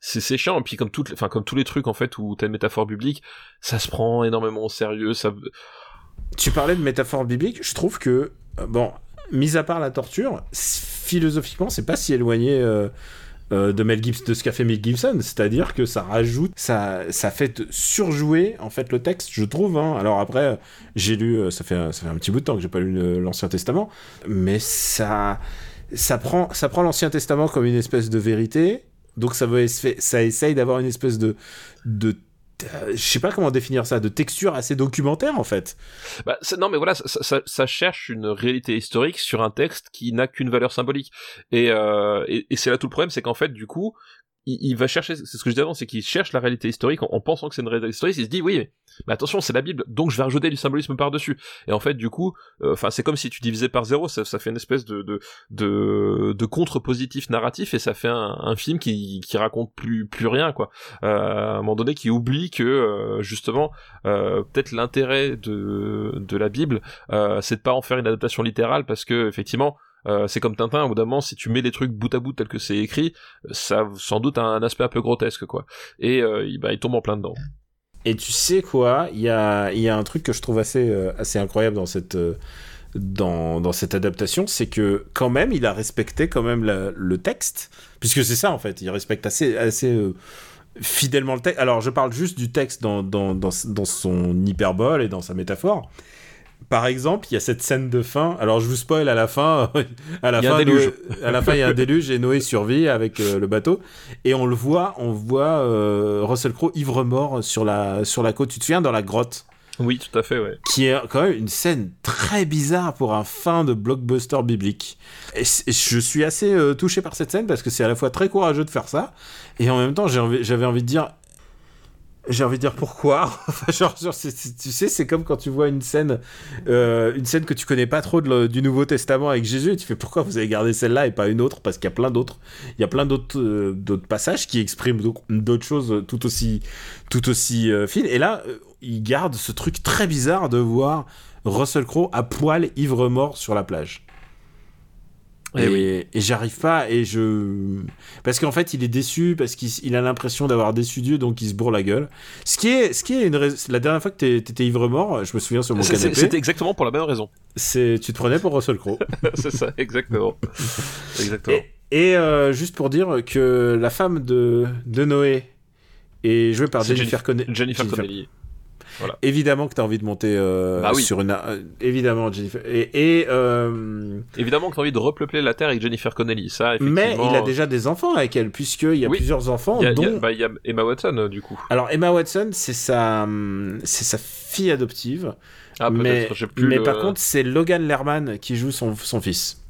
c'est, chiant. Et puis comme toutes, enfin, comme tous les trucs en fait où t'as une métaphore biblique, ça se prend énormément au sérieux. Ça, Tu parlais de métaphore biblique, je trouve que, euh, bon, mis à part la torture, philosophiquement, c'est pas si éloigné euh, euh, de, Mel Gibson, de ce qu'a fait Mel Gibson, c'est-à-dire que ça rajoute, ça, ça fait surjouer en fait le texte, je trouve. hein. Alors après, j'ai lu, euh, ça fait, ça fait un petit bout de temps que j'ai pas lu l'Ancien Testament, mais ça, ça prend, ça prend l'Ancien Testament comme une espèce de vérité, donc ça, veut, ça essaye d'avoir une espèce de, je sais pas comment définir ça, de texture assez documentaire en fait. Bah, non, mais voilà, ça, ça, ça cherche une réalité historique sur un texte qui n'a qu'une valeur symbolique. Et, euh, et, et c'est là tout le problème, c'est qu'en fait, du coup, il, va chercher, c'est ce que je disais avant, c'est qu'il cherche la réalité historique en, en pensant que c'est une réalité historique, il se dit, oui, mais, attention, c'est la Bible, donc je vais rajouter du symbolisme par-dessus. Et en fait, du coup, euh, enfin, c'est comme si tu divisais par zéro, ça, fait une espèce de, de, de, contre-positif narratif, et ça fait un, un film qui, qui raconte plus, plus rien, quoi. Euh, à un moment donné, qui oublie que, euh, justement, euh, peut-être l'intérêt de, de la Bible, euh, c'est de pas en faire une adaptation littérale parce que effectivement, euh, c'est comme Tintin, au si tu mets les trucs bout à bout tel que c'est écrit, ça a sans doute un aspect un peu grotesque, quoi. Et euh, il, bah, il tombe en plein dedans. Et tu sais quoi Il y a, un truc que je trouve assez, euh, incroyable dans cette, adaptation, c'est que quand même, il a respecté quand même le texte, puisque c'est ça en fait, il respecte assez, fidèlement le texte. Alors je parle juste du texte dans son hyperbole et dans sa métaphore. Par exemple, il y a cette scène de fin. Alors, je vous spoil à la fin. [laughs] à la Il y a fin, un déluge. Noé- à la fin, il y a un déluge et Noé survit avec euh, le bateau. Et on le voit, on voit euh, Russell Crowe ivre mort sur la sur la côte. Tu te souviens dans la grotte, Oui, tout à fait, ouais. qui est quand même une scène très bizarre pour un fin de blockbuster biblique. Et je suis assez euh, touché par cette scène parce que c'est à la fois très courageux de faire ça et en même temps, j'avais envie de dire j'ai envie de dire pourquoi. [laughs] Genre, tu sais, c'est comme quand tu vois une scène, euh, une scène que tu connais pas trop du Nouveau Testament avec Jésus, et tu fais pourquoi vous avez gardé celle-là et pas une autre? Parce qu'il y a plein d'autres, il y a plein d'autres, euh, passages qui expriment d'autres choses tout aussi, tout aussi euh, fines. Et là, il garde ce truc très bizarre de voir Russell Crowe à poil ivre mort sur la plage. Eh Et, oui. et j'arrive pas et je parce qu'en fait il est déçu parce qu'il il a l'impression d'avoir déçu Dieu donc il se bourre la gueule ce qui est ce qui est une rais- la dernière fois que t'étais ivre mort je me souviens sur mon canapé C'était exactement pour la même raison. c'est tu te prenais pour Russell Crowe [laughs] c'est ça, exactement. [laughs] exactement. et, et, euh, juste pour dire que la femme de de Noé est jouée par Jennifer Jennifer- Connelly. Évidemment que t'as envie de monter euh, Bah oui. sur une euh, évidemment Jennifer et, et, euh, Évidemment que t'as envie de repeupler la Terre avec Jennifer Connelly, ça, mais effectivement. il a déjà des enfants avec elle puisqu'il y a Oui. plusieurs enfants Il y a, il y dont bah, y a Emma Watson, euh, du coup. Alors Emma Watson, c'est sa, hum, c'est sa fille adoptive. Ah, mais plus mais le- par contre, c'est Logan Lerman qui joue son, son fils.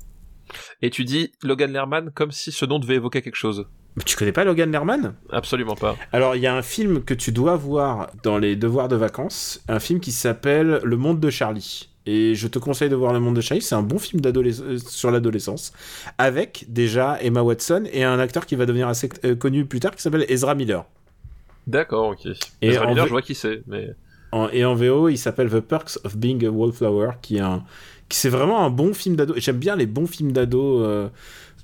Et tu dis Logan Lerman comme si ce nom devait évoquer quelque chose. Tu connais pas Logan Lerman? Absolument pas. Alors il y a un film que tu dois voir dans les devoirs de vacances, un film qui s'appelle Le Monde de Charlie. Et je te conseille de voir Le Monde de Charlie, c'est un bon film euh, sur l'adolescence, avec déjà Emma Watson et un acteur qui va devenir assez euh, connu plus tard qui s'appelle Ezra Miller. D'accord, ok. Et Ezra Miller, V- je vois qui c'est, mais... En- et en VO, il s'appelle The Perks of Being a Wallflower, qui est un, c'est vraiment un bon film d'ado. J'aime bien les bons films d'ado, euh,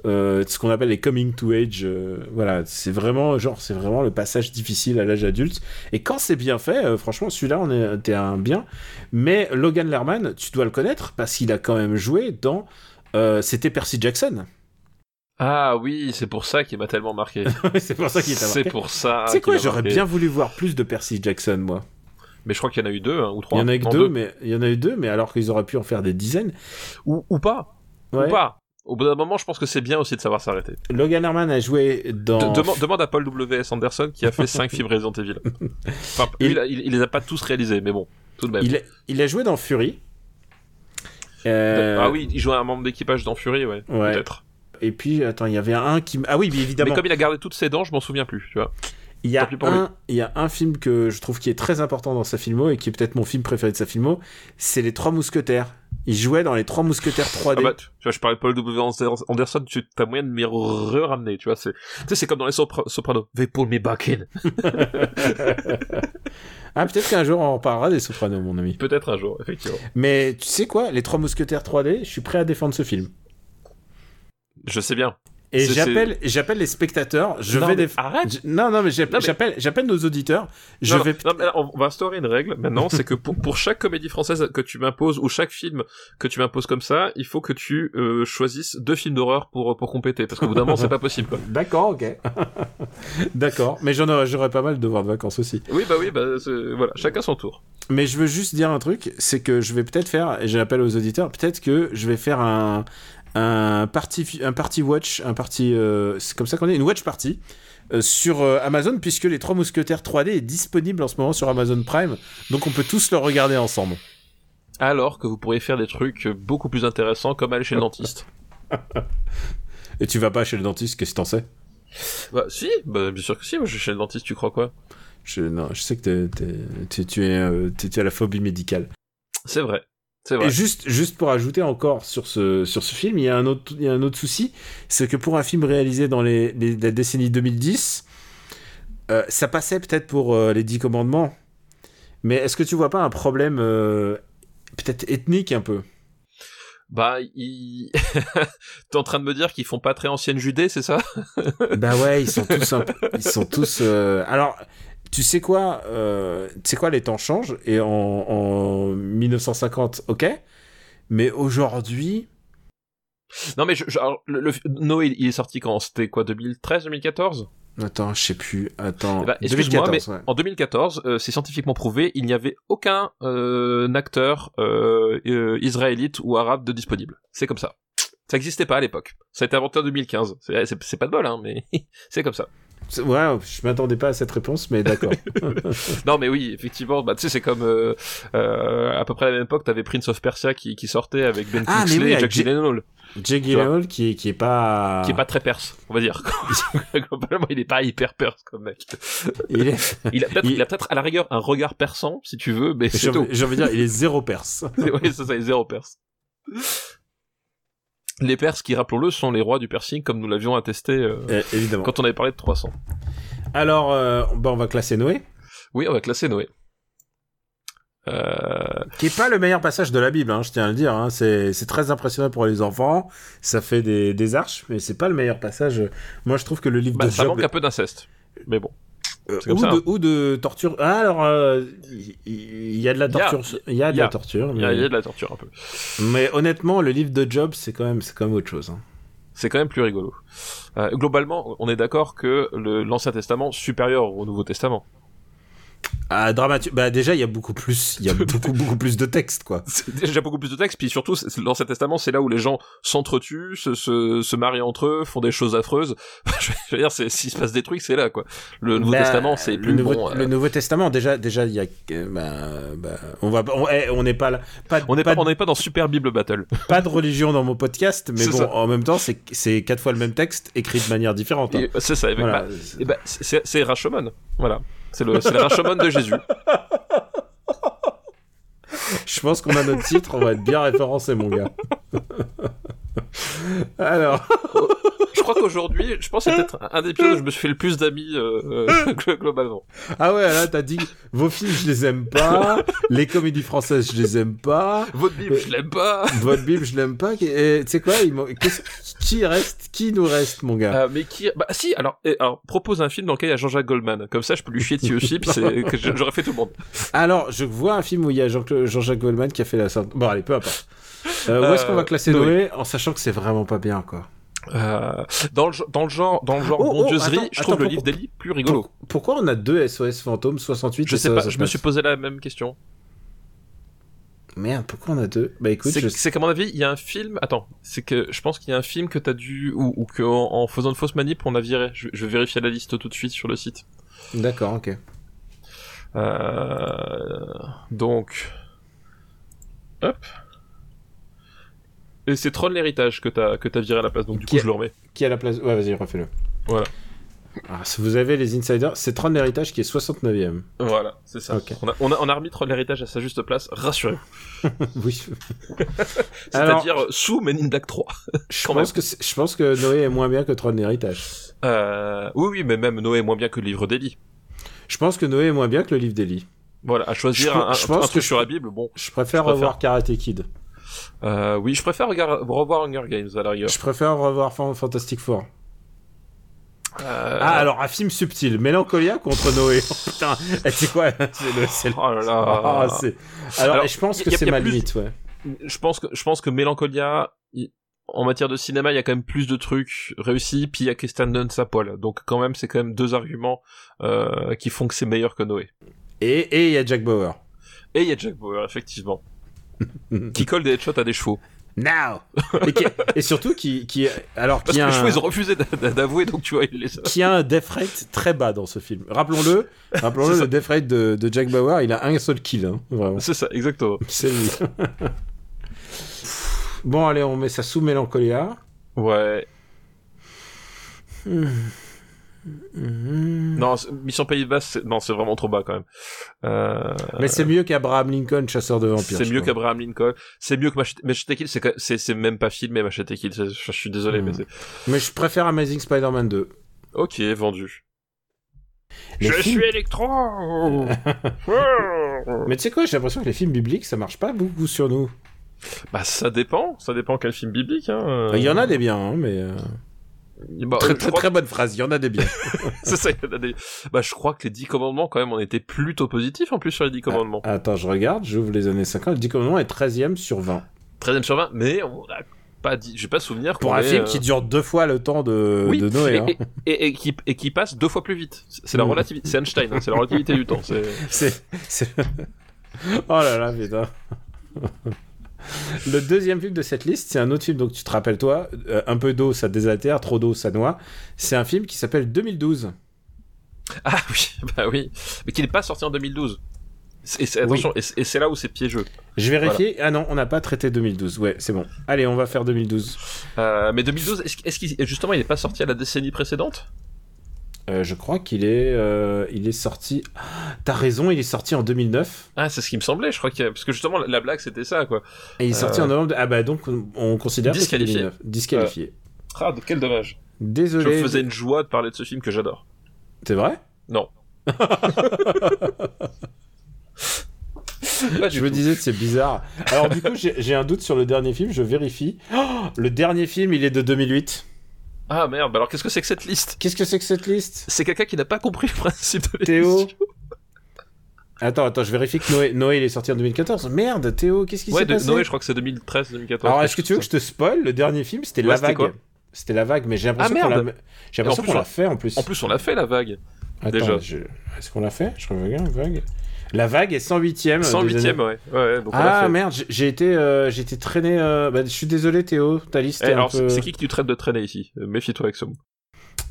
euh, ce qu'on appelle les coming to age. euh, voilà, c'est vraiment genre, c'est vraiment le passage difficile à l'âge adulte. Et quand c'est bien fait, euh, franchement, celui-là, on est, un bien. Mais Logan Lerman, tu dois le connaître parce qu'il a quand même joué dans. C'était Percy Jackson. Ah oui, c'est pour ça qu'il m'a tellement marqué. [laughs] c'est pour ça qu'il t'a c'est marqué. pour ça. C'est quoi qu'il m'a J'aurais bien voulu voir plus de Percy Jackson, moi. Mais je crois qu'il y en a eu deux hein, ou Il trois. y en a eu deux, mais il y en a eu deux, mais alors qu'ils auraient pu en faire des dizaines. Ou, ou pas. Ouais. Ou pas. Au bout d'un moment, je pense que c'est bien aussi de savoir s'arrêter. Logan Herman a joué dans. De- demande- demande à Paul W.S. Anderson qui a fait 5 films Resident Evil. [laughs] Enfin, Il- il, a- il- il les a pas tous réalisés, mais bon, tout de même. il, a, il a joué dans Fury. Euh, Ah oui, il jouait un membre d'équipage dans Fury, ouais, Ouais. peut-être. Et puis, attends, il y avait un qui. Ah oui, mais Mais évidemment. comme il a gardé toutes ses dents, je m'en souviens plus, tu vois. Il y, a un, il y a un film que je trouve qui est très important dans sa filmo et qui est peut-être mon film préféré de sa filmo, c'est Les Trois Mousquetaires. Il jouait dans Les Trois Mousquetaires 3D. Ah bah, tu vois, je parlais de Paul W. Anderson, tu as moyen de m'y re-ramener, tu vois, c'est, tu sais, c'est comme dans les Sopra- Sopranos. They pull me back in. [laughs] ah, peut-être qu'un jour on reparlera des Sopranos, mon ami. Peut-être un jour, effectivement. Mais tu sais quoi Les Trois Mousquetaires 3D, je suis prêt à défendre ce film. Je sais bien. Et j'appelle, j'appelle les spectateurs. Je Non, vais mais déf- arrête. Je- Non, non, mais mais- j'appelle, j'appelle nos auditeurs. Je non, vais. non, mais là, on va instaurer une règle maintenant, c'est que pour, pour chaque comédie française que tu m'imposes ou chaque film que tu m'imposes comme ça, il faut que tu euh, choisisses deux films d'horreur pour pour compléter, parce qu'au bout d'un moment c'est pas possible. [laughs] D'accord, ok. [laughs] D'accord. Mais j'en aurais, j'aurais pas mal de devoirs de vacances aussi. Oui bah oui bah voilà, chacun son tour. Mais je veux juste dire un truc, c'est que je vais peut-être faire, et j'appelle aux auditeurs, peut-être que je vais faire un un party un party watch, un party, euh, c'est comme ça qu'on dit, une watch party. euh, sur euh, Amazon puisque les trois mousquetaires 3D est disponible en ce moment sur Amazon Prime donc on peut tous le regarder ensemble Alors que vous pourriez faire des trucs beaucoup plus intéressants comme aller chez le dentiste. [laughs] et tu vas pas chez le dentiste qu'est-ce que t'en sais? Bah si, bah bien sûr que si, moi je suis chez le dentiste, tu crois quoi? Je, non, je sais que t'es- tu, tu es, euh, tu, tu as la phobie médicale C'est vrai. Vrai. Et juste, juste pour ajouter encore sur ce, sur ce film, il y a un autre, il y a un autre souci, c'est que pour un film réalisé dans les, les- la décennie 2010, euh, ça passait peut-être pour euh, les Dix Commandements, mais est-ce que tu vois pas un problème euh, peut-être ethnique un peu? Bah, il... [laughs] t'es en train de me dire qu'ils font pas très ancienne Judée, c'est ça? Bah ouais, ils sont tous, [laughs] peu- ils sont tous. euh, Alors, tu sais quoi, euh, tu sais quoi, les temps changent et en, en 1950, ok, mais aujourd'hui. Non mais je, je- alors, le, le- Noé, il est sorti quand? C'était quoi, 2013, 2014 Attends, je sais plus. Attends. Ben, excuse-moi, 2014, mais ouais. en 2014, euh, c'est scientifiquement prouvé, il n'y avait aucun euh, acteur euh, israélite ou arabe de disponible. C'est comme ça. Ça n'existait pas à l'époque. Ça a été inventé en 2015. C'est, c'est, c'est pas de bol, hein, mais [laughs] c'est comme ça. Ouais, je m'attendais pas à cette réponse, mais d'accord. [laughs] Non, mais oui, effectivement, bah, tu sais, c'est comme euh, euh, à peu près à la même époque, t'avais Prince of Persia qui, qui sortait avec Ben Ah, Kingsley oui, et Jack Gyllenhaal, Jake Gyllenhaal qui, qui est pas. qui est pas très perse, on va dire. [laughs] Globalement, il est pas hyper perse comme mec. Il est- Il a peut-être, Il- il... a peut-être à la rigueur un regard perçant, si tu veux, mais c'est J'ai tout. envie j'ai envie de dire, il est zéro perse. [laughs] oui, c'est ça, les zéro perse. Les Perses, qui rappelons-le, sont les rois du piercing, comme nous l'avions attesté euh, Eh, évidemment. quand on avait parlé de 300. Alors, euh, bah, on va classer Noé, Oui, on va classer Noé. Euh, qui est pas le meilleur passage de la Bible, hein, je tiens à le dire. Hein. C'est très impressionnant pour les enfants, ça fait des, des arches, mais c'est pas le meilleur passage. Moi, je trouve que le livre bah, de ça Job manque un peu d'inceste. Mais bon. Euh, c'est comme ou, ça, de, hein. ou de torture. Ah, alors, euh, il il y, a de la torture. Il y a de il y a- la torture, Il y, a, y de la torture un peu. mais honnêtement, le livre de Job, c'est quand même, c'est quand même autre chose. hein. C'est quand même plus rigolo. Euh, globalement, on est d'accord que l'Ancien Testament supérieur au Nouveau Testament. Ah, dramatu- Bah déjà, il y a beaucoup plus, il y a [laughs] beaucoup beaucoup plus de texte, quoi. C'est déjà beaucoup plus de textes, puis surtout, l'Ancien Testament, c'est là où les gens s'entretuent, se, se, se marient entre eux, font des choses affreuses. [laughs] je veux dire, c'est- s'il se passe des trucs, c'est là, quoi. Le Nouveau Bah, Testament, c'est le plus Nouveau, bon. euh, le Nouveau Testament. Déjà, déjà, il y a, bah, bah, on va, on eh, on n'est pas là, pas, de- On n'est pas, pas, on n'est pas dans Super Bible Battle. [laughs] pas de religion dans mon podcast, mais bon, ça. en même temps, c'est, c'est quatre fois le même texte écrit de manière différente. hein. Euh, C'est ça. Voilà. bah, bah, c'est c'est Rashomon. Voilà. C'est le, le Rashomon de Jésus. Je pense qu'on a notre titre, on va être bien référencé, mon gars. Alors, Je crois qu'aujourd'hui, je pense que c'est peut-être un des épisodes où je me suis fait le plus d'amis euh, euh, [laughs] globalement. ah ouais, là, t'as dit, vos films, je les aime pas, [laughs] les comédies françaises, je les aime pas, Votre Bible, je l'aime pas. votre Bible, je l'aime pas. Et tu sais quoi, il qui reste, qui nous reste, mon gars? Euh, mais qui bah si alors et, alors propose un film dans lequel il y a Jean-Jacques Goldman comme ça je peux lui chier dessus aussi puis [laughs] j'aurais fait tout le monde Alors, je vois un film où il y a Jean- Jean-Jacques Goldman qui a fait la sorte. Bon, allez, peu importe. Euh, où est-ce qu'on va Euh, classer Noé. Noé en sachant que c'est vraiment pas bien, quoi? Euh, dans le dans le genre dans le genre Oh, oh, bondieuserie attends, je trouve attends, le livre d'Eli plus rigolo. Pour- Pourquoi on a deux SOS fantômes 68 je sais SOS pas je me suis posé la même question. Merde, pourquoi on a deux? Bah écoute, c'est je... qu'à mon avis il y a un film attends c'est que je pense qu'il y a un film que t'as dû ou, ou que en, en faisant de fausses manip on a viré. Je, je vais vérifier la liste tout de suite sur le site. D'accord, ok. Euh, donc, hop. Et c'est Tron l'héritage que t'as que t'as viré à la place, donc du Qui coup a- je le remets. Qui a la place Ouais, vas-y, refais-le. Voilà. Ah, si vous avez les insiders, c'est Tron l'héritage qui est 69ème. Voilà, c'est ça. On, a, on, a, on a remis Tron l'héritage à sa juste place, rassurez-vous. [laughs] oui. [laughs] C'est-à-dire euh, sous Men in Black 3. [laughs] Je pense, que je pense que Noé est moins bien que Tron l'héritage. Euh, oui, oui, mais même Noé est moins bien que le livre d'Eli. Je pense que Noé est moins bien que le livre d'Eli. Voilà, à choisir Je- un, pense un que truc je- sur la Bible, bon. Je préfère, Je préfère. revoir Karate Kid. Euh, oui, je préfère revoir Hunger Games à la rigueur. Je préfère revoir Fan- Fantastic Four. Euh, Ah, alors, un film subtil. Mélancolia contre Noé. Oh, [laughs] putain, Eh, c'est quoi? C'est le. Oh là là. [laughs] Ah, Alors, Alors, je pense que c'est ma plus- limite, ouais. je pense que je pense que Mélancolia en matière de cinéma il y a quand même plus de trucs réussis puis il y a Kristen Dunst à poil donc quand même c'est quand même deux arguments euh, qui font que c'est meilleur que Noé Et et il y a Jack Bauer. et il y a Jack Bauer effectivement qui colle des headshots à des chevaux Now et, qui- et surtout qui, qui alors parce qui que a, les chevaux ils ont refusé d'a- d'avouer donc tu vois il les qui a un death rate très bas dans ce film. Rappelons-le, rappelons-le, le death rate de, de Jack Bauer, il a un seul kill, hein, vraiment. c'est ça exactement [laughs] C'est lui. bon, allez, on met ça sous Mélancolia. ouais Hmm. Hmm. non Mission Pays Bas c'est- non c'est vraiment trop bas quand même euh, Mais c'est mieux qu'Abraham Lincoln, chasseur de vampires. c'est mieux qu'Abraham Lincoln c'est mieux que Machete Machete Kill c'est même pas filmé Machete Kill c'est- je suis désolé Hmm. mais c'est Mais je préfère Amazing Spider-Man 2. ok vendu Les je films- suis électro [laughs] Mais tu sais quoi, j'ai l'impression que les films bibliques, ça marche pas beaucoup sur nous. Bah ça dépend, ça dépend quel film biblique. Hein. Il y en a des biens, hein, mais... euh, Bah, très, je très, très bonne phrase, il y en a des biens. [laughs] [laughs] c'est ça, il y en a des. Bah je crois que les 10 commandements quand même on était plutôt positifs en plus sur les 10 commandements. Attends, je regarde, j'ouvre les années 50, le 10 commandements est 13ème sur 20. 13 e sur 20, mais on a pas dit, j'ai pas souvenir Pour un ait, film euh, qui dure deux fois le temps de, oui, de Noé. et, hein. et, et- et qui, et qui passe deux fois plus vite. C'est la Mm. relativité, c'est Einstein, hein, c'est la relativité du temps. C'est- [laughs] oh là là, putain. [laughs] Le deuxième film de cette liste, c'est un autre film, donc tu te rappelles toi, euh, un peu d'eau ça désaltère, trop d'eau ça noie. C'est un film qui s'appelle 2012. [laughs] ah oui, bah oui, mais qui n'est pas sorti en 2012. Et c'est- attention, et c'est- là où c'est piégeux. Je vérifie. Ah non, on n'a pas traité 2012. Ouais, c'est bon. Allez, on va faire 2012. Euh, mais 2012, est-ce, est-ce qu'il justement il n'est pas sorti à la décennie précédente? Euh, je crois qu'il est, euh, il est sorti. Ah, T'as raison, il est sorti en 2009 Ah, c'est ce qui me semblait. Je crois que parce que justement la blague c'était ça quoi. et il est sorti Euh, en novembre. de- Ah bah donc on, on considère que Disqualifié. 2009. Disqualifié. Ah, quel dommage. Je Désolé. me faisais une joie de parler de ce film que j'adore. C'est vrai? Non. [laughs] Je me tout. disais, c'est bizarre. Alors, du coup, j'ai j'ai un doute sur le dernier film, je vérifie. Oh, le dernier film, il est de 2008. Ah merde, bah alors qu'est-ce que c'est que cette liste Qu'est-ce que c'est que cette liste C'est quelqu'un qui n'a pas compris le principe de Théo. Attends, attends, je vérifie que Noé, Noé, il est sorti en 2014. Merde, Théo, qu'est-ce qui Ouais, s'est de passé Noé, je crois que c'est 2013, 2014. Alors, est-ce que tu veux que je te spoil Le dernier film, c'était Ouais, La Vague. C'était La Vague, mais j'ai l'impression Ah, qu'on l'a merde. j'ai l'impression qu'on plus, l'a fait en plus. En plus, on l'a fait la vague. Attends, déjà. je- est-ce qu'on l'a fait? Je regarde, Vague. La Vague est 108ème. 108ème, ouais. ouais. Donc Ah merde, j'ai- été, euh, j'ai été traîné. euh, bah, je suis désolé Théo, ta liste Eh, est alors, peu. c'est qui que tu traites de traîner ici? Euh, Méfie-toi avec ce mot.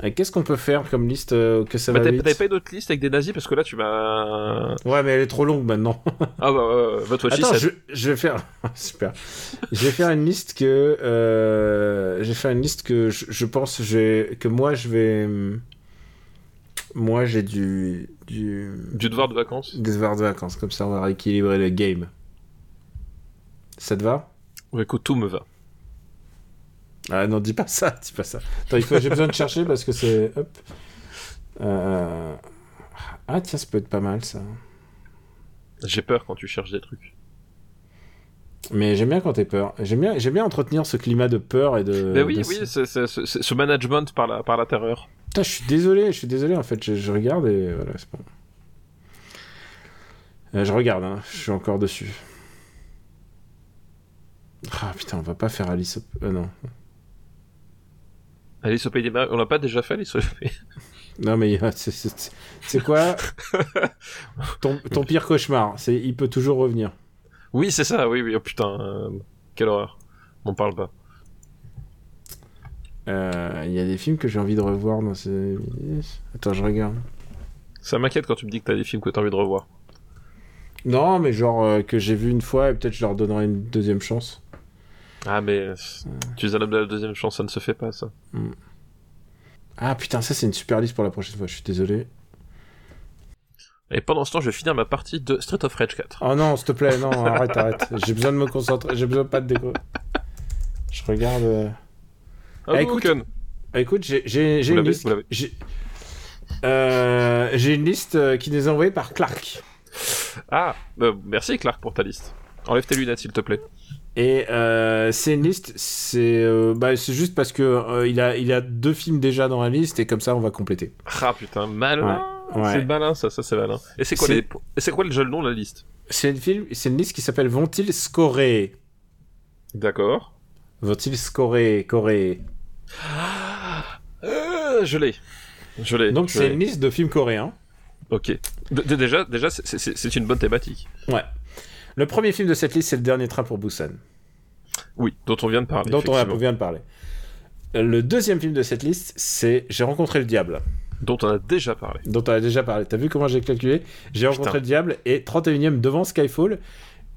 Euh, Qu'est-ce qu'on peut faire comme liste euh, que ça Bah, va t'avais vite t'avais pas une autre liste avec des nazis? Parce que là tu m'as. Ouais, mais elle est trop longue maintenant. [laughs] Ah bah, euh, votre Attends, je, je vais faire. [laughs] Super. je vais faire une liste que. Euh... Je vais faire une liste que je, je pense je vais- que moi je vais. Moi j'ai du. Du. du devoir de vacances. Des devoirs de vacances, comme ça on va rééquilibrer le game. Ça te va? Ouais, écoute, tout me va. Ah non, dis pas ça, dis pas ça. Attends, il faut- j'ai besoin de chercher parce que c'est. Hop. Euh, Ah tiens, ça peut être pas mal ça. J'ai peur quand tu cherches des trucs. Mais j'aime bien quand t'es peur. J'aime bien, j'aime bien entretenir ce climat de peur et de. Mais oui, de- oui, c'est c'est- c'est- c'est ce management par la, par la terreur. Putain, je suis désolé, je suis désolé en fait. Je, je regarde et voilà, c'est bon. Euh, je regarde, hein, je suis encore dessus. Ah putain, on va pas faire Alice. au- Euh, non. Alice au pays des merveilles, on l'a pas déjà fait, Alice au pays Non, mais il y a- c'est- c'est c'est quoi? [laughs] Ton, ton pire cauchemar C'est il peut toujours revenir. Oui, c'est ça, oui, oui, oh putain, euh, quelle horreur. On parle pas. Euh, Il y a des films que j'ai envie de revoir dans ces. Attends, je regarde. Ça m'inquiète quand tu me dis que t'as des films que t'as envie de revoir. Non, mais genre euh, que j'ai vu une fois et peut-être je leur donnerai une deuxième chance. Ah, mais euh, tu es un homme de la deuxième chance, ça ne se fait pas, ça. Ah putain, ça c'est une super liste pour la prochaine fois, je suis désolé. Et pendant ce temps, je vais finir ma partie de Street of Rage 4. Oh non, s'il te plaît, non, arrête, arrête. J'ai besoin de me concentrer, j'ai besoin pas de déco. Je regarde. euh, Ah, écoute, écoute, j'ai j'ai- une liste. J'ai euh, une liste euh, qui nous est envoyée par Clark. Ah, euh, merci Clark pour ta liste. Enlève tes lunettes, s'il te plaît. Et euh, c'est une liste, c'est euh, bah, juste parce que euh, il a il a deux films déjà dans la liste et comme ça on va compléter. Ah putain, malin. Ouais, ouais. C'est malin, ça, ça c'est malin. Et c'est quoi, les... et quoi déjà le nom de la liste? C'est une film, une liste qui s'appelle Vont-ils scorer? D'accord. Vont-ils scorer Corée Euh, je l'ai. Je l'ai. Donc c'est une liste de films coréens. Ok. D- déjà, déjà, c'est- une bonne thématique. Ouais. Le premier film de cette liste c'est Le Dernier Train pour Busan, Oui, dont on vient de parler. dont on vient de parler. Le deuxième film de cette liste c'est J'ai rencontré le diable. Dont on a déjà parlé. dont on a déjà parlé. T'as vu comment j'ai calculé J'ai rencontré le diable et 31ème devant Skyfall.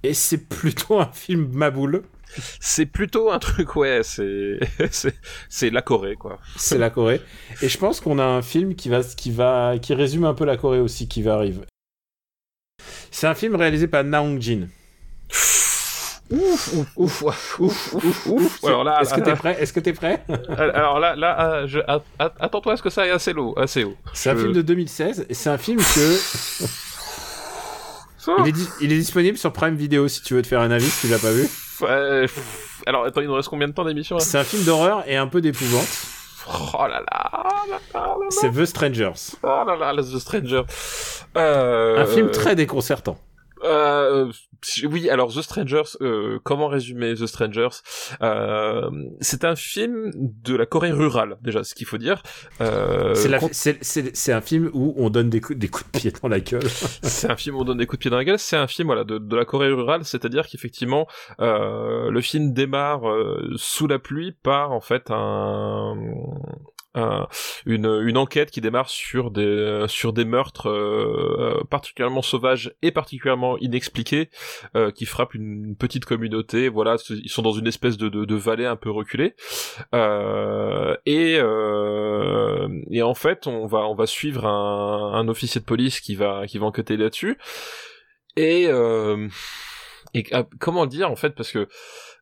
Et c'est plutôt un film maboule. C'est plutôt un truc, ouais, [laughs] c'est c'est la Corée, quoi. C'est la Corée. Et je pense qu'on a un film qui va, qui va, qui résume un peu la Corée aussi, qui va arriver. C'est un film réalisé par Naong Jin. Ouf, ouf, ouf, ouf, ouf, ouf. Alors là, Est-ce que t'es prêt? Est-ce que t'es prêt? Alors là, là, ah, je- att- att- attends-toi à ce que ça aille assez haut, assez haut? C'est un film de 2016 et c'est un film que il est, di- il est disponible sur Prime Video si tu veux te faire un avis si tu l'as pas vu. Alors attends, il nous reste combien de temps d'émission C'est un film d'horreur et un peu d'épouvante. Oh là là, oh là là, là, C'est The Strangers. oh là là, The Stranger. Euh, Un film très déconcertant. Euh, oui, alors The Strangers, euh, comment résumer The Strangers? Euh, C'est un film de la Corée rurale, déjà, ce qu'il faut dire. Euh, C'est un film où on donne des coups, des coups de pied dans la gueule. [laughs] c'est un film où on donne des coups de pied dans la gueule. C'est un film voilà de, de la Corée rurale, c'est-à-dire qu'effectivement euh, le film démarre euh, sous la pluie par en fait un, un- une, une enquête qui démarre sur des sur des meurtres euh, particulièrement sauvages et particulièrement inexpliqués euh, qui frappent une, petite communauté. Voilà, ils sont dans une espèce de, de, de vallée un peu reculée euh, et euh, et en fait on va on va suivre un, un officier de police qui va qui va enquêter là-dessus et euh, et ah, comment dire en fait parce que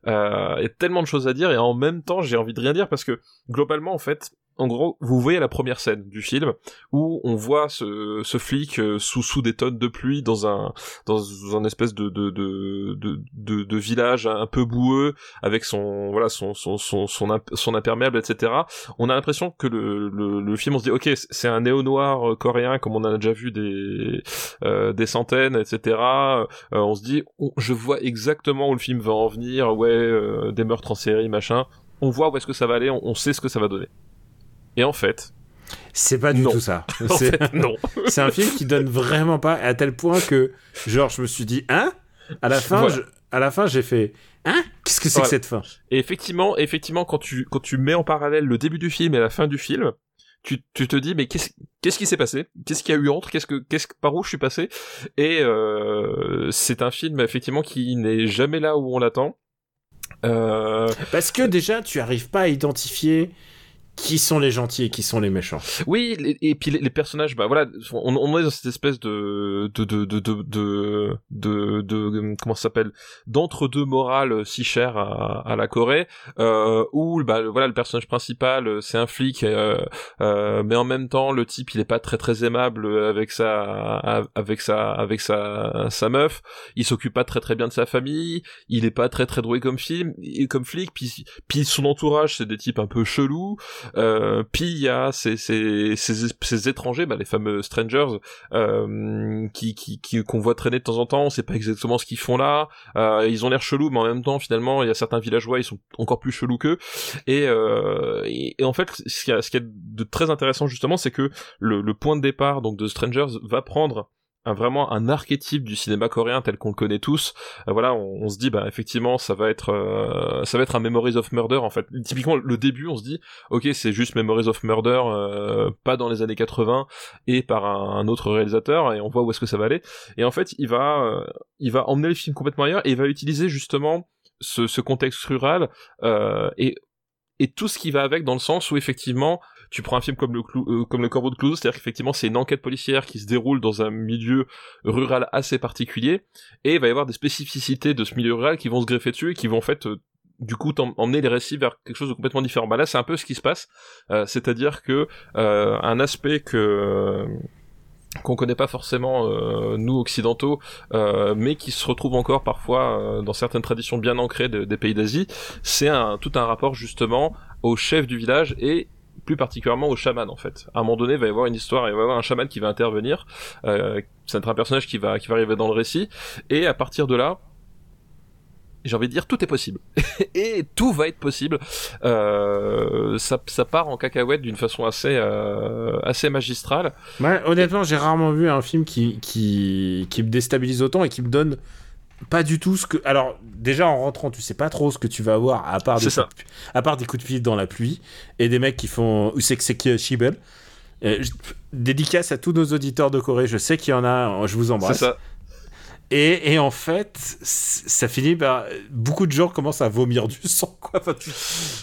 euh, il y a tellement de choses à dire et en même temps j'ai envie de rien dire parce que globalement en fait en gros, vous voyez la première scène du film où on voit ce, ce flic euh, sous sous des tonnes de pluie dans un dans un espèce de de de de, de, village un peu boueux avec son voilà son son son son, imp- son imperméable etc. On a l'impression que le, le le film on se dit ok c'est un néo noir coréen comme on en a déjà vu des euh, des centaines etc. Euh, on se dit je vois exactement où le film va en venir ouais euh, des meurtres en série machin. On voit où est-ce que ça va aller, on sait ce que ça va donner. Et en fait, C'est pas du Non. tout ça. [laughs] en C'est fait, non. [laughs] c'est un film qui donne vraiment pas, à tel point que, genre, je me suis dit, hein? À la fin, Voilà. je- à la fin, j'ai fait, hein? Qu'est-ce que c'est que cette fin? Et effectivement, effectivement, quand tu quand tu mets en parallèle le début du film et la fin du film, tu, tu te dis mais qu'est-ce qu'est-ce qui s'est passé? Qu'est-ce qu'il y a eu entre? Qu'est-ce que qu'est-ce que- par où je suis passé? Et euh, c'est un film effectivement qui n'est jamais là où on l'attend. Euh, Parce que déjà, tu arrives pas à identifier qui sont les gentils et qui sont les méchants. Oui, et puis les, personnages, bah voilà, on, est dans cette espèce de de de de de de, de, comment ça s'appelle? D'entre-deux morales si chères à, à la Corée, euh, où bah voilà le personnage principal euh, c'est un flic, euh, euh, mais en même temps le type il est pas très très aimable avec sa avec sa avec sa sa meuf, il s'occupe pas très très bien de sa famille, il est pas très très doué comme film comme flic, puis puis son entourage c'est des types un peu chelous. Euh, puis il y a ces, ces, ces, étrangers, bah, les fameux strangers, euh, qui qui qui- qu'on voit traîner de temps en temps. On sait pas exactement ce qu'ils font là. Euh, ils ont l'air chelous, mais en même temps, finalement, il y a certains villageois, ils sont encore plus chelous qu'eux. Et, euh, et, en fait, ce qu'il y de très intéressant justement, c'est que le, le point de départ donc de Strangers va prendre un, vraiment un archétype du cinéma coréen tel qu'on le connaît tous. Euh, voilà, on, se dit bah effectivement ça va être euh, ça va être un Memories of Murder en fait. Typiquement le début, on se dit ok c'est juste Memories of Murder, euh, pas dans les années 80 et par un, un autre réalisateur et on voit où est-ce que ça va aller. Et en fait il va euh, il va emmener le film complètement ailleurs et il va utiliser justement ce, ce contexte rural euh, et et tout ce qui va avec dans le sens où effectivement tu prends un film comme le euh, comme le Corbeau de Clouseau, c'est-à-dire qu'effectivement c'est une enquête policière qui se déroule dans un milieu rural assez particulier, et il va y avoir des spécificités de ce milieu rural qui vont se greffer dessus et qui vont en fait euh, du coup emmener les récits vers quelque chose de complètement différent. Bah là c'est un peu ce qui se passe, euh, c'est-à-dire que un aspect que qu'on connaît pas forcément nous occidentaux, mais qui se retrouve encore parfois dans certaines traditions bien ancrées des pays d'Asie, c'est tout un rapport justement au chef du village et plus particulièrement au chaman en fait. À un moment donné, il va y avoir une histoire, il va y avoir un chaman qui va intervenir, c'est un personnage qui va qui va arriver dans le récit, et à partir de là, j'ai envie de dire tout est possible. [laughs] Et tout va être possible. Euh, ça, ça part en cacahuète d'une façon assez euh, assez magistrale. Ouais, honnêtement j'ai rarement vu un film qui, qui qui me déstabilise autant et qui me donne pas du tout ce que alors déjà en rentrant tu sais pas trop ce que tu vas avoir à part des ça. Coups de... à part des coups de pied dans la pluie et des mecs qui font Usek Shibel euh, dédicace à tous nos auditeurs de Corée je sais qu'il y en a je vous embrasse c'est ça et, et, en fait, ça finit par. Beaucoup de gens commencent à vomir du sang, quoi. Enfin,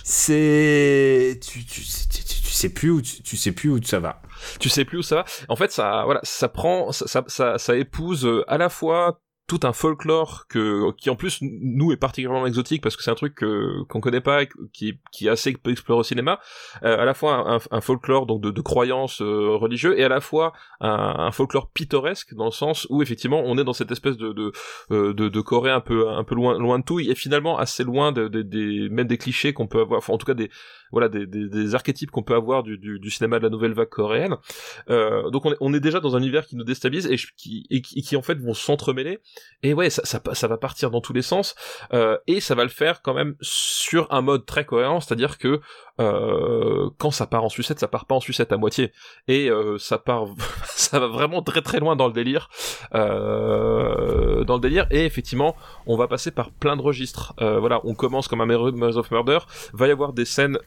c'est. Tu, tu, tu, tu, sais plus où tu, tu, sais plus où ça va. Tu sais plus où ça va. En fait, ça, voilà, ça prend, ça, ça, ça épouse à la fois tout un folklore que qui en plus nous est particulièrement exotique parce que c'est un truc qu'on connaît pas qui qui est assez peu exploré au cinéma. Euh, à la fois un, un, folklore donc de, de croyances euh, religieuses et à la fois un, un, folklore pittoresque dans le sens où effectivement on est dans cette espèce de de, euh, de, de Corée un peu un peu loin loin de tout et finalement assez loin de, de, des même des clichés qu'on peut avoir enfin en tout cas des voilà des, des, des archétypes qu'on peut avoir du, du, du, cinéma de la nouvelle vague coréenne. Euh, donc on est, on est déjà dans un univers qui nous déstabilise et, qui, et qui, en fait vont s'entremêler. Et ouais, ça, ça, ça, va partir dans tous les sens euh, et ça va le faire quand même sur un mode très cohérent, c'est-à-dire que euh, quand ça part en sucette, ça part pas en sucette à moitié et euh, ça part, [laughs] ça va vraiment très très loin dans le délire, euh, dans le délire et effectivement on va passer par plein de registres. Euh, voilà, on commence comme un Memories of Murder, va y avoir des scènes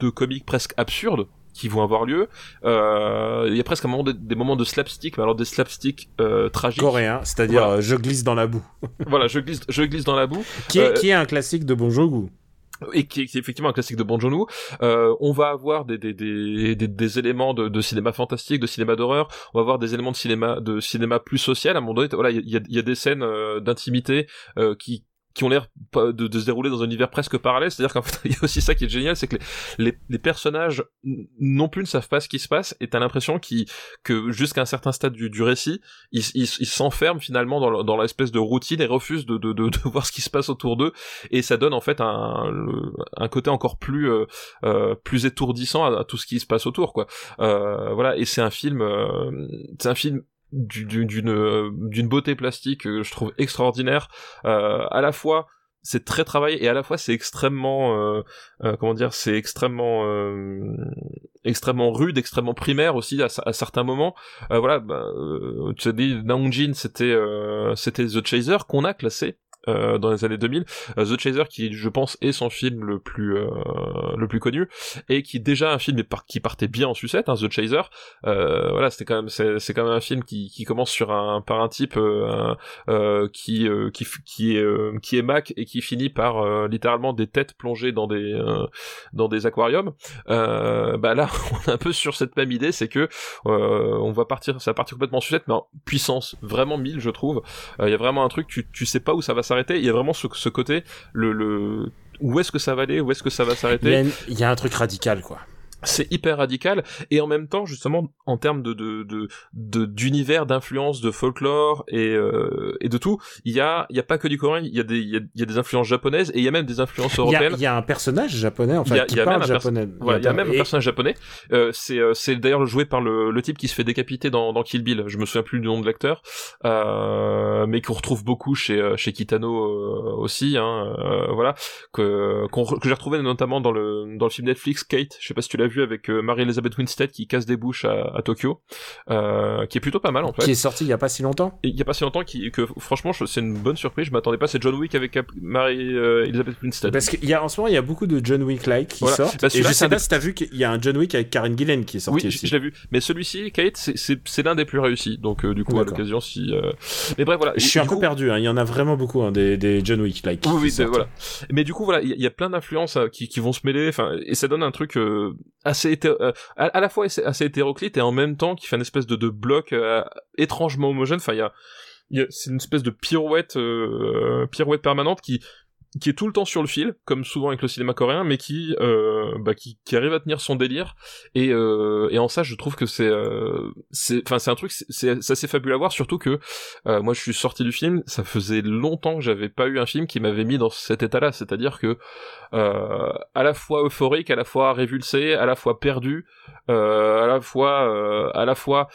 de comiques presque absurdes qui vont avoir lieu. Euh, il y a presque un moment de, des moments de slapstick, mais alors des slapstick euh, tragiques. Coréens, c'est-à-dire Voilà. euh, je glisse dans la boue. [laughs] voilà, je glisse, je glisse dans la boue. Qui est, Euh, qui est un classique de Bon Joon-ho. et qui est, qui est effectivement un classique de Joon-ho. Euh, on va avoir des des des des, des éléments de, de cinéma fantastique, de cinéma d'horreur. On va avoir des éléments de cinéma de cinéma plus social. À un moment donné, voilà, il y a, y a des scènes euh, d'intimité euh, qui qui ont l'air de, se dérouler dans un univers presque parallèle, c'est-à-dire qu'en [laughs] fait, il y a aussi ça qui est génial, c'est que les, personnages non plus ne savent pas ce qui se passe, et t'as l'impression qu'ils, que jusqu'à un certain stade du, récit, ils, s'enferment finalement dans, le- dans l'espèce de routine et refusent de, voir ce qui se passe autour d'eux, et ça donne en fait un, côté encore plus, euh, euh, plus étourdissant à, à tout ce qui se passe autour, quoi. Euh, voilà, et c'est un film, euh, c'est un film d'une euh, d'une beauté plastique que je trouve extraordinaire. Euh, à la fois c'est très travaillé et à la fois c'est extrêmement euh, euh, comment dire c'est extrêmement euh, extrêmement rude extrêmement primaire aussi à, à certains moments. Euh, voilà bah, tu as dit Naung Jin c'était c'était The Chaser qu'on a classé euh, dans les années 2000 Euh, The Chaser qui je pense est son film le plus euh, le plus connu et qui est déjà un film qui partait bien en sucette hein, The Chaser. Euh, voilà c'était quand même c'est quand même un film qui, qui commence sur un par un type euh, qui qui qui est qui est Mac et qui finit par littéralement des têtes plongées dans des dans des aquariums. Bah là [laughs] on est un peu sur cette même idée c'est que on va partir ça va partir complètement en sucette mais en puissance vraiment mille je trouve. Il y a vraiment un truc tu tu sais pas où ça va s'arrêter il y a vraiment ce, côté le le où est-ce que ça va aller où est-ce que ça va s'arrêter il y a un truc radical, quoi. C'est hyper radical et en même temps justement en termes de de de de- d'univers d'influence de folklore et euh, et de tout il y a il y a pas que du coréen il y a des il y a, y des influences japonaises et il y a même des influences y, européennes il y a un personnage japonais, en y a- fait, qui il y a parle même un perso- japonais. voilà, il y a même un personnage japonais. Euh, c'est euh, c'est d'ailleurs joué par le, le type qui se fait décapiter dans, dans Kill Bill. Je me souviens plus du nom de l'acteur, euh, mais qu'on retrouve beaucoup chez euh, chez Kitano euh, aussi. Hein, euh, voilà, que qu'on que j'ai retrouvé notamment dans le dans le film Netflix Kate. Je sais pas si tu l'as vu avec euh, Marie-Elizabeth Winstead qui casse des bouches à, à Tokyo, euh, qui est plutôt pas mal en fait. Qui est sorti il y a pas si longtemps. Il y a pas si longtemps qui, que franchement c'est une bonne surprise. Je m'attendais pas. C'est John Wick avec Cap- Marie-Elizabeth Winstead. Parce qu'il y a en ce moment il y a beaucoup de John Wick like qui Voilà. sortent. Bah, et je sais pas des- si t'as vu qu'il y a un John Wick avec Karen Gillen qui est sorti Oui, je, aussi. je l'ai vu. Mais celui-ci, Kate, c'est- l'un des plus réussis. Donc, euh, du coup, à l'occasion, si. euh, Mais bref, voilà. Je suis un peu coup- perdu, hein. il y en a vraiment beaucoup hein, des, des John Wick like. Oui, oui, voilà. Mais du coup, voilà, il y, a- il y a plein d'influences euh, qui, qui vont se mêler. Enfin, et ça donne un truc. euh, assez à, la fois assez hétéroclite et en même temps qui fait une espèce de, bloc étrangement homogène. Enfin, il y a c'est une espèce de pirouette, euh, pirouette permanente qui qui est tout le temps sur le fil, comme souvent avec le cinéma coréen, mais qui, euh, bah, qui, arrive à tenir son délire. Et, euh, en ça, je trouve que c'est, euh, c'est, un truc, c'est, assez fabuleux à voir, surtout que euh, moi, je suis sorti du film, ça faisait longtemps que j'avais pas eu un film qui m'avait mis dans cet état-là, c'est-à-dire que à la fois euphorique, à la fois révulsé, à la fois perdu, à la fois, à la fois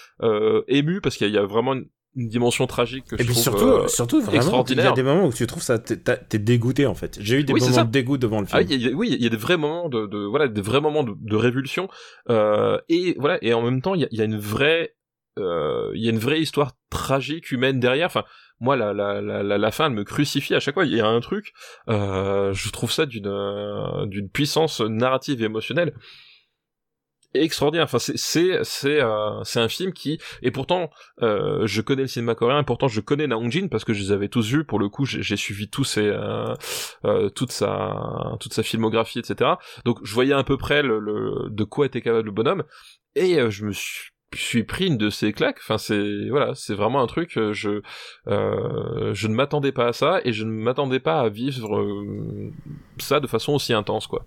ému, parce qu'il y, y a vraiment une, une dimension tragique que et je trouve surtout, euh, surtout vraiment, extraordinaire. Il y a des moments où tu trouves ça, t'es dégoûté en fait. J'ai eu des Oui, moments de dégoût devant le Ah, film. il y a- oui, il y a des vrais moments de, de voilà, des vrais moments de, de révulsion, euh, et voilà, et en même temps, il y a, il y a une vraie, euh, il y a une vraie histoire tragique humaine derrière. Enfin, moi, la, la, la, la, la fin, elle me crucifie à chaque fois. Il y a un truc, euh, je trouve ça d'une, euh, d'une puissance narrative et émotionnelle extraordinaire. Enfin, c'est c'est c'est euh, un film qui et pourtant euh, je connais le cinéma coréen et pourtant je connais Na Hong-jin parce que je les avais tous vus. Pour le coup, j'ai suivi tous ses euh, euh, toute sa toute sa filmographie, etc. Donc je voyais à peu près le, le de quoi était capable le bonhomme et euh, je me suis suis pris une de ces claques. Enfin, c'est voilà, c'est vraiment un truc. euh, Je euh, je ne m'attendais pas à ça et je ne m'attendais pas à vivre euh, ça de façon aussi intense, quoi.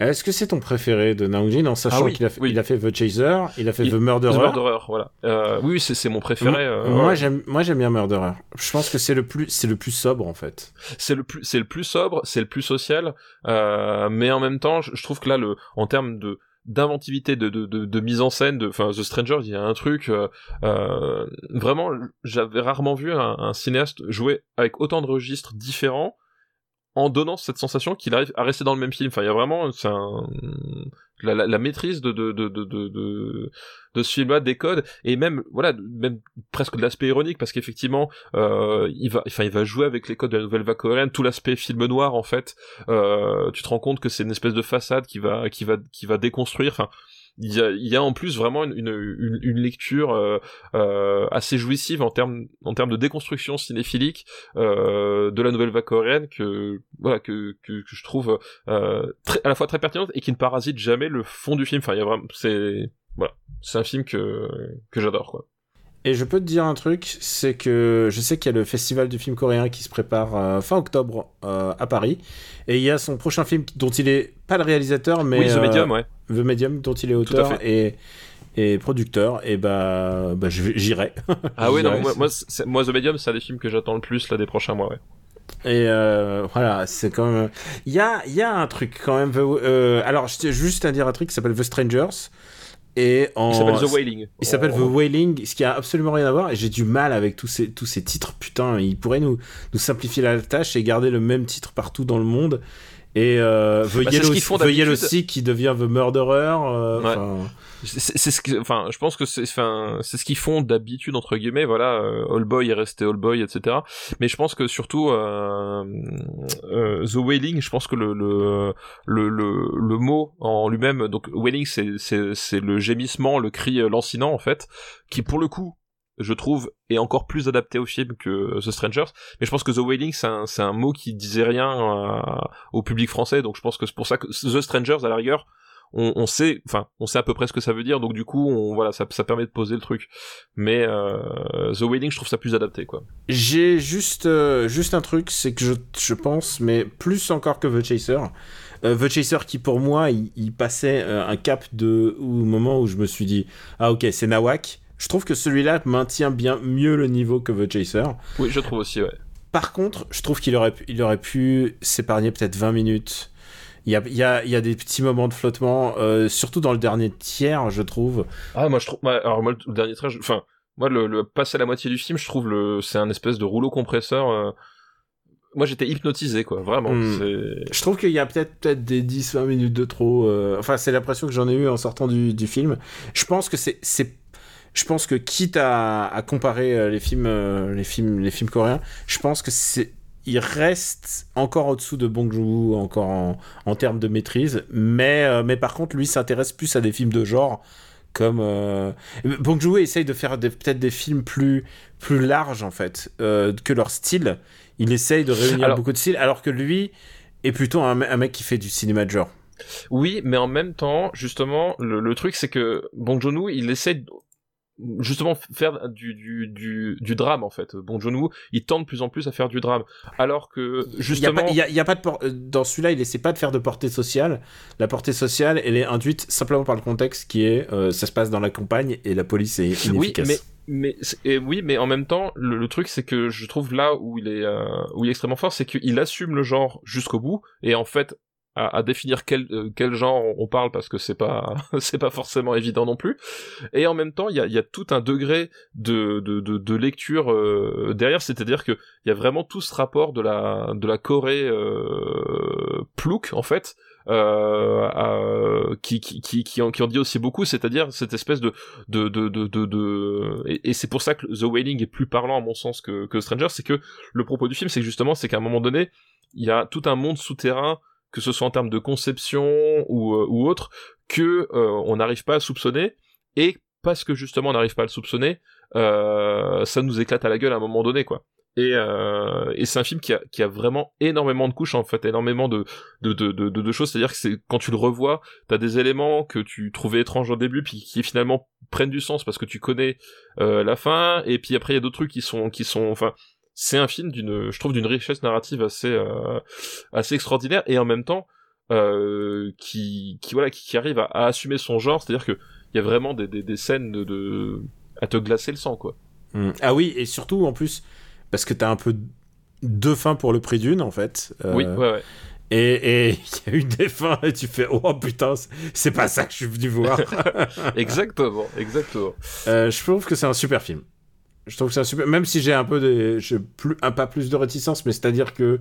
Est-ce que c'est ton préféré de Naongjin en sachant Ah oui, qu'il a, fait- oui. il a fait The Chaser, il a fait Il- The Murderer? The Murderer, voilà. Euh, oui, c'est c'est mon préféré. euh, Moi ouais. j'aime moi j'aime bien Murderer. Je pense que c'est le plus c'est le plus sobre en fait. c'est le plus c'est le plus sobre c'est le plus social euh, mais en même temps je, je trouve que là le en termes de d'inventivité de, de, de, de mise en scène de enfin The Stranger il y a un truc euh, euh, vraiment j'avais rarement vu un, un cinéaste jouer avec autant de registres différents en donnant cette sensation qu'il arrive à rester dans le même film. Enfin il y a vraiment un la, maîtrise de, de, de, de, de ce film-là, des codes, et même, voilà, même presque de l'aspect ironique, parce qu'effectivement, euh, il va, enfin, il va jouer avec les codes de la nouvelle vague coréenne, tout l'aspect film noir, en fait, euh, tu te rends compte que c'est une espèce de façade qui va, qui va, qui va déconstruire, enfin, il y a, y a en plus vraiment une, une, une, une lecture euh, euh, assez jouissive en termes en termes de déconstruction cinéphilique euh, de la nouvelle vague coréenne que voilà que, que, que je trouve euh, très, à la fois très pertinente et qui ne parasite jamais le fond du film. Enfin il y a vraiment c'est voilà c'est un film que que j'adore quoi Et je peux te dire un truc, c'est que je sais qu'il y a le festival du film coréen qui se prépare euh, fin octobre euh, à Paris, et il y a son prochain film dont il est pas le réalisateur, mais oui The euh, Medium ouais The Medium dont il est auteur et et producteur, et bah, bah j'irai. ah oui [laughs] non moi, moi, The Medium c'est un des films que j'attends le plus là des prochains mois ouais Et euh, voilà, c'est quand même. Il y a, y a un truc quand même. alors, juste à dire un truc qui s'appelle The Strangers. Et en... il s'appelle The Wailing Il s'appelle The Oh. Wailing, ce qui a absolument rien à voir. Et j'ai du mal avec tous ces, tous ces titres. Putain, ils pourraient nous, nous simplifier la tâche et garder le même titre partout dans le monde. Et euh, The, Bah, ce Yellow, qu'ils font The Yellow d'habitude. Sea qui devient The Murderer. euh, Ouais. C'est ce que enfin je pense que c'est enfin c'est ce qu'ils font d'habitude entre guillemets voilà euh, All Boy est resté All Boy etc mais je pense que surtout euh, euh, The Wailing je pense que le le le le, le mot en lui-même donc Wailing c'est c'est c'est le gémissement le cri euh, lancinant en fait qui pour le coup je trouve est encore plus adapté au film que The Strangers. Mais je pense que The Wailing c'est un un mot qui disait rien euh, au public français donc je pense que c'est pour ça que The Strangers à la rigueur on, on sait, enfin, on sait à peu près ce que ça veut dire, donc du coup, on, voilà, ça, ça permet de poser le truc. Mais euh, The Wailing, je trouve ça plus adapté, quoi. J'ai juste, euh, juste un truc, c'est que je, je pense, mais plus encore que The Chaser. euh, The Chaser qui pour moi, il, il passait un cap de au moment où je me suis dit, ah ok, c'est Nawak. Je trouve que celui-là maintient bien mieux le niveau que The Chaser. Oui, je trouve aussi, ouais. Par contre, je trouve qu'il aurait, il aurait pu s'épargner peut-être 20 minutes. Il y a, y, a, y a des petits moments de flottement, euh, surtout dans le dernier tiers, je trouve. Ah, moi, je trouve, alors moi, le dernier je- enfin, moi, le, le passer à la moitié du film, je trouve le, c'est un espèce de rouleau compresseur. euh, Moi, j'étais hypnotisé, quoi, vraiment. Hmm. Je trouve qu'il y a peut-être peut-être des 10-20 minutes de trop. euh, Enfin, c'est l'impression que j'en ai eu en sortant du, du film. Je pense que c'est, je pense que quitte à, à comparer les films, euh, les films, les films coréens, je pense que c'est, il reste encore au-dessous de Bong Joon-ho, encore en, en termes de maîtrise. Mais, euh, mais par contre, lui s'intéresse plus à des films de genre. Comme euh... Bong Joon-ho essaye de faire peut-être des films plus plus larges en fait euh, que leur style. Il essaye de réunir Alors- beaucoup de styles, alors que lui, est plutôt un, me- un mec qui fait du cinéma de genre. Oui, mais en même temps, justement, le, le truc c'est que Bong Joon-ho, il essaie de- justement faire du, du, du, du drame en fait. Bon Joon-ho, il tend de plus en plus à faire du drame, alors que Il y a justement, pas, il y a- il y a pas de por- dans celui-là, il essaie pas de faire de portée sociale. La portée sociale, elle est induite simplement par le contexte qui est, euh, ça se passe dans la campagne et la police est oui, inefficace. mais mais c'est- et oui, mais en même temps, le, le truc c'est que je trouve là où il est euh, où il est extrêmement fort, c'est qu'il assume le genre jusqu'au bout et en fait à, à définir quel euh, quel genre on parle parce que c'est pas [laughs] c'est pas forcément évident non plus. Et en même temps, il y a, y a tout un degré de de, de, de lecture euh, derrière, c'est-à-dire que il y a vraiment tout ce rapport de la de la Corée euh, plouc en fait. Euh, à- qui, qui, qui, qui, en, qui en dit aussi beaucoup, c'est-à-dire cette espèce de, de, de, de, de, et, c'est pour ça que The Wailing est plus parlant à mon sens que, que Stranger, c'est que le propos du film, c'est justement, c'est qu'à un moment donné, il y a tout un monde souterrain, que ce soit en termes de conception ou, euh, autre, que euh, on n'arrive pas à soupçonner, et parce que justement on n'arrive pas à le soupçonner, euh, ça nous éclate à la gueule à un moment donné, quoi. Et, c'est un film qui a, vraiment énormément de couches en fait, énormément de, de, de, de, choses. C'est-à-dire que c'est quand tu le revois, t'as des éléments que tu trouvais étranges au début, puis qui finalement prennent du sens parce que tu connais la fin. Et puis après il y a d'autres trucs qui sont qui sont, enfin, c'est un film d'une, je trouve, d'une richesse narrative assez euh, assez extraordinaire et en même temps euh, qui qui voilà qui, qui arrive à, à assumer son genre. C'est-à-dire que il y a vraiment des, des, des scènes de, de à te glacer le sang quoi. Mm. Ah oui, et surtout en plus, parce que t'as un peu deux fins pour le prix d'une en fait. Euh, Oui, ouais, ouais. Et et [laughs] il y a eu des fins et tu fais oh putain, c'est- c'est pas ça que je suis venu voir. [laughs] exactement, exactement. Euh, je trouve que c'est un super film. Je trouve que c'est un super, même si j'ai un peu des, j'ai plus un pas plus de réticence, mais c'est-à-dire que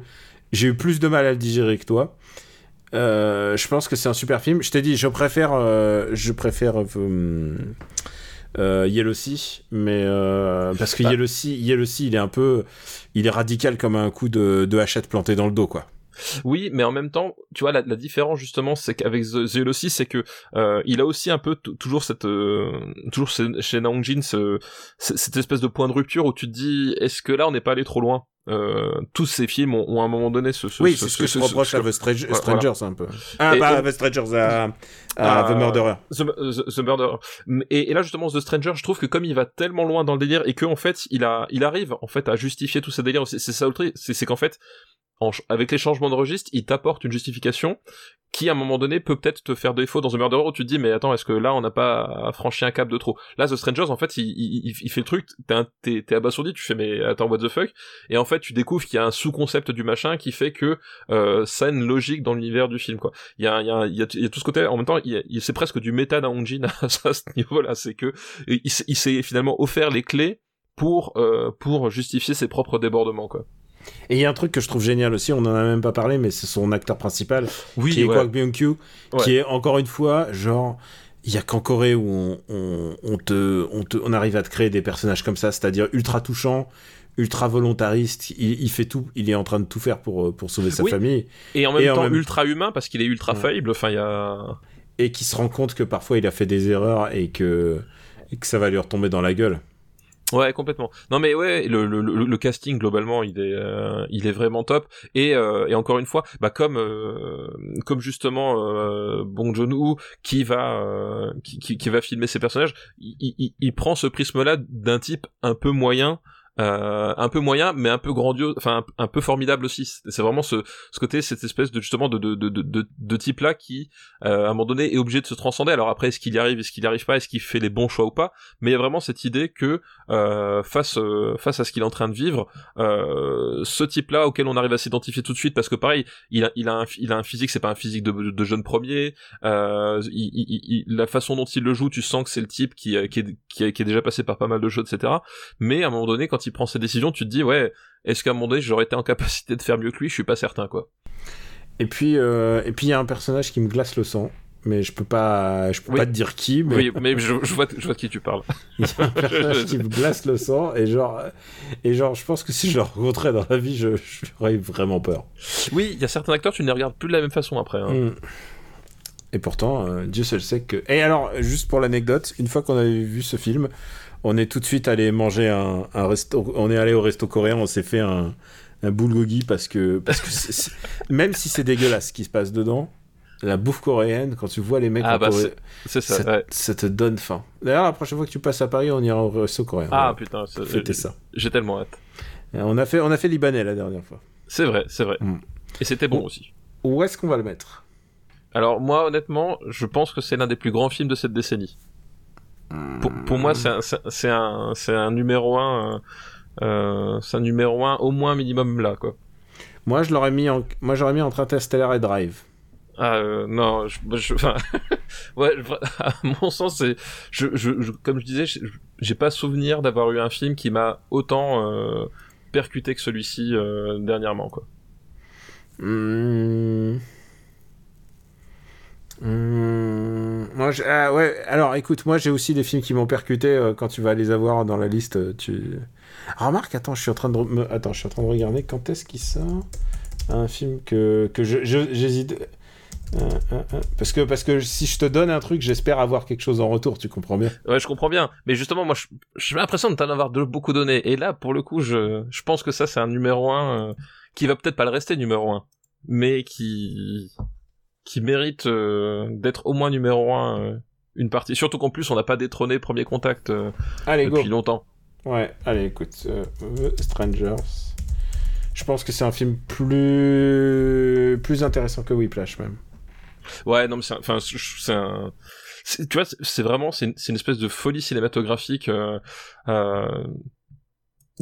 j'ai eu plus de mal à le digérer que toi. Euh, je pense que c'est un super film. Je t'ai dit, je préfère, euh, je préfère euh, euh, Yellow Sea, mais parce que Bah. Yellow Sea, Yellow Sea, il est un peu, il est radical comme un coup de, de hachette planté dans le dos, quoi. Oui, mais en même temps, tu vois, la, la différence justement, c'est qu'avec The, Sea, c'est que euh, il a aussi un peu toujours cette, euh, toujours chez, chez Naong Jin, ce- ce- cette espèce de point de rupture où tu te dis, est-ce que là, on n'est pas allé trop loin? Euh, Tous ces films ont, ont à un moment donné ce, ce oui, ce- c'est ce que ce- je reproche ce- à The voilà. Strangers un peu. Ah, Et- pas et- The Strangers, à, à à- The Murderer. The, The- The Murderer. Et, et là justement The Stranger, je trouve que comme il va tellement loin dans le délire et que en fait il a, il arrive en fait à justifier tous ces délires. C'est ça le truc, c'est c'est qu'en fait en avec les changements de registre, il t'apporte une justification qui à un moment donné peut peut-être te faire défaut dans The Murderer où tu te dis mais attends est-ce que là on n'a pas franchi un cap de trop? Là The Strangers en fait il, il, il- fait le truc t'es t'es abasourdi tu fais mais attends what the fuck? Et en fait tu découvres qu'il y a un sous-concept du machin qui fait que euh, ça a une logique dans l'univers du film quoi. Il y a, y, a, y, a, tout ce côté en même temps il il- c'est presque du méta d'un Hongjin [laughs] à ce niveau là c'est que il, il s'est finalement offert les clés pour euh, pour justifier ses propres débordements quoi Et il y a un truc que je trouve génial aussi, on en a même pas parlé, mais c'est son acteur principal, oui qui est ouais. Kwak Byung-kyu, Ouais. qui est encore une fois, genre, il y a qu'en Corée où on, on, on te, on te, on arrive à te créer des personnages comme ça, c'est-à-dire ultra touchant, ultra volontariste, il, il fait tout, il est en train de tout faire pour, euh, pour sauver sa Oui. famille, et en même Et en temps même- ultra humain parce qu'il est ultra Ouais. faillible enfin il y a et qui se rend compte que parfois il a fait des erreurs et que, et que ça va lui retomber dans la gueule. Ouais, complètement. Non mais ouais, le, le, le, casting globalement, il est euh, il est vraiment top. Et, euh, et encore une fois, bah comme euh, comme justement euh, Bong Joon-ho qui va euh, qui, qui, qui va filmer ses personnages, il prend ce prisme-là d'un type un peu moyen. Euh, un peu moyen mais un peu grandiose enfin un, peu formidable aussi. C'est vraiment ce, ce côté cette espèce de justement de de de de, de type là qui euh, à un moment donné est obligé de se transcender. Alors après est-ce qu'il y arrive est-ce qu'il y arrive pas est-ce qu'il fait les bons choix ou pas? Mais il y a vraiment cette idée que euh, face euh, face à ce qu'il est en train de vivre euh, ce type là auquel on arrive à s'identifier tout de suite parce que pareil il a il a un, il a un physique c'est pas un physique de, de jeune premier euh, il, il- il- la façon dont il le joue tu sens que c'est le type qui, qui, est, qui, est, qui est déjà passé par pas mal de choses etc mais à un moment donné quand il prend ses décisions tu te dis ouais est-ce qu'à un moment donné j'aurais été en capacité de faire mieux que lui? Je suis pas certain quoi Et puis, euh, et puis il y a un personnage qui me glace le sang, mais je peux pas, je peux Oui. pas te dire qui, mais oui mais je, je vois je vois de qui tu parles [laughs] il y a un personnage qui me glace le sang et genre, et genre, je pense que si je le rencontrais dans la vie, je, j'aurais vraiment peur. oui il y a certains acteurs tu ne les regardes plus de la même façon après hein. Mm. Et pourtant, euh, Dieu seul sait que. Et alors, juste pour l'anecdote, une fois qu'on avait vu ce film, on est tout de suite allé manger un, un resto. On est allé au resto coréen, on s'est fait un, un bulgogi parce que parce que même si c'est dégueulasse ce qui se passe dedans, la bouffe coréenne, quand tu vois les mecs Ah bah Corée, c'est ça. ça, ouais. ça te donne faim. D'ailleurs, la prochaine fois que tu passes à Paris, on ira au resto coréen. Ah putain, Fêtez ça. J'ai tellement hâte. Et On a fait, on a fait libanais la dernière fois. C'est vrai, c'est vrai. Mm. Et c'était bon aussi. Où est-ce qu'on va le mettre? Alors moi, honnêtement, je pense que c'est l'un des plus grands films de cette décennie. Pour, pour moi, c'est un, c'est un, un numéro un. euh, euh, c'est un numéro un au moins minimum là quoi. Moi, je l'aurais mis, en... moi, j'aurais mis entre Interstellar et Drive. Ah euh, non, je, je- enfin, [laughs] ouais, [laughs] à mon sens, c'est, je, je, je- comme je disais, j'ai pas souvenir d'avoir eu un film qui m'a autant euh, percuté que celui-ci euh, dernièrement quoi. Hmm. Hmm. Moi, ah, ouais. Alors, écoute, moi, j'ai aussi des films qui m'ont percuté. euh, quand tu vas les avoir dans la liste, euh, tu. Ah, remarque, attends, je suis en train de me... attends, je suis en train de regarder quand est-ce qu'il sort un film que que je je- j'hésite. Euh, Parce que parce que si je te donne un truc, j'espère avoir quelque chose en retour. Tu comprends bien Ouais, je comprends bien, mais justement, moi, j'ai l'impression de t'en avoir beaucoup donné. Et là, pour le coup, je, je pense que ça, c'est un numéro un qui va peut-être pas le rester numéro un, mais qui qui mérite euh, d'être au moins numéro un euh, une partie. Surtout qu'en plus, on n'a pas détrôné Premier Contact euh, Allez, go. depuis longtemps. Ouais, allez, écoute, The Strangers. Je pense que c'est un film plus plus intéressant que Whiplash même. Ouais, non, mais c'est, un- enfin, c'est un, tu vois, c'est- vraiment, c'est une, c'est une espèce de folie cinématographique. Il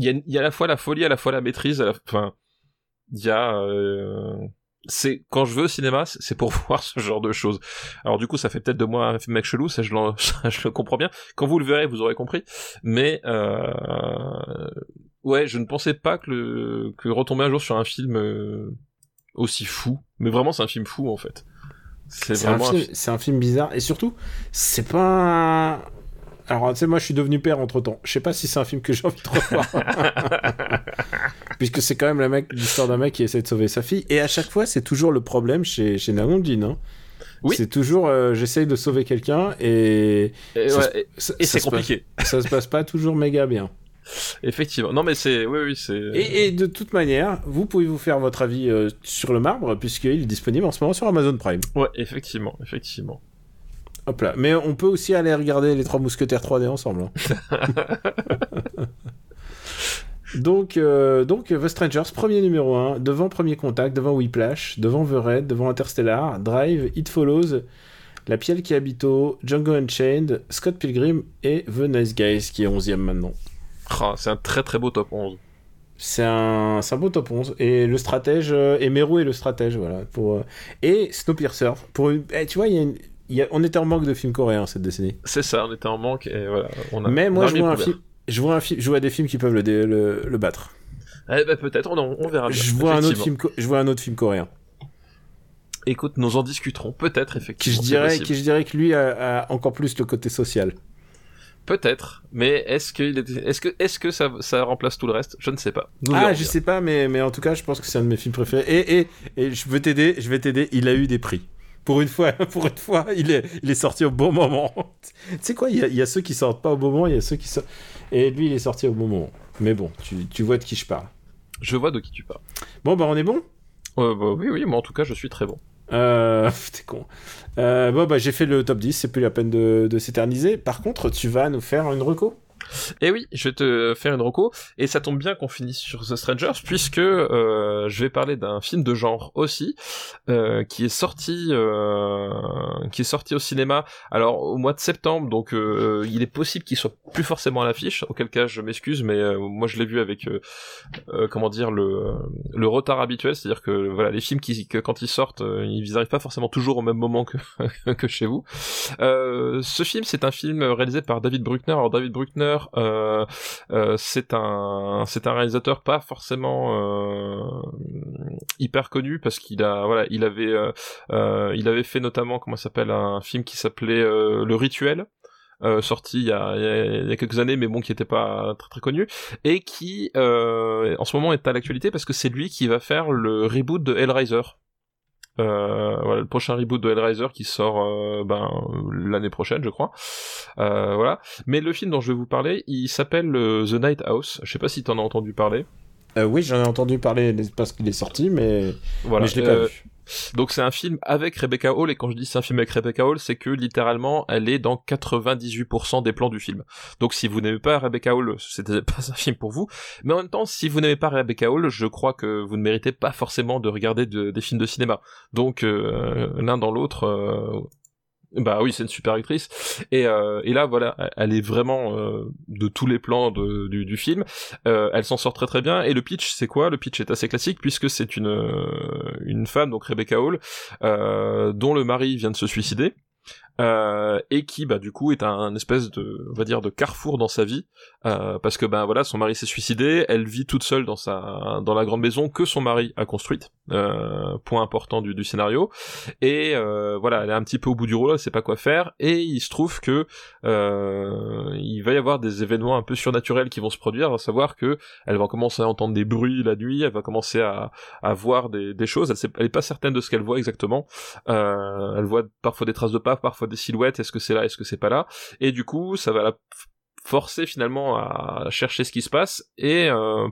y, a, y a à la fois la folie, à la fois la maîtrise. à la- Enfin, il y a, c'est quand je veux au cinéma, c'est pour [laughs] voir ce genre de choses. Alors du coup, ça fait peut-être de moi un mec chelou, ça je, ça, [laughs] je le comprends bien. Quand vous le verrez, vous aurez compris. Mais euh, ouais, je ne pensais pas que le que retomber un jour sur un film euh, aussi fou. Mais vraiment, c'est un film fou en fait. C'est vraiment un film- c'est un film bizarre et surtout, c'est pas. Alors, tu sais, moi, je suis devenu père entre temps. Je sais pas si c'est un film que j'ai envie de revoir. [laughs] Puisque c'est quand même la mec, l'histoire d'un mec qui essaie de sauver sa fille. Et à chaque fois, c'est toujours le problème chez, chez Namondine. Hein. Oui. C'est toujours, euh, j'essaye de sauver quelqu'un et. Et, ouais, c'est se passe- compliqué. [laughs] ça se passe pas toujours méga bien. Effectivement. Non, mais c'est, oui, oui, c'est. Et, et de toute manière, vous pouvez vous faire votre avis euh, sur le marbre, puisqu'il est disponible en ce moment sur Amazon Prime. Ouais, effectivement, effectivement. Hop là. Mais on peut aussi aller regarder les Trois Mousquetaires 3D ensemble. hein. [laughs] donc, euh, donc, The Strangers, premier numéro 1, devant Premier Contact, devant Whiplash, devant The Red, devant Interstellar, Drive, It Follows, La Pielle qui habite au, Django Unchained, Scott Pilgrim et The Nice Guys, qui est 11ème maintenant. Ah, c'est un très très beau top 11. C'est un, un beau top 11. Et le stratège, euh, et Meru est le stratège, voilà. Pour, euh, et Snowpiercer. Pour une, eh, tu vois, il y a une- il y a- on était en manque de films coréens cette décennie. C'est ça, on était en manque et voilà. On a, Mais moi, je vois, un film, je, vois un film, je vois des films qui peuvent le, dé- le, le battre. Eh ben, peut-être, on, on verra bien. Je vois, un autre film, co- je vois un autre film coréen. Écoute, nous en discuterons. Peut-être, Qui effectivement. je, c'est dirais, qui je dirais que lui a, a encore plus le côté social. Peut-être. Mais est-ce que, est-ce que, est-ce que ça, ça remplace tout le reste? Je ne sais pas. Nous ah, je bien. sais pas, mais, mais en tout cas, je pense que c'est un de mes films préférés. Et, et, et je veux t'aider, je vais t'aider. Il a eu des prix. Pour une fois, [laughs] pour une fois, il est, il est sorti au bon moment. [laughs] tu sais quoi, il y, a, il y a ceux qui sortent pas au bon moment, il y a ceux qui sortent. Et lui, il est sorti au bon moment. Mais bon, tu, tu vois de qui je parle. Je vois de qui tu parles. Bon, bah, on est bon? Euh, bah, oui, oui, moi en tout cas, je suis très bon. Euh, [laughs] T'es con. Euh, bon, bah, j'ai fait le top 10, c'est plus la peine de, de s'éterniser. Par contre, tu vas nous faire une reco? Et oui, je vais te faire une reco, et ça tombe bien qu'on finisse sur The Strangers, puisque euh, je vais parler d'un film de genre aussi, euh, qui est sorti, euh, qui est sorti au cinéma. Alors au mois de septembre, donc il est possible qu'il soit plus forcément à l'affiche. Auquel cas, je m'excuse, mais moi je l'ai vu avec, comment dire, le retard habituel, c'est-à-dire que voilà, les films qui, quand ils sortent, ils n'arrivent pas forcément toujours au même moment que [laughs] que chez vous. Ce film, c'est un film réalisé par David Bruckner. Alors David Bruckner, euh, euh, c'est un, c'est un réalisateur pas forcément euh, hyper connu parce qu'il a, voilà, il avait, il avait fait notamment, comment s'appelle, un film qui s'appelait Le Rituel. sorti il y, a, quelques années, mais bon, qui était pas très connu, et qui en ce moment est à l'actualité parce que c'est lui qui va faire le reboot de Hellraiser. Euh, voilà, le prochain reboot de Hellraiser qui sort euh, ben, l'année prochaine, je crois. Euh, voilà. Mais le film dont je vais vous parler, il s'appelle euh, The Night House. Je sais pas si t'en as entendu parler. Euh, Oui, j'en ai entendu parler parce qu'il est sorti, mais, Voilà. mais je l'ai pas vu. Donc c'est un film avec Rebecca Hall et quand je dis c'est un film avec Rebecca Hall, c'est que littéralement elle est dans 98% des plans du film. Donc si vous n'aimez pas Rebecca Hall, c'était [laughs] pas un film pour vous. Mais en même temps, si vous n'aimez pas Rebecca Hall, je crois que vous ne méritez pas forcément de regarder des films de cinéma. Donc euh, l'un dans l'autre, euh, bah oui, c'est une super actrice. Et, euh, et là, voilà, elle est vraiment euh, de tous les plans de, du, film. Euh, elle s'en sort très très bien. Et le pitch, c'est quoi? Le pitch est assez classique puisque c'est une une femme, donc Rebecca Hall, dont le mari vient de se suicider. Et qui bah du coup est un, espèce de on va dire de carrefour dans sa vie euh, parce que ben voilà son mari s'est suicidé elle vit toute seule dans sa dans la grande maison que son mari a construite euh, point important du, du scénario. Et euh, voilà elle est un petit peu au bout du rouleau elle sait pas quoi faire. Et il se trouve que euh, il va y avoir des événements un peu surnaturels qui vont se produire à savoir que elle va commencer à entendre des bruits la nuit elle va commencer à, à voir des, des choses. Elle, sait, elle est pas certaine de ce qu'elle voit exactement. Elle voit parfois des traces de pas parfois des silhouettes, est-ce que c'est là, est-ce que c'est pas là, et du coup ça va la forcer finalement à chercher ce qui se passe et euh,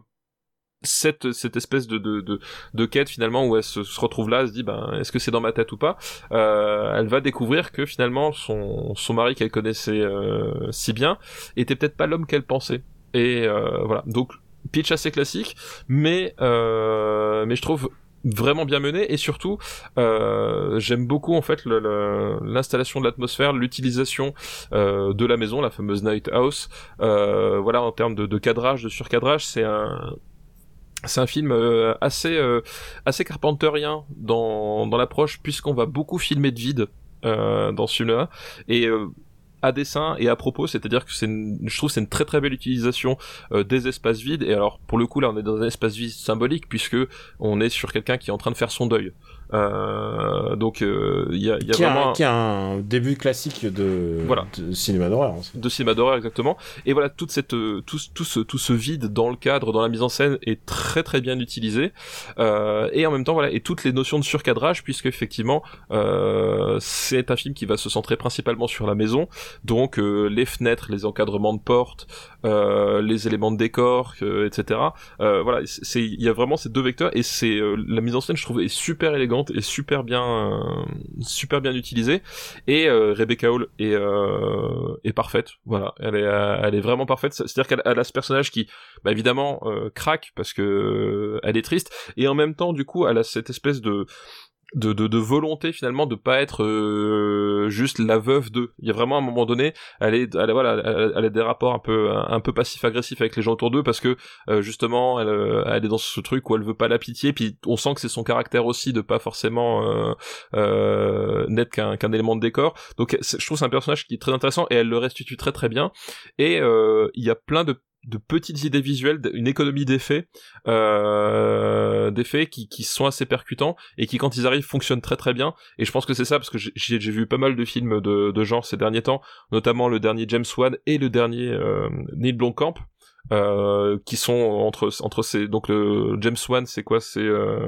cette cette espèce de, de, de, quête finalement où elle se, retrouve là, elle se dit ben est-ce que c'est dans ma tête ou pas euh, Elle va découvrir que finalement son son mari qu'elle connaissait euh, si bien était peut-être pas l'homme qu'elle pensait. Et voilà donc pitch assez classique, mais mais je trouve vraiment bien mené. Et surtout euh, j'aime beaucoup en fait l'installation de l'atmosphère l'utilisation euh, de la maison la fameuse night house. Euh, voilà en termes de, de, cadrage de surcadrage c'est un c'est un film euh, assez euh, assez carpenterien dans dans l'approche puisqu'on va beaucoup filmer de vide euh, dans celui-là et à dessin et à propos, c'est-à-dire que c'est, je trouve, c'est une très très belle utilisation euh, des espaces vides. Et alors, pour le coup, là, on est dans un espace vide symbolique puisque on est sur quelqu'un qui est en train de faire son deuil. Euh, donc euh, il y a, y a qui vraiment a, qui a un début classique de, voilà. de cinéma d'horreur. De cinéma d'horreur exactement. Et voilà toute cette euh, tout, tout ce tout ce vide dans le cadre, dans la mise en scène est très très bien utilisé. Euh, et en même temps voilà et toutes les notions de surcadrage puisque effectivement euh, c'est un film qui va se centrer principalement sur la maison. Donc les fenêtres, les encadrements de portes, les éléments de décor, etc. voilà c'est il y a vraiment ces deux vecteurs et c'est la mise en scène je trouve est super élégante est super bien, euh, super bien utilisée. Et euh, Rebecca Hall est, euh, est parfaite. Voilà, elle est, elle est vraiment parfaite. C'est-à-dire qu'elle a ce personnage qui, bah, évidemment, craque parce que elle est triste, et en même temps, du coup, elle a cette espèce de de, de, de, volonté finalement de pas être euh, juste la veuve de. Il y a vraiment un moment donné, elle est, elle, voilà, elle, a des rapports un peu un peu passif-agressif avec les gens autour d'eux parce que euh, justement, elle, euh, elle est dans ce truc où elle veut pas la pitié. Puis on sent que c'est son caractère aussi de pas forcément euh, n'être qu'un qu'un élément de décor. Donc je trouve c'est un personnage qui est très intéressant et elle le restitue très très bien. Et il y a plein de de petites idées visuelles, une économie d'effets, euh, d'effets qui, qui sont assez percutants et qui quand ils arrivent fonctionnent très très bien. Et je pense que c'est ça parce que j'ai vu pas mal de films de, de genre ces derniers temps, notamment le dernier James Wan et le dernier euh, Neil Blomkamp, euh, qui sont entre entre ces donc le James Wan c'est quoi c'est euh,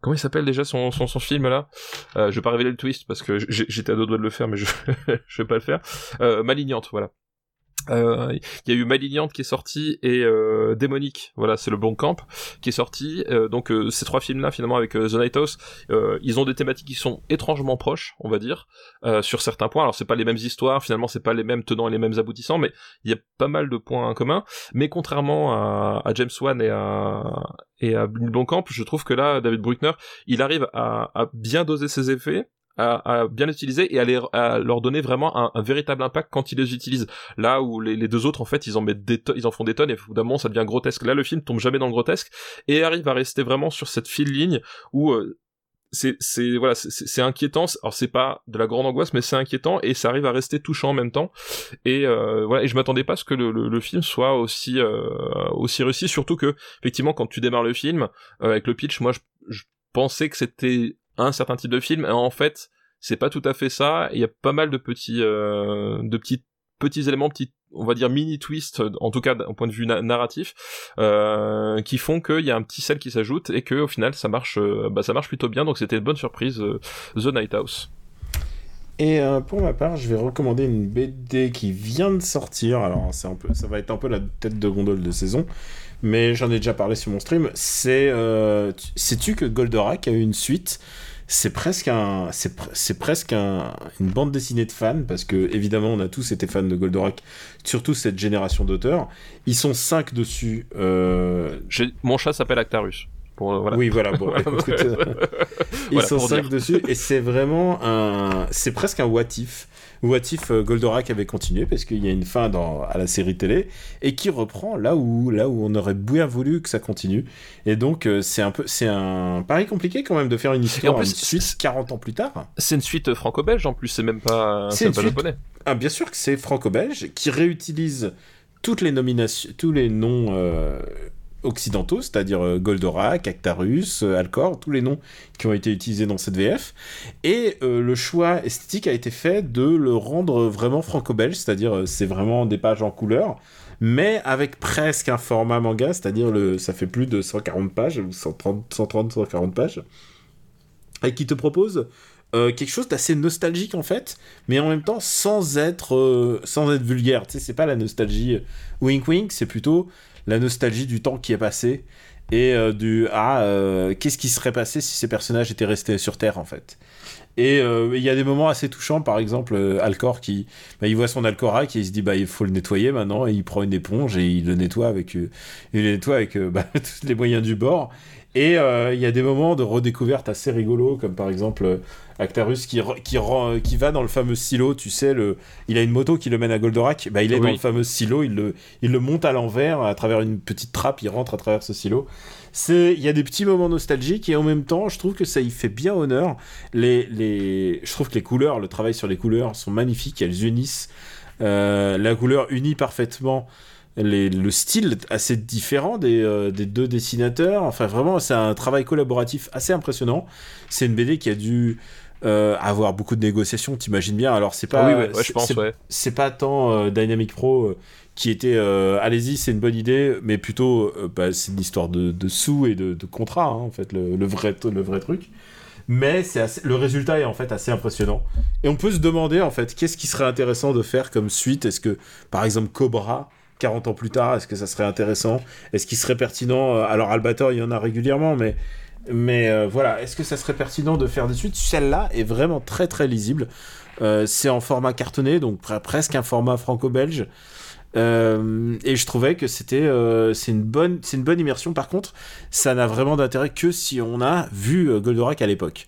Comment il s'appelle déjà son, son, son film là? Euh, Je vais pas révéler le twist parce que j'étais à deux doigts de le faire mais je, [laughs] je vais pas le faire. Euh, Malignante, voilà. Euh, il y a eu Malignante qui est sorti et euh, Démonique, voilà, c'est le bon camp qui est sorti. Euh, donc euh, ces trois films-là, finalement, avec The Nighthouse, ils ont des thématiques qui sont étrangement proches, on va dire, sur certains points. Alors c'est pas les mêmes histoires, finalement, c'est pas les mêmes tenants et les mêmes aboutissants, mais il y a pas mal de points en commun. Mais contrairement à, James Wan et à et à Blomkamp, je trouve que là, David Bruckner, il arrive à, à bien doser ses effets, à, bien les utiliser et à, leur donner vraiment un, véritable impact quand ils les utilisent. Là où les, deux autres en fait ils en mettent des ils en font des tonnes et évidemment ça devient grotesque. Là le film tombe jamais dans le grotesque et arrive à rester vraiment sur cette fine ligne où euh, c'est c'est voilà c'est inquiétant alors c'est pas de la grande angoisse mais c'est inquiétant et ça arrive à rester touchant en même temps et euh, voilà et je m'attendais pas à ce que le, le, film soit aussi euh, aussi réussi surtout que effectivement quand tu démarres le film avec le pitch moi je, je pensais que c'était un certain type de film. En fait, c'est pas tout à fait ça. Il y a pas mal de petits, euh, de petits, petits éléments, petits, on va dire mini twists, en tout cas d'un point de vue narratif, euh, qui font qu'il y a un petit sel qui s'ajoute et que au final ça marche, euh, bah ça marche plutôt bien. Donc c'était une bonne surprise, The Night House. Et pour ma part, je vais recommander une BD qui vient de sortir. Alors, c'est un peu, ça va être un peu la tête de gondole de saison, mais j'en ai déjà parlé sur mon stream. C'est, sais-tu que Goldorak a eu une suite? C'est presque un, c'est, pr- c'est presque un- une bande dessinée de fans parce que évidemment on a tous été fans de Goldorak, surtout cette génération d'auteurs. Ils sont cinq dessus. euh, Mon chat s'appelle Actarus. Pour, euh, voilà. Oui, voilà. Bon, [laughs] écoute, ils Voilà, sont cinq dire. dessus et c'est vraiment un, c'est presque un what if. What if euh, Goldorak avait continué parce qu'il y a une fin dans, à la série télé et qui reprend là où, là où on aurait bien voulu que ça continue. Et donc euh, c'est un peu, c'est un pari compliqué quand même de faire une histoire, plus, une suite 40 ans plus tard. C'est une suite franco-belge en plus, c'est même pas, C'est pas japonais. Ah, bien sûr que c'est franco-belge qui réutilise toutes les nominations, tous les noms euh, occidentaux, c'est-à-dire euh, Goldorak, Actarus, euh, Alcor, tous les noms qui ont été utilisés dans cette VF. Et euh, le choix esthétique a été fait de le rendre vraiment franco-belge, c'est-à-dire c'est vraiment des pages en couleur, mais avec presque un format manga, c'est-à-dire le, ça fait plus de 140 pages, ou 130, 130 140 pages, et qui te propose quelque chose d'assez nostalgique en fait, mais en même temps sans être, sans être vulgaire. Tu sais, c'est pas la nostalgie wink wink, c'est plutôt la nostalgie du temps qui est passé et euh, du ah euh, qu'est-ce qui serait passé si ces personnages étaient restés sur Terre en fait. Et euh, il y a des moments assez touchants, par exemple euh, Alcor qui, bah, il voit son Alcorak et il se dit bah il faut le nettoyer maintenant et il prend une éponge et il le nettoie avec, euh, il le nettoie avec bah, [laughs] tous les moyens du bord. Et euh, il y a des moments de redécouverte assez rigolos, comme par exemple euh, Actarus qui, qui, va dans le fameux silo, tu sais, le, il a une moto qui le mène à Goldorak, bah, il est Oui. dans le fameux silo, il le, il le monte à l'envers à travers une petite trappe, il rentre à travers ce silo. C'est, il y a des petits moments nostalgiques et en même temps, je trouve que ça y fait bien honneur. Les, les, je trouve que les couleurs, le travail sur les couleurs sont magnifiques, elles unissent. Euh, la couleur unit parfaitement les- le style assez différent des, euh, des deux dessinateurs. Enfin, vraiment, c'est un travail collaboratif assez impressionnant. C'est une BD qui a dû euh, avoir beaucoup de négociations, t'imagines bien. Alors, c'est pas, Ah oui, ouais, ouais, je c'est- pense, c'est- ouais. c'est pas tant Dynamic Pro qui était euh, allez-y, c'est une bonne idée, mais plutôt euh, bah, c'est une histoire de, sous et de, de contrat, hein, en fait, le, vrai, le vrai truc. Mais assez- le résultat est en fait assez impressionnant. Et on peut se demander en fait qu'est-ce qui serait intéressant de faire comme suite? Est-ce que par exemple Cobra, 40 ans plus tard, est-ce que ça serait intéressant? Est-ce qu'il serait pertinent euh, Alors Albator, il y en a régulièrement, mais mais voilà, est-ce que ça serait pertinent de faire des suites? Celle-là est vraiment très très lisible. C'est en format cartonné, donc pre- presque un format franco-belge. Euh, et je trouvais que c'était euh, c'est une bonne c'est une bonne immersion. Par contre, ça n'a vraiment d'intérêt que si on a vu euh, Goldorak à l'époque.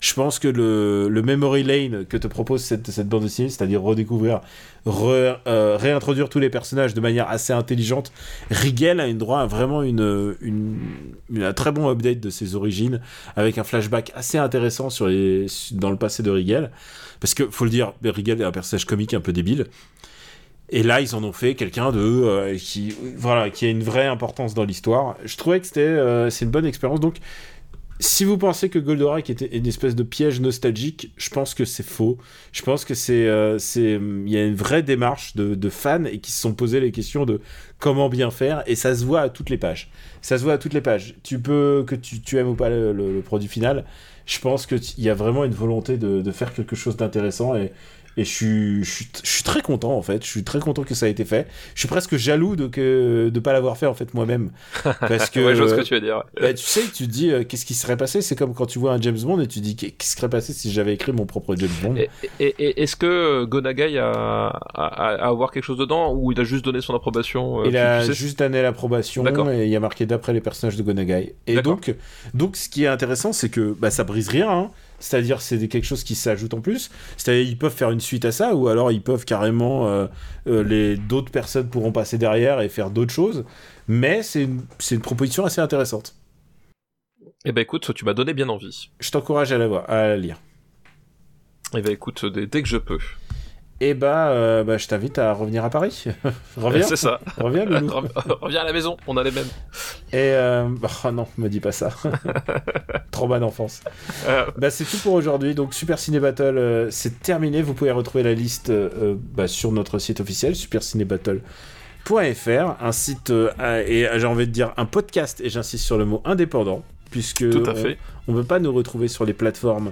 Je pense que le, memory lane que te propose cette, cette bande dessinée, c'est-à-dire redécouvrir, re- réintroduire tous les personnages de manière assez intelligente, Rigel a une droit à vraiment une, une- un très bon update de ses origines, avec un flashback assez intéressant sur les, dans le passé de Rigel. Parce que, faut le dire, Rigel est un personnage comique un peu débile. Et là, ils en ont fait quelqu'un de euh, qui voilà qui a une vraie importance dans l'histoire. Je trouvais que c'était euh, c'est une bonne expérience. Donc, si vous pensez que Goldorak était une espèce de piège nostalgique, je pense que c'est faux. Je pense que c'est euh, c'est il y a une vraie démarche de, de fans et qui se sont posé les questions de comment bien faire et ça se voit à toutes les pages. Ça se voit à toutes les pages. Tu peux que tu, tu aimes ou pas le, produit final. Je pense que t- il y a vraiment une volonté de, de faire quelque chose d'intéressant et et je suis, je, suis, je suis très content en fait, je suis très content que ça ait été fait. Je suis presque jaloux de que de pas l'avoir fait en fait moi-même, [laughs] parce que ouais, je vois ce que tu veux dire. bah, tu sais, tu te dis euh, qu'est-ce qui serait passé? C'est comme quand tu vois un James Bond et tu dis qu'est-ce qui serait passé si j'avais écrit mon propre James Bond? Et, et- et est-ce que Gonagai a, a, a- a à avoir quelque chose dedans? Ou il a juste donné son approbation euh, il a tu sais? juste donné l'approbation et il y a marqué d'après les personnages de Gonagai. Et donc, donc, ce qui est intéressant, c'est que bah, ça brise rien. hein. C'est-à-dire, c'est quelque chose qui s'ajoute en plus. C'est-à-dire, ils peuvent faire une suite à ça, ou alors ils peuvent carrément euh, euh, les d'autres personnes pourront passer derrière et faire d'autres choses. Mais c'est une, c'est une proposition assez intéressante. Eh ben écoute, tu m'as donné bien envie. Je t'encourage à la voir, à la lire. Eh ben écoute, dès, dès que je peux. Et bah, euh, bah, je t'invite à revenir à Paris. [laughs] Reviens. C'est ça. Reviens, [laughs] Reviens à la maison, on a les mêmes. Et euh... oh non, me dis pas ça. [laughs] Trauma d'enfance. Euh, Bah c'est tout pour aujourd'hui. Donc Super Ciné Battle, euh, c'est terminé. Vous pouvez retrouver la liste bah, sur notre site officiel supercinébattle.fr, un site et j'ai envie de dire un podcast et j'insiste sur le mot indépendant puisque Tout à on- fait. on ne peut pas nous retrouver sur les plateformes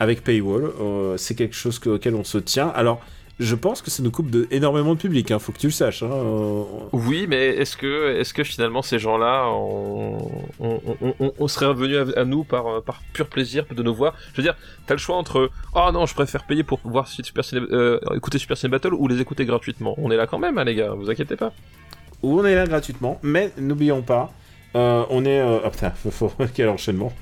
avec paywall. C'est quelque chose que- auquel on se tient. Alors je pense que ça nous coupe de, énormément de public, hein, faut que tu le saches. Hein. Oui, mais est-ce que, finalement ces gens-là, on, on, on, on, serait revenus à, nous par, par pur plaisir de nous voir? Je veux dire, t'as le choix entre oh non, je préfère payer pour voir Super euh, écouter Super Ciné Battle ou les écouter gratuitement. On est là quand même, hein, les gars, vous inquiétez pas. Ou on est là gratuitement, mais n'oublions pas, euh, on est. Euh... Oh putain, [laughs] quel enchaînement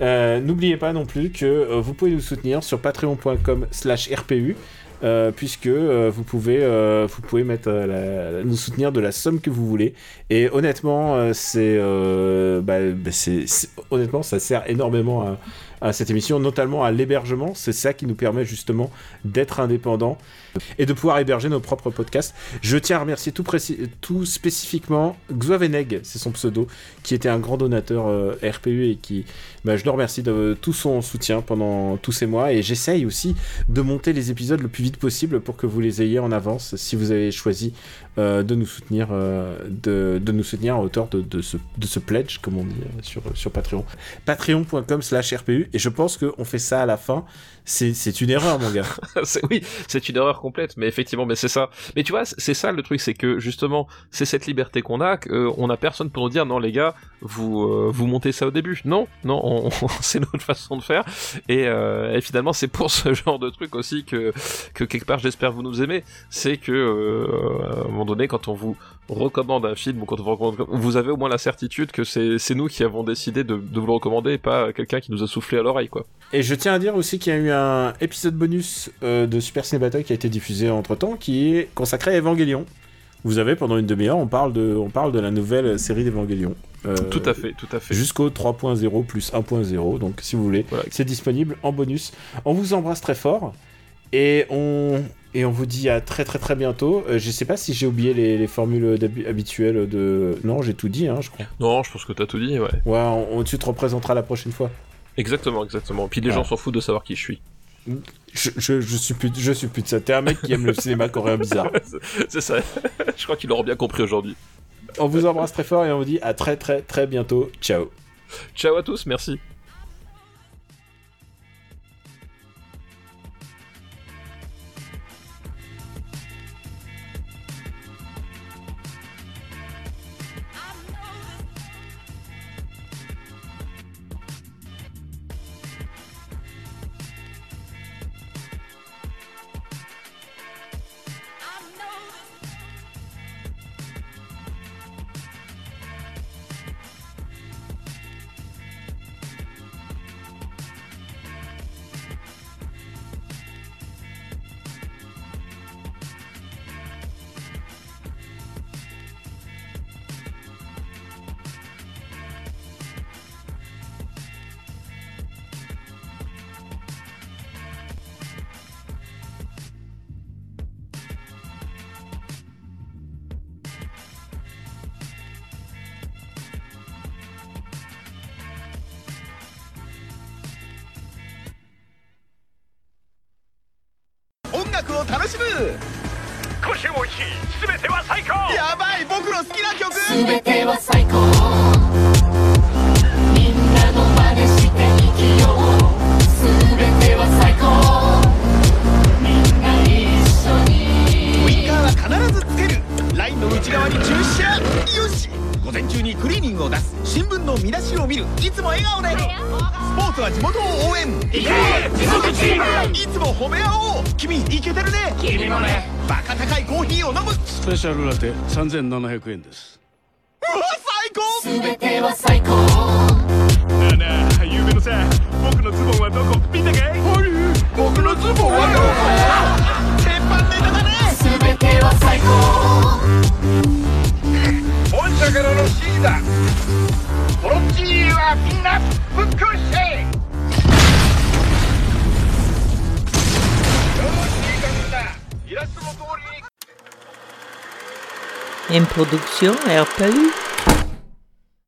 euh, N'oubliez pas non plus que vous pouvez nous soutenir sur patreon.com/slash RPU. Euh, puisque euh, vous pouvez euh, vous pouvez mettre nous soutenir de la somme que vous voulez et honnêtement c'est bah, bah ça sert énormément à cette émission, notamment à l'hébergement. C'est ça qui nous permet justement d'être indépendants et de pouvoir héberger nos propres podcasts. Je tiens à remercier tout, tout spécifiquement Xoaveneg, c'est son pseudo, qui était un grand donateur euh, RPU et qui, bah, je le remercie de tout son soutien pendant tous ces mois. Et j'essaye aussi de monter les épisodes le plus vite possible pour que vous les ayez en avance si vous avez choisi euh, de nous soutenir, euh, de, nous soutenir à hauteur de, ce, pledge, comme on dit sur, sur Patreon. Patreon.com slash RPU, et je pense qu'on fait ça à la fin. C'est une erreur, mon gars. [laughs] oui, c'est une erreur mais effectivement, mais c'est ça. Mais tu vois, c'est ça le truc, c'est que justement, c'est cette liberté qu'on a, qu'on a personne pour nous dire, non les gars, vous vous montez ça au début. Non, non, [laughs] c'est notre façon de faire. Et, et finalement, c'est pour ce genre de truc aussi que, que quelque part, j'espère vous nous aimez. C'est que donné, quand on vous recommande un film ou quand on vous, vous avez au moins la certitude que c'est nous qui avons décidé de, vous le recommander et pas quelqu'un qui nous a soufflé à l'oreille, quoi. Et je tiens à dire aussi qu'il y a eu un épisode bonus euh, de Super Ciné Battle qui a été diffusé entre temps, qui est consacré à Evangelion. Vous avez pendant une demi-heure, on parle de, on parle de la nouvelle série d'Evangelion. Euh, tout à fait, tout à fait. Jusqu'au 3.0 plus 1.0. Donc, si vous voulez, c'est disponible en bonus. On vous embrasse très fort. Et on, et on vous dit à très très très bientôt. Euh, je sais pas si j'ai oublié les, formules habituelles de. Non, j'ai tout dit, hein, je crois. Non, je pense que t'as tout dit, ouais. Ouais, on, tu te représenteras la prochaine fois. Exactement, exactement. Puis les gens s'en foutent de savoir qui je suis. Je, je, je, suis plus, je suis plus de ça. T'es un mec qui aime le cinéma coréen bizarre. [laughs] C'est ça. [laughs] je crois qu'ils l'auront bien compris aujourd'hui. On vous embrasse très fort et on vous dit à très très très bientôt. Ciao. Ciao à tous, merci. 3700円です。Production RPU